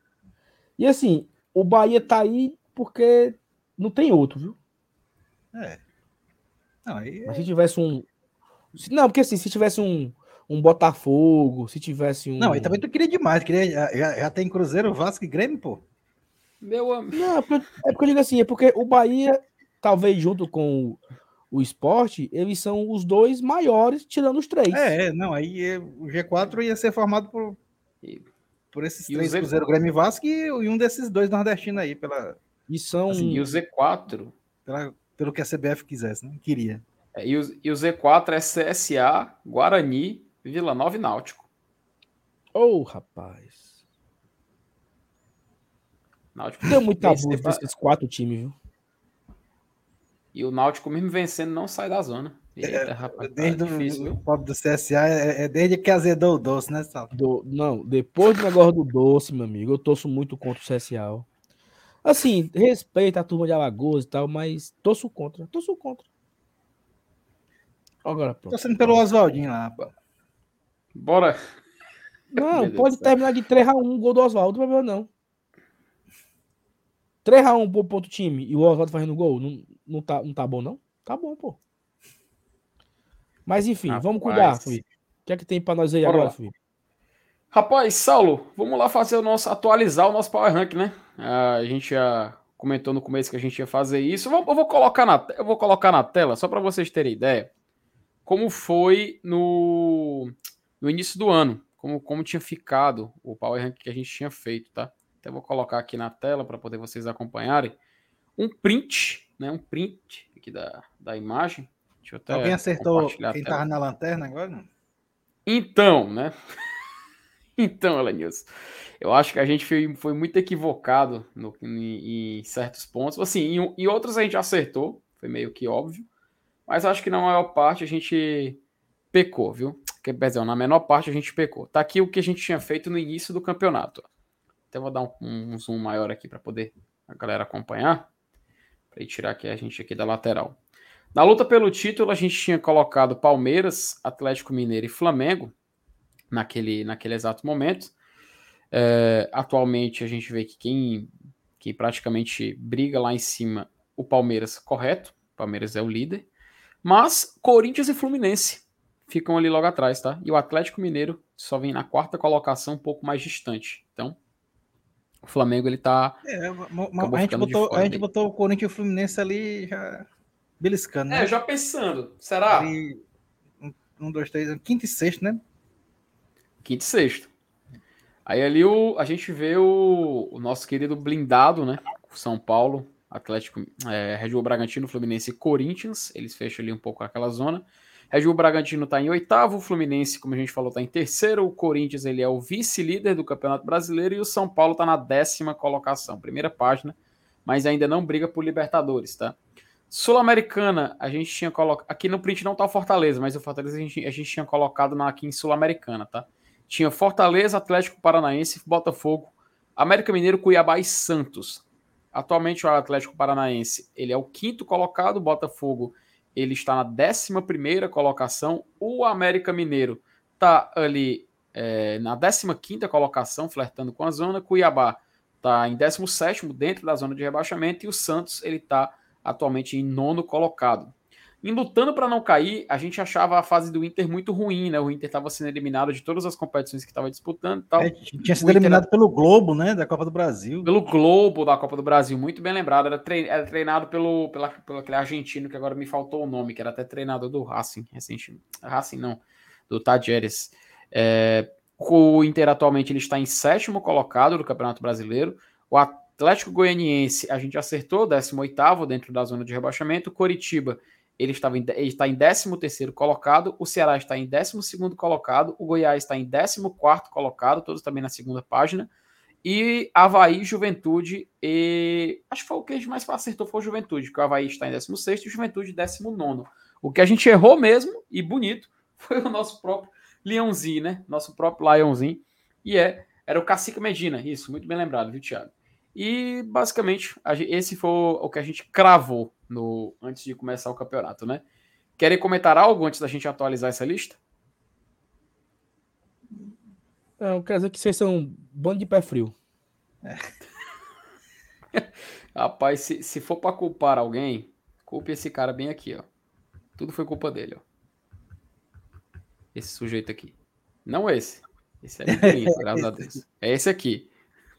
E assim, o Bahia tá aí porque não tem outro, viu? É. Não, aí... Mas se tivesse um. Não, porque assim, se tivesse um, um Botafogo, se tivesse um. Não, aí também tu queria demais. Queria, já, já tem Cruzeiro, Vasco e Grêmio, pô. Meu amigo. Não, é porque, é porque eu digo assim, é porque o Bahia, talvez junto com o esporte, eles são os dois maiores, tirando os três. É, não, aí é, o G4 ia ser formado por, por esses e três, Cruzeiro, Grêmio e Vasco, e, um desses dois nordestinos aí, pela... E são... Assim, e o Z4... Pela, pelo que a CBF quisesse, né? Queria. É, e, o, e o Z4 é CSA, Guarani, Vila Nova e Náutico. Ô, oh, rapaz. Náutico. Tem muito tabu desses quatro times, viu? E o Náutico, mesmo vencendo, não sai da zona. Eita, é, rapaz, desde tá difícil, o pobre do CSA é, é, desde que azedou o doce, né, Sal? Do, não, depois do negócio do doce, meu amigo, eu torço muito contra o CSA. Assim, respeito a turma de Alagoas e tal, mas torço contra. Torço contra. Agora, pronto. Torcendo pelo Oswaldinho lá, pô. Bora. Não, pode terminar de 3x1 gol do Oswaldo, não problema não. 3x1 pro outro time e o Oswaldo fazendo gol, não, não, tá, não tá bom, não? Tá bom, pô. Mas enfim, Rapaz. vamos cuidar, Felipe. O que é que tem para nós aí Bora agora. Felipe? Rapaz, Saulo, vamos lá fazer o nosso, atualizar o nosso Power Rank, né? a gente já comentou no começo que a gente ia fazer isso. Eu vou, eu vou colocar, na, eu vou colocar na tela, só para vocês terem ideia, como foi no, no início do ano, como, como tinha ficado o Power Rank que a gente tinha feito, tá? Até vou colocar aqui na tela para poder vocês acompanharem. Um print, né? Um print aqui da, da imagem. Alguém acertou quem estava na lanterna agora? Então, né? então, Elenilson, eu acho que a gente foi, foi muito equivocado no, em, em, certos pontos. Assim, em, em, outros a gente acertou, foi meio que óbvio. Mas acho que na maior parte a gente pecou, viu? Que, perdão, na menor parte a gente pecou. Tá aqui o que a gente tinha feito no início do campeonato. Até vou dar um, um zoom maior aqui para poder a galera acompanhar. Para tirar aqui a gente aqui da lateral. Na luta pelo título, a gente tinha colocado Palmeiras, Atlético Mineiro e Flamengo naquele, naquele exato momento. É, atualmente a gente vê que quem, quem praticamente briga lá em cima, o Palmeiras, correto. O Palmeiras é o líder. Mas Corinthians e Fluminense ficam ali logo atrás, tá? E o Atlético Mineiro só vem na quarta colocação, um pouco mais distante. Então, o Flamengo ele tá. É, a, gente botou, a gente botou o Corinthians e o Fluminense ali já beliscando, né? É, já pensando. Será? Ali, um, um, dois, três, quinto e sexto, né? Quinto e sexto. Aí ali o, a gente vê o, o nosso querido blindado, né? São Paulo, Atlético, é, Red Bull Bragantino, Fluminense e Corinthians. Eles fecham ali um pouco aquela zona. Red Bull Bragantino está em oitavo, o Fluminense, como a gente falou, está em terceiro. O Corinthians ele é o vice-líder do Campeonato Brasileiro e o São Paulo está na décima colocação, primeira página, mas ainda não briga por Libertadores, tá? Sul-Americana, a gente tinha colocado. Aqui no print não tá o Fortaleza, mas o Fortaleza a gente, a gente tinha colocado na, aqui em Sul-Americana, tá? Tinha Fortaleza, Atlético Paranaense, Botafogo, América Mineiro, Cuiabá e Santos. Atualmente o Atlético Paranaense ele é o quinto colocado, o Botafogo ele está na décima primeira colocação, o América Mineiro está ali é, na décima quinta colocação, flertando com a zona, Cuiabá está em décimo sétimo dentro da zona de rebaixamento. E o Santos ele está atualmente em nono colocado. Em lutando para não cair, a gente achava a fase do Inter muito ruim, né? O Inter estava sendo eliminado de todas as competições que estava disputando tal. É, tinha sido eliminado era... pelo Globo, né? Da Copa do Brasil. Pelo Globo da Copa do Brasil, muito bem lembrado. Era, tre... era treinado pelo, pela, pelo aquele argentino que agora me faltou o nome, que era até treinador do Racing recentemente. Racing não, do Tadjeres. É... O Inter atualmente ele está em sétimo colocado do Campeonato Brasileiro. O Atlético Goianiense, a gente acertou, 18 dentro da zona de rebaixamento. Coritiba ele, em, ele está em 13 colocado, o Ceará está em 12 colocado, o Goiás está em 14 colocado, todos também na segunda página, e Havaí, Juventude e... Acho que foi o que a gente mais acertou foi o Juventude, que o Havaí está em 16 e o Juventude em 19 O que a gente errou mesmo, e bonito, foi o nosso próprio Leãozinho, né? Nosso próprio Leãozinho, e é, era o Cacique Medina, isso, muito bem lembrado, viu, Thiago? E basicamente, esse foi o que a gente cravou no antes de começar o campeonato, né? Querem comentar algo antes da gente atualizar essa lista? Não, quer dizer que vocês são um bando de pé frio. É. Rapaz, se, se for para culpar alguém, culpe esse cara bem aqui, ó. Tudo foi culpa dele, ó. Esse sujeito aqui. Não esse. Esse é graças a Deus. É esse aqui.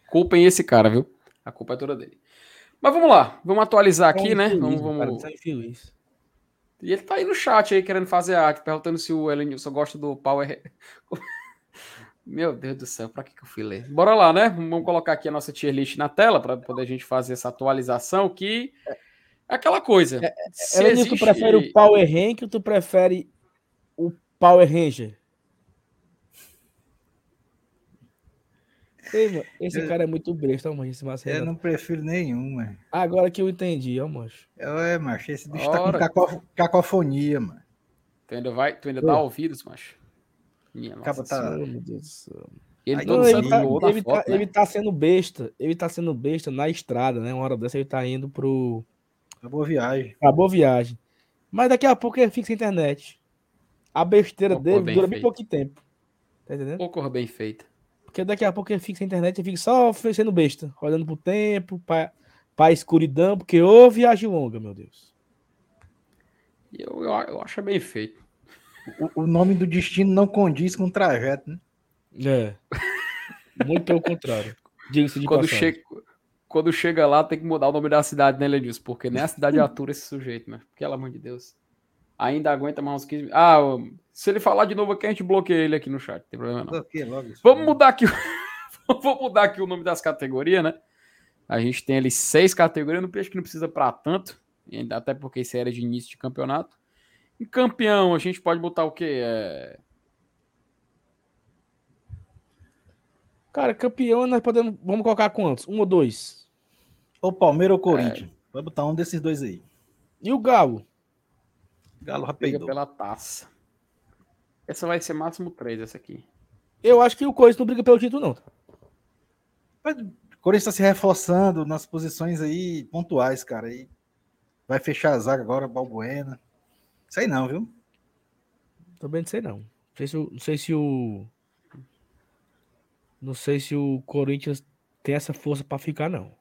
Culpem esse cara, viu? A culpa é toda dele. Mas vamos lá, vamos atualizar aqui, né? Vamos, vamos... Cara, e ele tá aí no chat aí querendo fazer arte, perguntando se o Elenilson gosta do Power. Meu Deus do céu, pra que, que eu fui ler? Bora lá, né? Vamos colocar aqui a nossa tier list na tela para poder a gente fazer essa atualização que é aquela coisa. É, se existe... tu prefere o Power Rank ou tu prefere o Power Ranger? Ei, mano, esse cara é muito besta, mano. Esse Eu não prefiro nenhum, mano. Agora que eu entendi, ó, macho. É, macho. Esse bicho Ora. tá com cacof... cacofonia, mano. Tu ainda, vai, tu ainda dá ouvidos, macho? Minha nossa tá... Meu Deus do céu. Ele, não, ele, tá, ele, foto, tá, né? ele tá sendo besta. Ele tá sendo besta na estrada, né? Uma hora dessa ele tá indo pro. A boa viagem. A boa viagem. Mas daqui a pouco ele fixa a internet. A besteira dele dura bem pouco tempo. Tá entendendo? Ocorra bem feita. Porque daqui a pouco ele fica sem internet e fica só oferecendo besta, olhando pro tempo, pra, pra escuridão, porque ô viagem longa, meu Deus. Eu, eu, eu acho bem feito. O, o, nome do destino não condiz com o trajeto, né? É. Muito pelo contrário. Diga-se de quando chega, quando chega lá, tem que mudar o nome da cidade, né, Lenilson? Porque nem a cidade atura esse sujeito, né? Pelo amor de Deus. Ainda aguenta mais uns 15 Ah, se ele falar de novo aqui, a gente bloqueia ele aqui no chat. Não tem problema não. Logo Vamos mudar aqui. Vou mudar aqui o nome das categorias, né? A gente tem ali seis categorias. Não acho que não precisa para tanto. Até porque isso era de início de campeonato. Em campeão, a gente pode botar o quê? É... Cara, campeão nós podemos. Vamos colocar quantos? Um ou dois? Ou Palmeiras ou Corinthians. É... Vai botar um desses dois aí. E o Galo? Galo rapidão. pela taça. Essa vai ser máximo 3, essa aqui. Eu acho que o Corinthians não briga pelo título, não. O Corinthians está se reforçando nas posições aí pontuais, cara. E vai fechar a zaga agora, Balbuena. Sei não, viu? Também não sei não. Não sei se, não sei se o. Não sei se o Corinthians tem essa força para ficar, não.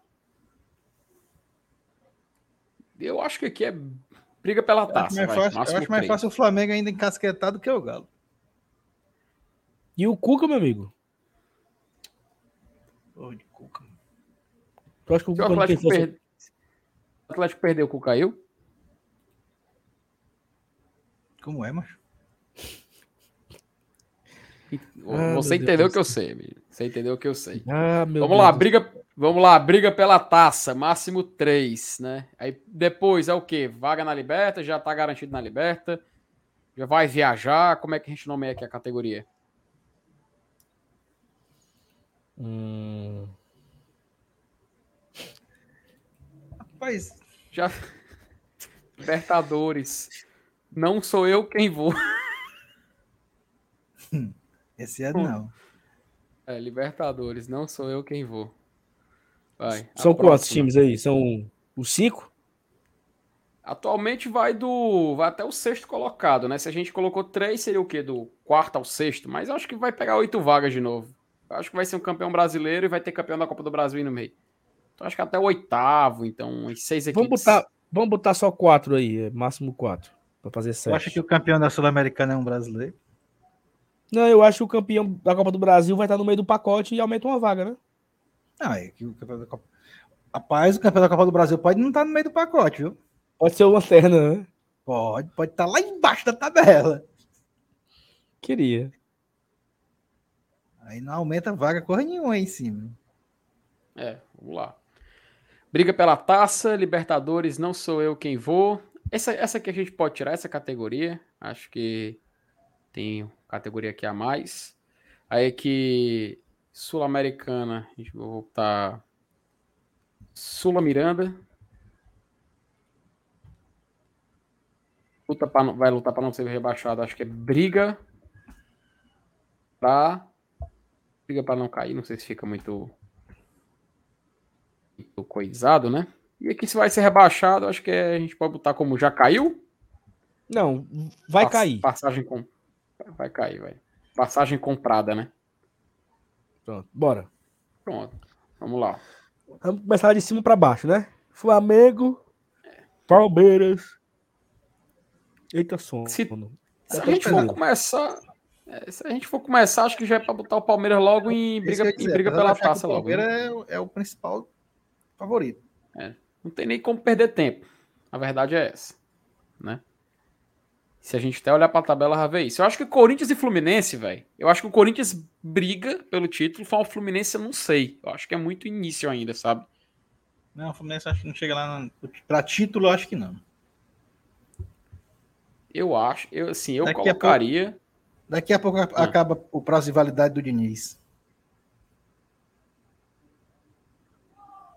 Eu acho que aqui é briga pela taça. Eu acho mais, fácil, eu acho mais fácil o Flamengo ainda encasquetado que o Galo. E o Cuca, meu amigo? De Cuca. Tu acha que o, Cuca o Atlético, fosse... per... o Atlético perdeu, o Cuca caiu? Como é, macho? Ah, Você entendeu o que eu sei, Você entendeu o que eu sei. Ah, vamos Deus lá, Deus. briga, vamos lá, briga pela taça, máximo três, né? Aí depois é o quê? Vaga na Liberta, já tá garantido na Liberta. Já vai viajar, como é que a gente nomeia aqui a categoria? Hum... Rapaz, já Libertadores. Não sou eu quem vou. Esse é não. É, Libertadores, não sou eu quem vou. Vai. São quantos times aí? São os cinco? Atualmente vai do. Vai até o sexto colocado, né? Se a gente colocou três, seria o quê? Do quarto ao sexto, mas acho que vai pegar oito vagas de novo. Acho que vai ser um campeão brasileiro e vai ter campeão da Copa do Brasil aí no meio. Então acho que até o oitavo, então, as seis equipes. Vamos botar, vamos botar só quatro aí, é máximo quatro, para fazer sete. Eu acho que o campeão da Sul-Americana é um brasileiro. Não, eu acho que o campeão da Copa do Brasil vai estar no meio do pacote e aumenta uma vaga, né? Ah, é que o campeão da Copa. Rapaz, o campeão da Copa do Brasil pode não estar no meio do pacote, viu? Pode ser o Lanterna, né? Pode, pode estar lá embaixo da tabela. Queria. Aí não aumenta a vaga corra nenhuma aí em cima. É, vamos lá. Briga pela taça, Libertadores, não sou eu quem vou. Essa, essa aqui a gente pode tirar, essa categoria. Acho que tem categoria aqui a mais. Aí que Sul-Americana, a gente vai voltar. Sula Miranda. Luta pra, vai lutar para não ser rebaixado. Acho que é briga para briga para não cair. Não sei se fica muito, muito coisado, né? E aqui se vai ser rebaixado, acho que é, a gente pode botar como já caiu. Não, vai Pass, cair. Passagem com Vai cair, vai. Passagem comprada, né? Pronto, bora. Pronto. Vamos lá. Vamos começar de cima para baixo, né? Flamengo, Palmeiras. Eita, som. Se, se a gente for começar. É, se a gente for começar, acho que já é para botar o Palmeiras logo em briga, dizer, em briga pela taça logo. O Palmeiras né? é, é, o principal favorito. É, não tem nem como perder tempo. A verdade é essa. Né? Se a gente até olhar para a tabela, já vê isso. Eu acho que Corinthians e Fluminense, velho. Eu acho que o Corinthians briga pelo título, o Fluminense eu não sei. Eu acho que é muito início ainda, sabe? Não, o Fluminense acho que não chega lá. Para título, eu acho que não. Eu acho, eu assim, eu daqui colocaria. A pouco, daqui a pouco ah. acaba o prazo de validade do Diniz.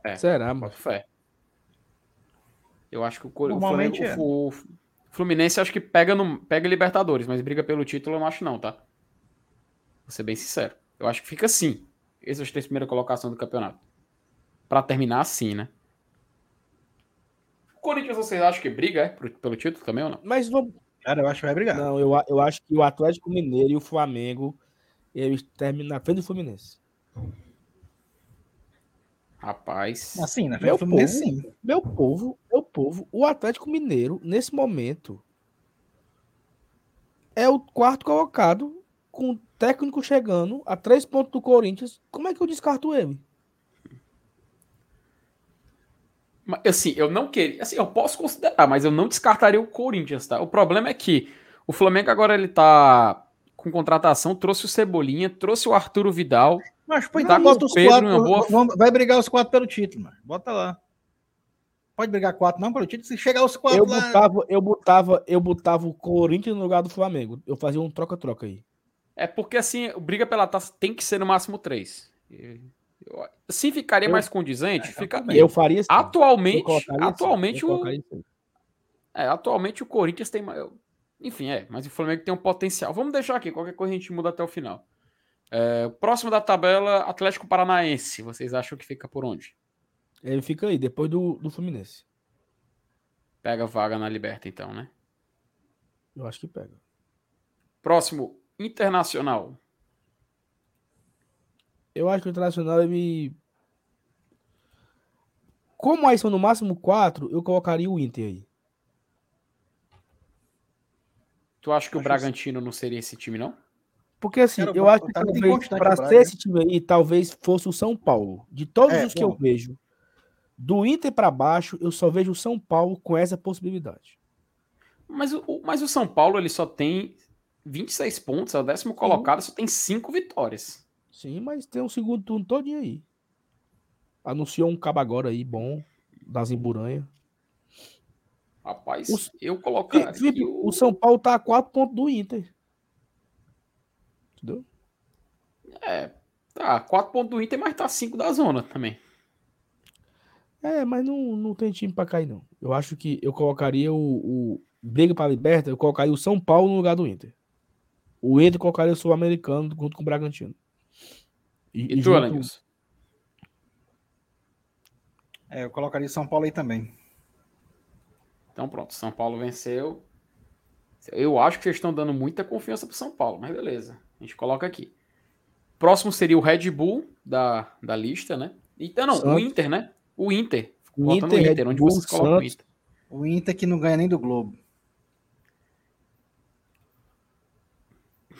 É, Será, mano? Fé. Eu acho que o, Corinthians. o, Flamengo, é. o, Fluminense acho que pega, no, pega Libertadores, mas briga pelo título eu não acho não, tá? Vou ser bem sincero. Eu acho que fica assim. Essas três primeiras colocações do campeonato. Para terminar assim, né? O Corinthians, vocês acham que briga é, pelo título também ou não? Mas vamos... Cara, eu acho que vai brigar. Não, eu, eu acho que o Atlético Mineiro e o Flamengo eles terminam na frente do Fluminense. Rapaz. Assim, na frente meu povo, sim. Meu povo, meu povo, o Atlético Mineiro, nesse momento, é o quarto colocado, com o técnico chegando a três pontos do Corinthians. Como é que eu descarto ele? Assim, eu não queria. Assim, eu posso considerar, mas eu não descartaria o Corinthians, tá? O problema é que o Flamengo agora ele tá com contratação, trouxe o Cebolinha, trouxe o Arturo Vidal. Mas põe tá bota os Pedro, quatro. Boa... Vai brigar os quatro pelo título, mano. Bota lá. Pode brigar quatro, não, pelo título. Se chegar os quatro eu lá... Botava, eu, botava, eu botava o Corinthians no lugar do Flamengo. Eu fazia um troca-troca aí. É porque, assim, briga pela taça tem que ser no máximo três. Se ficaria eu, mais condizente, é, fica Eu faria assim. Atualmente, eu atualmente eu o... É, atualmente o Corinthians tem. Enfim, é, mas o Flamengo tem um potencial. Vamos deixar aqui, qualquer coisa a gente muda até o final. É, próximo da tabela, Atlético Paranaense. Vocês acham que fica por onde? Ele fica aí, depois do, do Fluminense. Pega vaga na Liberta, então, né? Eu acho que pega. Próximo, Internacional. Eu acho que o Internacional ele. Como aí são no máximo quatro, eu colocaria o Inter aí. Tu acha que acho o Bragantino que... não seria esse time, não? Porque assim, Cara, eu acho que talvez para ser esse time aí, talvez fosse o São Paulo. De todos é, os que bom. eu vejo, do Inter para baixo, eu só vejo o São Paulo com essa possibilidade. Mas o, mas o São Paulo ele só tem 26 pontos, é o décimo colocado, só tem 5 vitórias. Sim, mas tem um segundo turno todinho aí. Anunciou um cabo agora aí, bom, das Emburanha. Rapaz, o, eu colocaria. Felipe, o... o São Paulo tá a 4 pontos do Inter. Entendeu? É, tá, 4 pontos do Inter, mas tá 5 da zona também. É, mas não, não tem time para cair, não. Eu acho que eu colocaria o, o briga para liberta, eu colocaria o São Paulo no lugar do Inter. O Inter colocaria o Sul-Americano junto com o Bragantino. E, e, e tu, junto... É, eu colocaria o São Paulo aí também. Então pronto, São Paulo venceu. Eu acho que vocês estão dando muita confiança pro São Paulo, mas beleza. A gente coloca aqui. Próximo seria o Red Bull da, da lista, né? Então, não, Santos. o Inter, né? O Inter. O Inter, o Inter onde Bull, vocês colocam o Inter? O Inter que não ganha nem do Globo.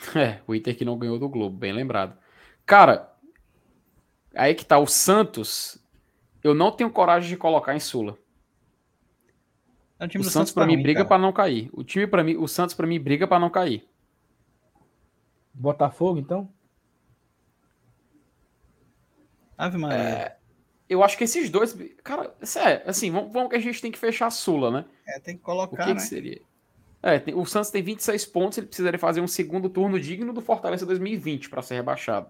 É, o Inter que não ganhou do Globo, bem lembrado. Cara, aí que tá o Santos. Eu não tenho coragem de colocar em Sula. É o, o Santos, Santos para mim briga para não cair. O time para mim, o Santos para mim briga para não cair. Botafogo, então? Ave Maria. É, eu acho que esses dois. Cara, é, assim, vamos, vamos, que a gente tem que fechar a Sula, né? É, tem que colocar. O que, né? que seria? É, tem, o Santos tem 26 pontos, ele precisaria fazer um segundo turno digno do Fortaleza 2020 para ser rebaixado.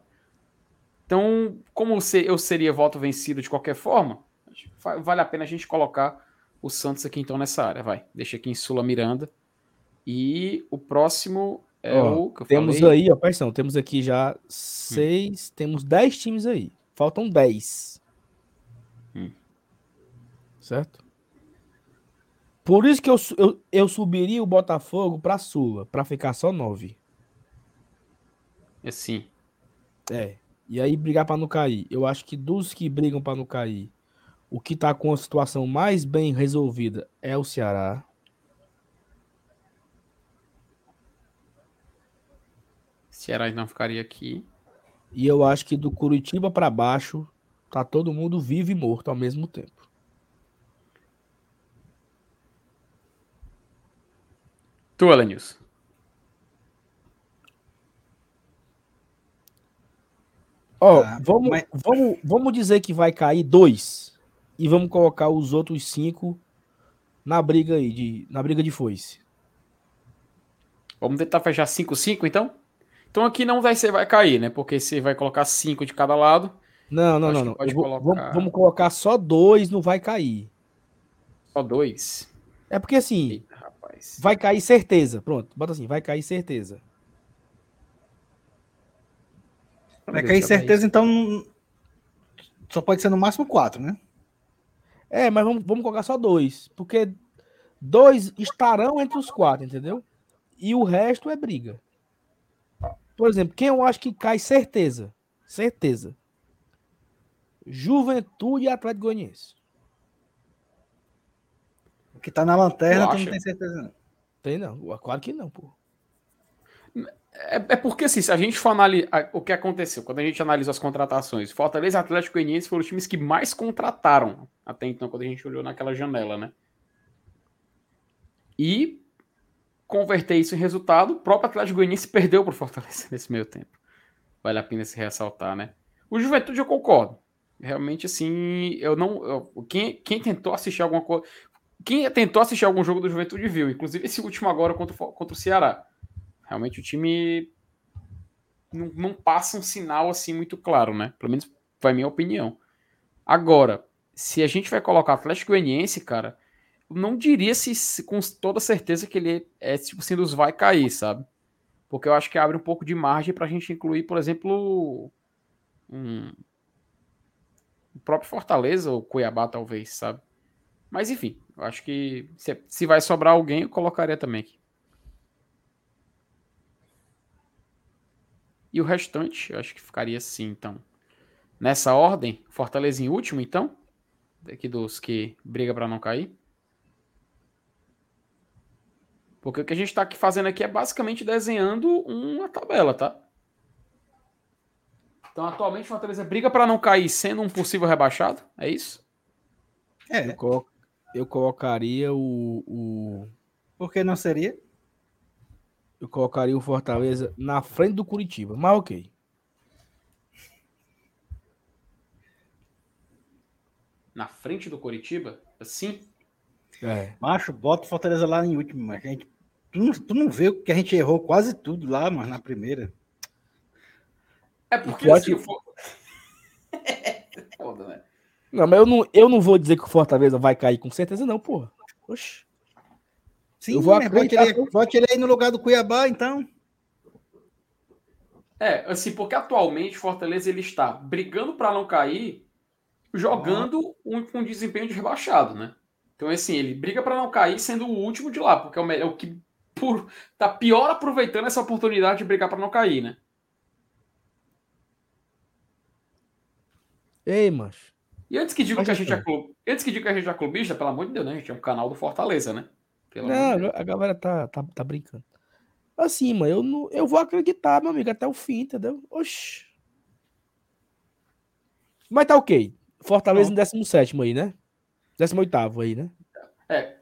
Então, como eu seria voto vencido de qualquer forma, vale a pena a gente colocar o Santos aqui então nessa área. Vai, deixa aqui em Sula Miranda. E o próximo é ó, o que eu Temos falei. aí, ó, parção, temos aqui já seis, hum. temos dez times aí. Faltam dez. Hum. Certo? Por isso que eu, eu, eu subiria o Botafogo para Sula, para ficar só nove. É sim. É. E aí brigar para não cair. Eu acho que dos que brigam para não cair, o que tá com a situação mais bem resolvida é o Ceará. Ceará não ficaria aqui. E eu acho que do Curitiba para baixo Tá todo mundo vivo e morto ao mesmo tempo. Tu, Alanils. Ó, oh, vamos, mas... vamos, vamos dizer que vai cair dois e vamos colocar os outros cinco na briga aí, de, na briga de foice. Vamos tentar fechar 5-5 então? Então aqui não vai ser vai cair, né? Porque você vai colocar cinco de cada lado. Não, não, não. não. Vou, colocar... vamos, vamos, colocar só dois, não vai cair. Só dois? É porque assim, Eita, vai cair certeza. Pronto, bota assim, vai cair certeza. Vai cair certeza, então só pode ser no máximo quatro, né? É, mas vamos, vamos colocar só dois, porque dois estarão entre os quatro, entendeu? E o resto é briga. Por exemplo, quem eu acho que cai certeza, certeza, Juventude e Atlético Goianiense. O que tá na lanterna, tu não tem certeza não. Tem não, claro que não, pô. É, é porque assim, se a gente for analisar o que aconteceu, quando a gente analisa as contratações, Fortaleza e Atlético Goianiense foram os times que mais contrataram até então, quando a gente olhou naquela janela, né? E converter isso em resultado, o próprio Atlético Goianiense perdeu para Fortaleza nesse meio tempo. Vale a pena se ressaltar, né? O Juventude eu concordo. Realmente, assim, eu não. Eu, quem, quem tentou assistir alguma coisa. Quem tentou assistir algum jogo do Juventude viu, inclusive esse último agora contra, contra o Ceará. Realmente o time não, não passa um sinal assim muito claro, né? Pelo menos foi a minha opinião. Agora, se a gente vai colocar Atlético Goianiense, cara, não diria se, se, com toda certeza que ele é tipo assim dos vai cair, sabe? Porque eu acho que abre um pouco de margem para a gente incluir, por exemplo, um, o próprio Fortaleza ou Cuiabá, talvez, sabe? Mas enfim, eu acho que se, se vai sobrar alguém, eu colocaria também aqui. E o restante, eu acho que ficaria assim, então. Nessa ordem, Fortaleza em último, então? Daqui dos que briga para não cair. Porque o que a gente está aqui fazendo aqui é basicamente desenhando uma tabela, tá? Então, atualmente, o Fortaleza briga para não cair sendo um possível rebaixado, é isso? É. Eu, colo eu colocaria o, o. Por que não seria? Eu colocaria o Fortaleza na frente do Curitiba, mas ok. Na frente do Curitiba? Assim? É. Macho, bota o Fortaleza lá em último, mas a gente. Tu não, tu não vê que a gente errou quase tudo lá, mas na primeira. É porque assim, for... Foda, né? Não, mas eu não, eu não vou dizer que o Fortaleza vai cair com certeza, não, porra. Oxi. Sim, eu vou acreditar. Vote ele, ele aí no lugar do Cuiabá, então. É, assim, porque atualmente o Fortaleza ele está brigando para não cair, jogando um, um desempenho de rebaixado, né? Então, assim, ele briga para não cair sendo o último de lá, porque é o, é o que por, tá pior aproveitando essa oportunidade de brigar para não cair, né? Ei, macho. E antes que diga que a gente é clube, antes que diga que a gente é clubista, pelo amor de Deus, né? A gente é um canal do Fortaleza, né? Pelo não, a galera tá, tá, tá brincando. Assim, mano, eu, não, eu vou acreditar, meu amigo, até o fim, entendeu? Oxi. Mas tá ok. Fortaleza não. em 17 aí, né? 18 aí, né? É.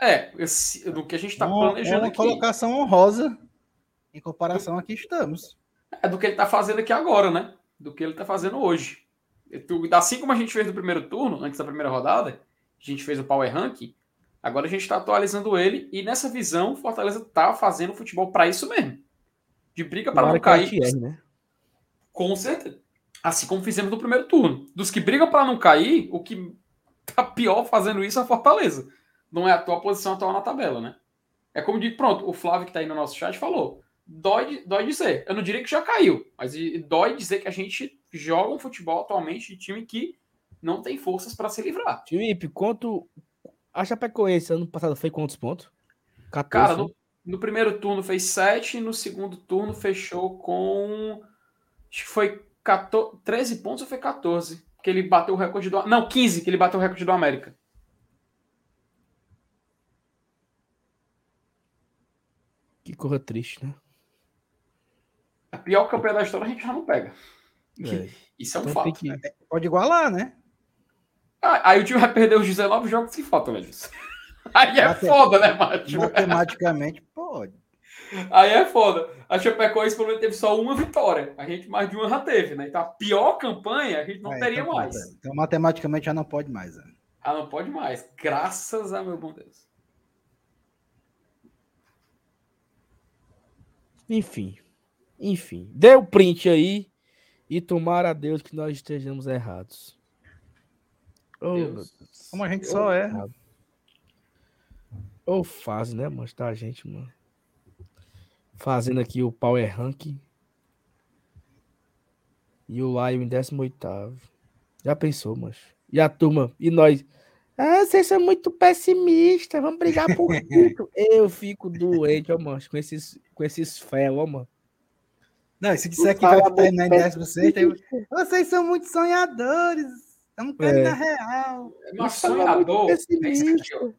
É, esse, do que a gente tá planejando é uma aqui. colocação honrosa em comparação a que estamos. É do que ele tá fazendo aqui agora, né? Do que ele tá fazendo hoje. Assim como a gente fez no primeiro turno, antes da primeira rodada, a gente fez o Power Ranking, agora a gente está atualizando ele e nessa visão, o Fortaleza tá fazendo futebol para isso mesmo. De briga para não cair. É, né? Com certeza. Assim como fizemos no primeiro turno. Dos que brigam para não cair, o que tá pior fazendo isso é a Fortaleza. Não é a tua posição atual na tabela, né? É como de pronto, o Flávio que tá aí no nosso chat falou. Dói, dói dizer. Eu não diria que já caiu, mas dói dizer que a gente joga um futebol atualmente de time que não tem forças para se livrar. Felipe, quanto. A Chapecoense ano passado foi quantos pontos? 14. Cara, no, no primeiro turno fez 7, no segundo turno fechou com. Acho que foi 14, 13 pontos ou foi 14? Que ele bateu o recorde do. Não, 15, que ele bateu o recorde do América. Corra triste, né? A pior campeã da história a gente já não pega. É. Isso é um então fato. Que... É, pode igualar, né? Ah, aí o time vai perder os 19 jogos sem falta, velho. Aí é Mate... foda, né, Márcio? Matematicamente pode. Aí é foda. A Chapecoense pelo menos teve só uma vitória. A gente mais de uma já teve, né? Então a pior campanha a gente não é, teria então, mais. Então matematicamente já não pode mais. Né? Ah, não pode mais. Graças a meu bom Deus. Enfim. Enfim. Deu print aí. E tomara a Deus que nós estejamos errados. Oh, Deus. Como a gente oh, só é. Ou oh, fase, né, mano? Tá, gente, mano. Fazendo aqui o Power Rank. E o Lion em 18. Já pensou, mas E a turma? E nós? Ah, vocês são muito pessimistas. Vamos brigar por tudo. Eu fico doente, ó, mano, com esses, com esses fel, ó, mano. Não, se disser que vai terminar em 16, vocês são muito sonhadores. Estamos querendo é. na real. Mas sonhador. É isso aqui, ó.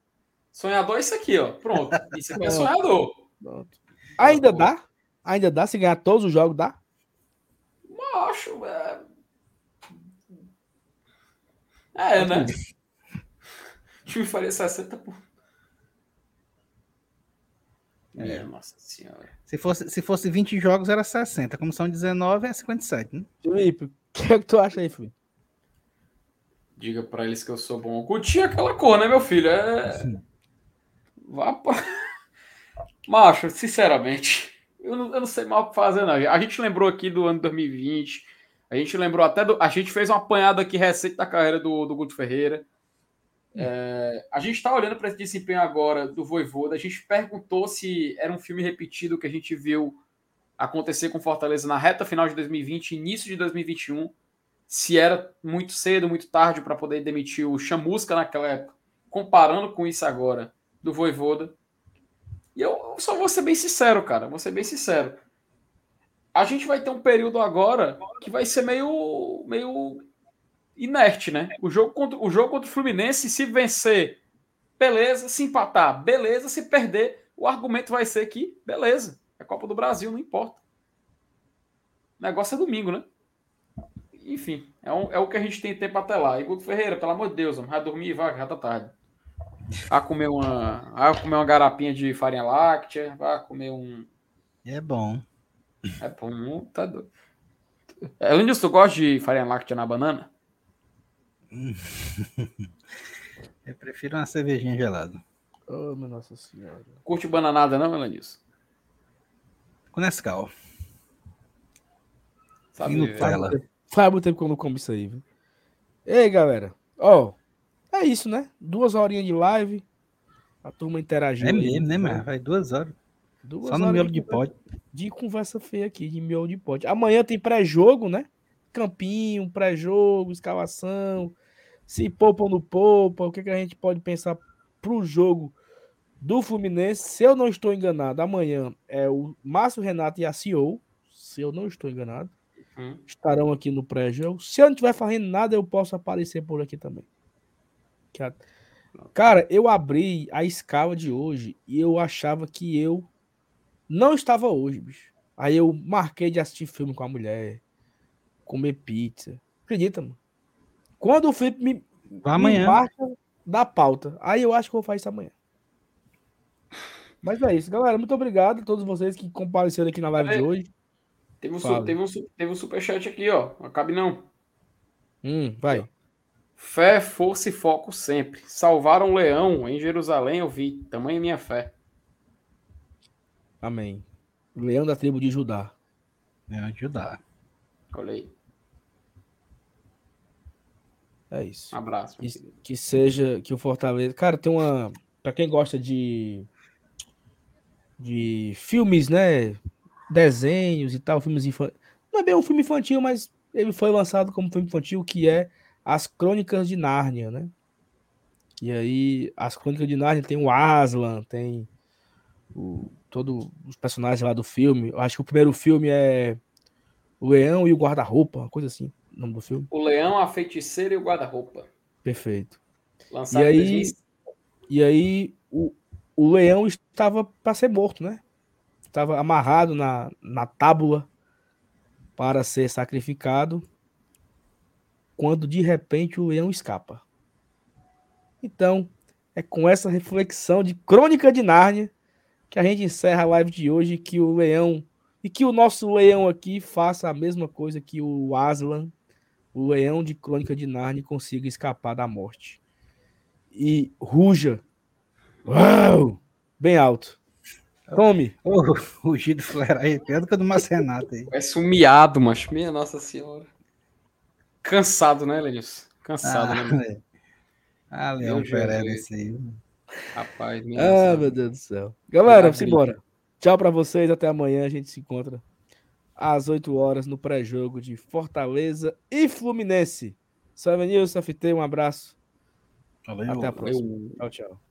Sonhador é isso aqui, ó. Pronto. Isso aqui é sonhador. Pronto. Ainda dá? Ainda dá? Se ganhar todos os jogos, dá? Macho, é. É, né? O time faria 60 por. É. Nossa senhora. Se fosse, se fosse 20 jogos, era 60. Como são 19, é 57, né? Felipe, o que é que tu acha aí, Felipe? Diga pra eles que eu sou bom. Curti aquela cor, né, meu filho? É. Vá pra... Macho, sinceramente, eu não, eu não sei mal o que fazer, não. A gente lembrou aqui do ano 2020. A gente lembrou até do. A gente fez um apanhado aqui recente da carreira do, do Guto Ferreira. É, a gente está olhando para esse desempenho agora do Voivoda. A gente perguntou se era um filme repetido que a gente viu acontecer com Fortaleza na reta final de 2020, início de 2021. Se era muito cedo, muito tarde para poder demitir o Chamusca naquela época, comparando com isso agora do Voivoda. E eu só vou ser bem sincero, cara. Vou ser bem sincero. A gente vai ter um período agora que vai ser meio, meio inerte, né? O jogo contra o jogo contra o Fluminense, se vencer, beleza. Se empatar, beleza. Se perder, o argumento vai ser que, beleza. É Copa do Brasil, não importa. O negócio é domingo, né? Enfim, é, um, é o que a gente tem tempo até lá. E Guto Ferreira, pelo amor de Deus, vai dormir e vai, já tá tarde. Vai comer uma, vai comer uma garapinha de farinha láctea, vai comer um. É bom. É bom, tá doido. Além disso, tu gosta de farinha láctea na banana? Eu prefiro uma cervejinha gelada. Oh, minha Nossa Senhora. Curte bananada, não, Elenilson? Com Nescau. Sabe, E Nutella. Faz muito tempo que eu não como isso aí, viu? Ei, galera. Ó, é isso, né? Duas horinhas de live. A turma interagindo. É aí. mesmo, né, mano? Vai duas horas. Duas Só no miolo de conversa- pote. de conversa feia aqui, de miolo de pote. Amanhã tem pré-jogo, né? Campinho, pré-jogo, escalação. Se poupa ou não poupa, o que, que a gente pode pensar pro jogo do Fluminense? Se eu não estou enganado, amanhã é o Márcio Renato e a CEO. Se eu não estou enganado, Hum. estarão aqui no pré-jogo. Se eu não estiver fazendo nada, eu posso aparecer por aqui também. Cara, eu abri a escala de hoje e eu achava que eu não estava hoje, bicho. Aí eu marquei de assistir filme com a mulher, comer pizza. Acredita, mano? Quando o Felipe me, Vai me amanhã. marca da pauta, aí eu acho que eu vou fazer isso amanhã. Mas é isso, galera. Muito obrigado a todos vocês que compareceram aqui na live de Ei. hoje. Teve um, su- teve, um, teve um superchat aqui, ó. Não cabe não. Hum, vai. Fé, força e foco sempre. Salvaram um leão em Jerusalém, eu vi. Tamanha minha fé. Amém. Leão da tribo de Judá. É, ajudar. Olha aí. É isso. Um abraço. Que, que seja que o Fortaleza. Cara, tem uma. Pra quem gosta de. De filmes, né? Desenhos e tal, filmes infantis. Não é bem um filme infantil, mas ele foi lançado como filme infantil, que é As Crônicas de Nárnia, né? E aí, As Crônicas de Nárnia tem o Aslan, tem o, todos os personagens lá do filme. Eu acho que o primeiro filme é O Leão e o Guarda-Roupa, uma coisa assim, o nome do filme. O leão, a feiticeira e o guarda-roupa. Perfeito. Lançado E aí- em 2005. E aí o, o leão estava para ser morto, né? Estava amarrado na, na tábua para ser sacrificado, quando de repente o leão escapa. Então, é com essa reflexão de Crônica de Nárnia que a gente encerra a live de hoje, que o leão e que o nosso leão aqui faça a mesma coisa que o Aslan, o leão de Crônica de Nárnia, consiga escapar da morte e ruja. Uau! Bem alto. Tome. Ô, o Gido Flera aí, pior do que o do Marcenato aí. É sumiado, macho. Minha Nossa Senhora. Cansado, né, Lenilson? Cansado, Ah, né, velho. ah Leão Pereira esse aí. rapaz? Minha Ah, Nossa meu Deus do céu. Galera, vamos embora. Tchau pra vocês. Até amanhã. A gente se encontra às 8 horas no pré-jogo de Fortaleza e Fluminense. Salve, Nilson, FT. Um abraço. Valeu. Até a próxima. Eu- Tchau, tchau.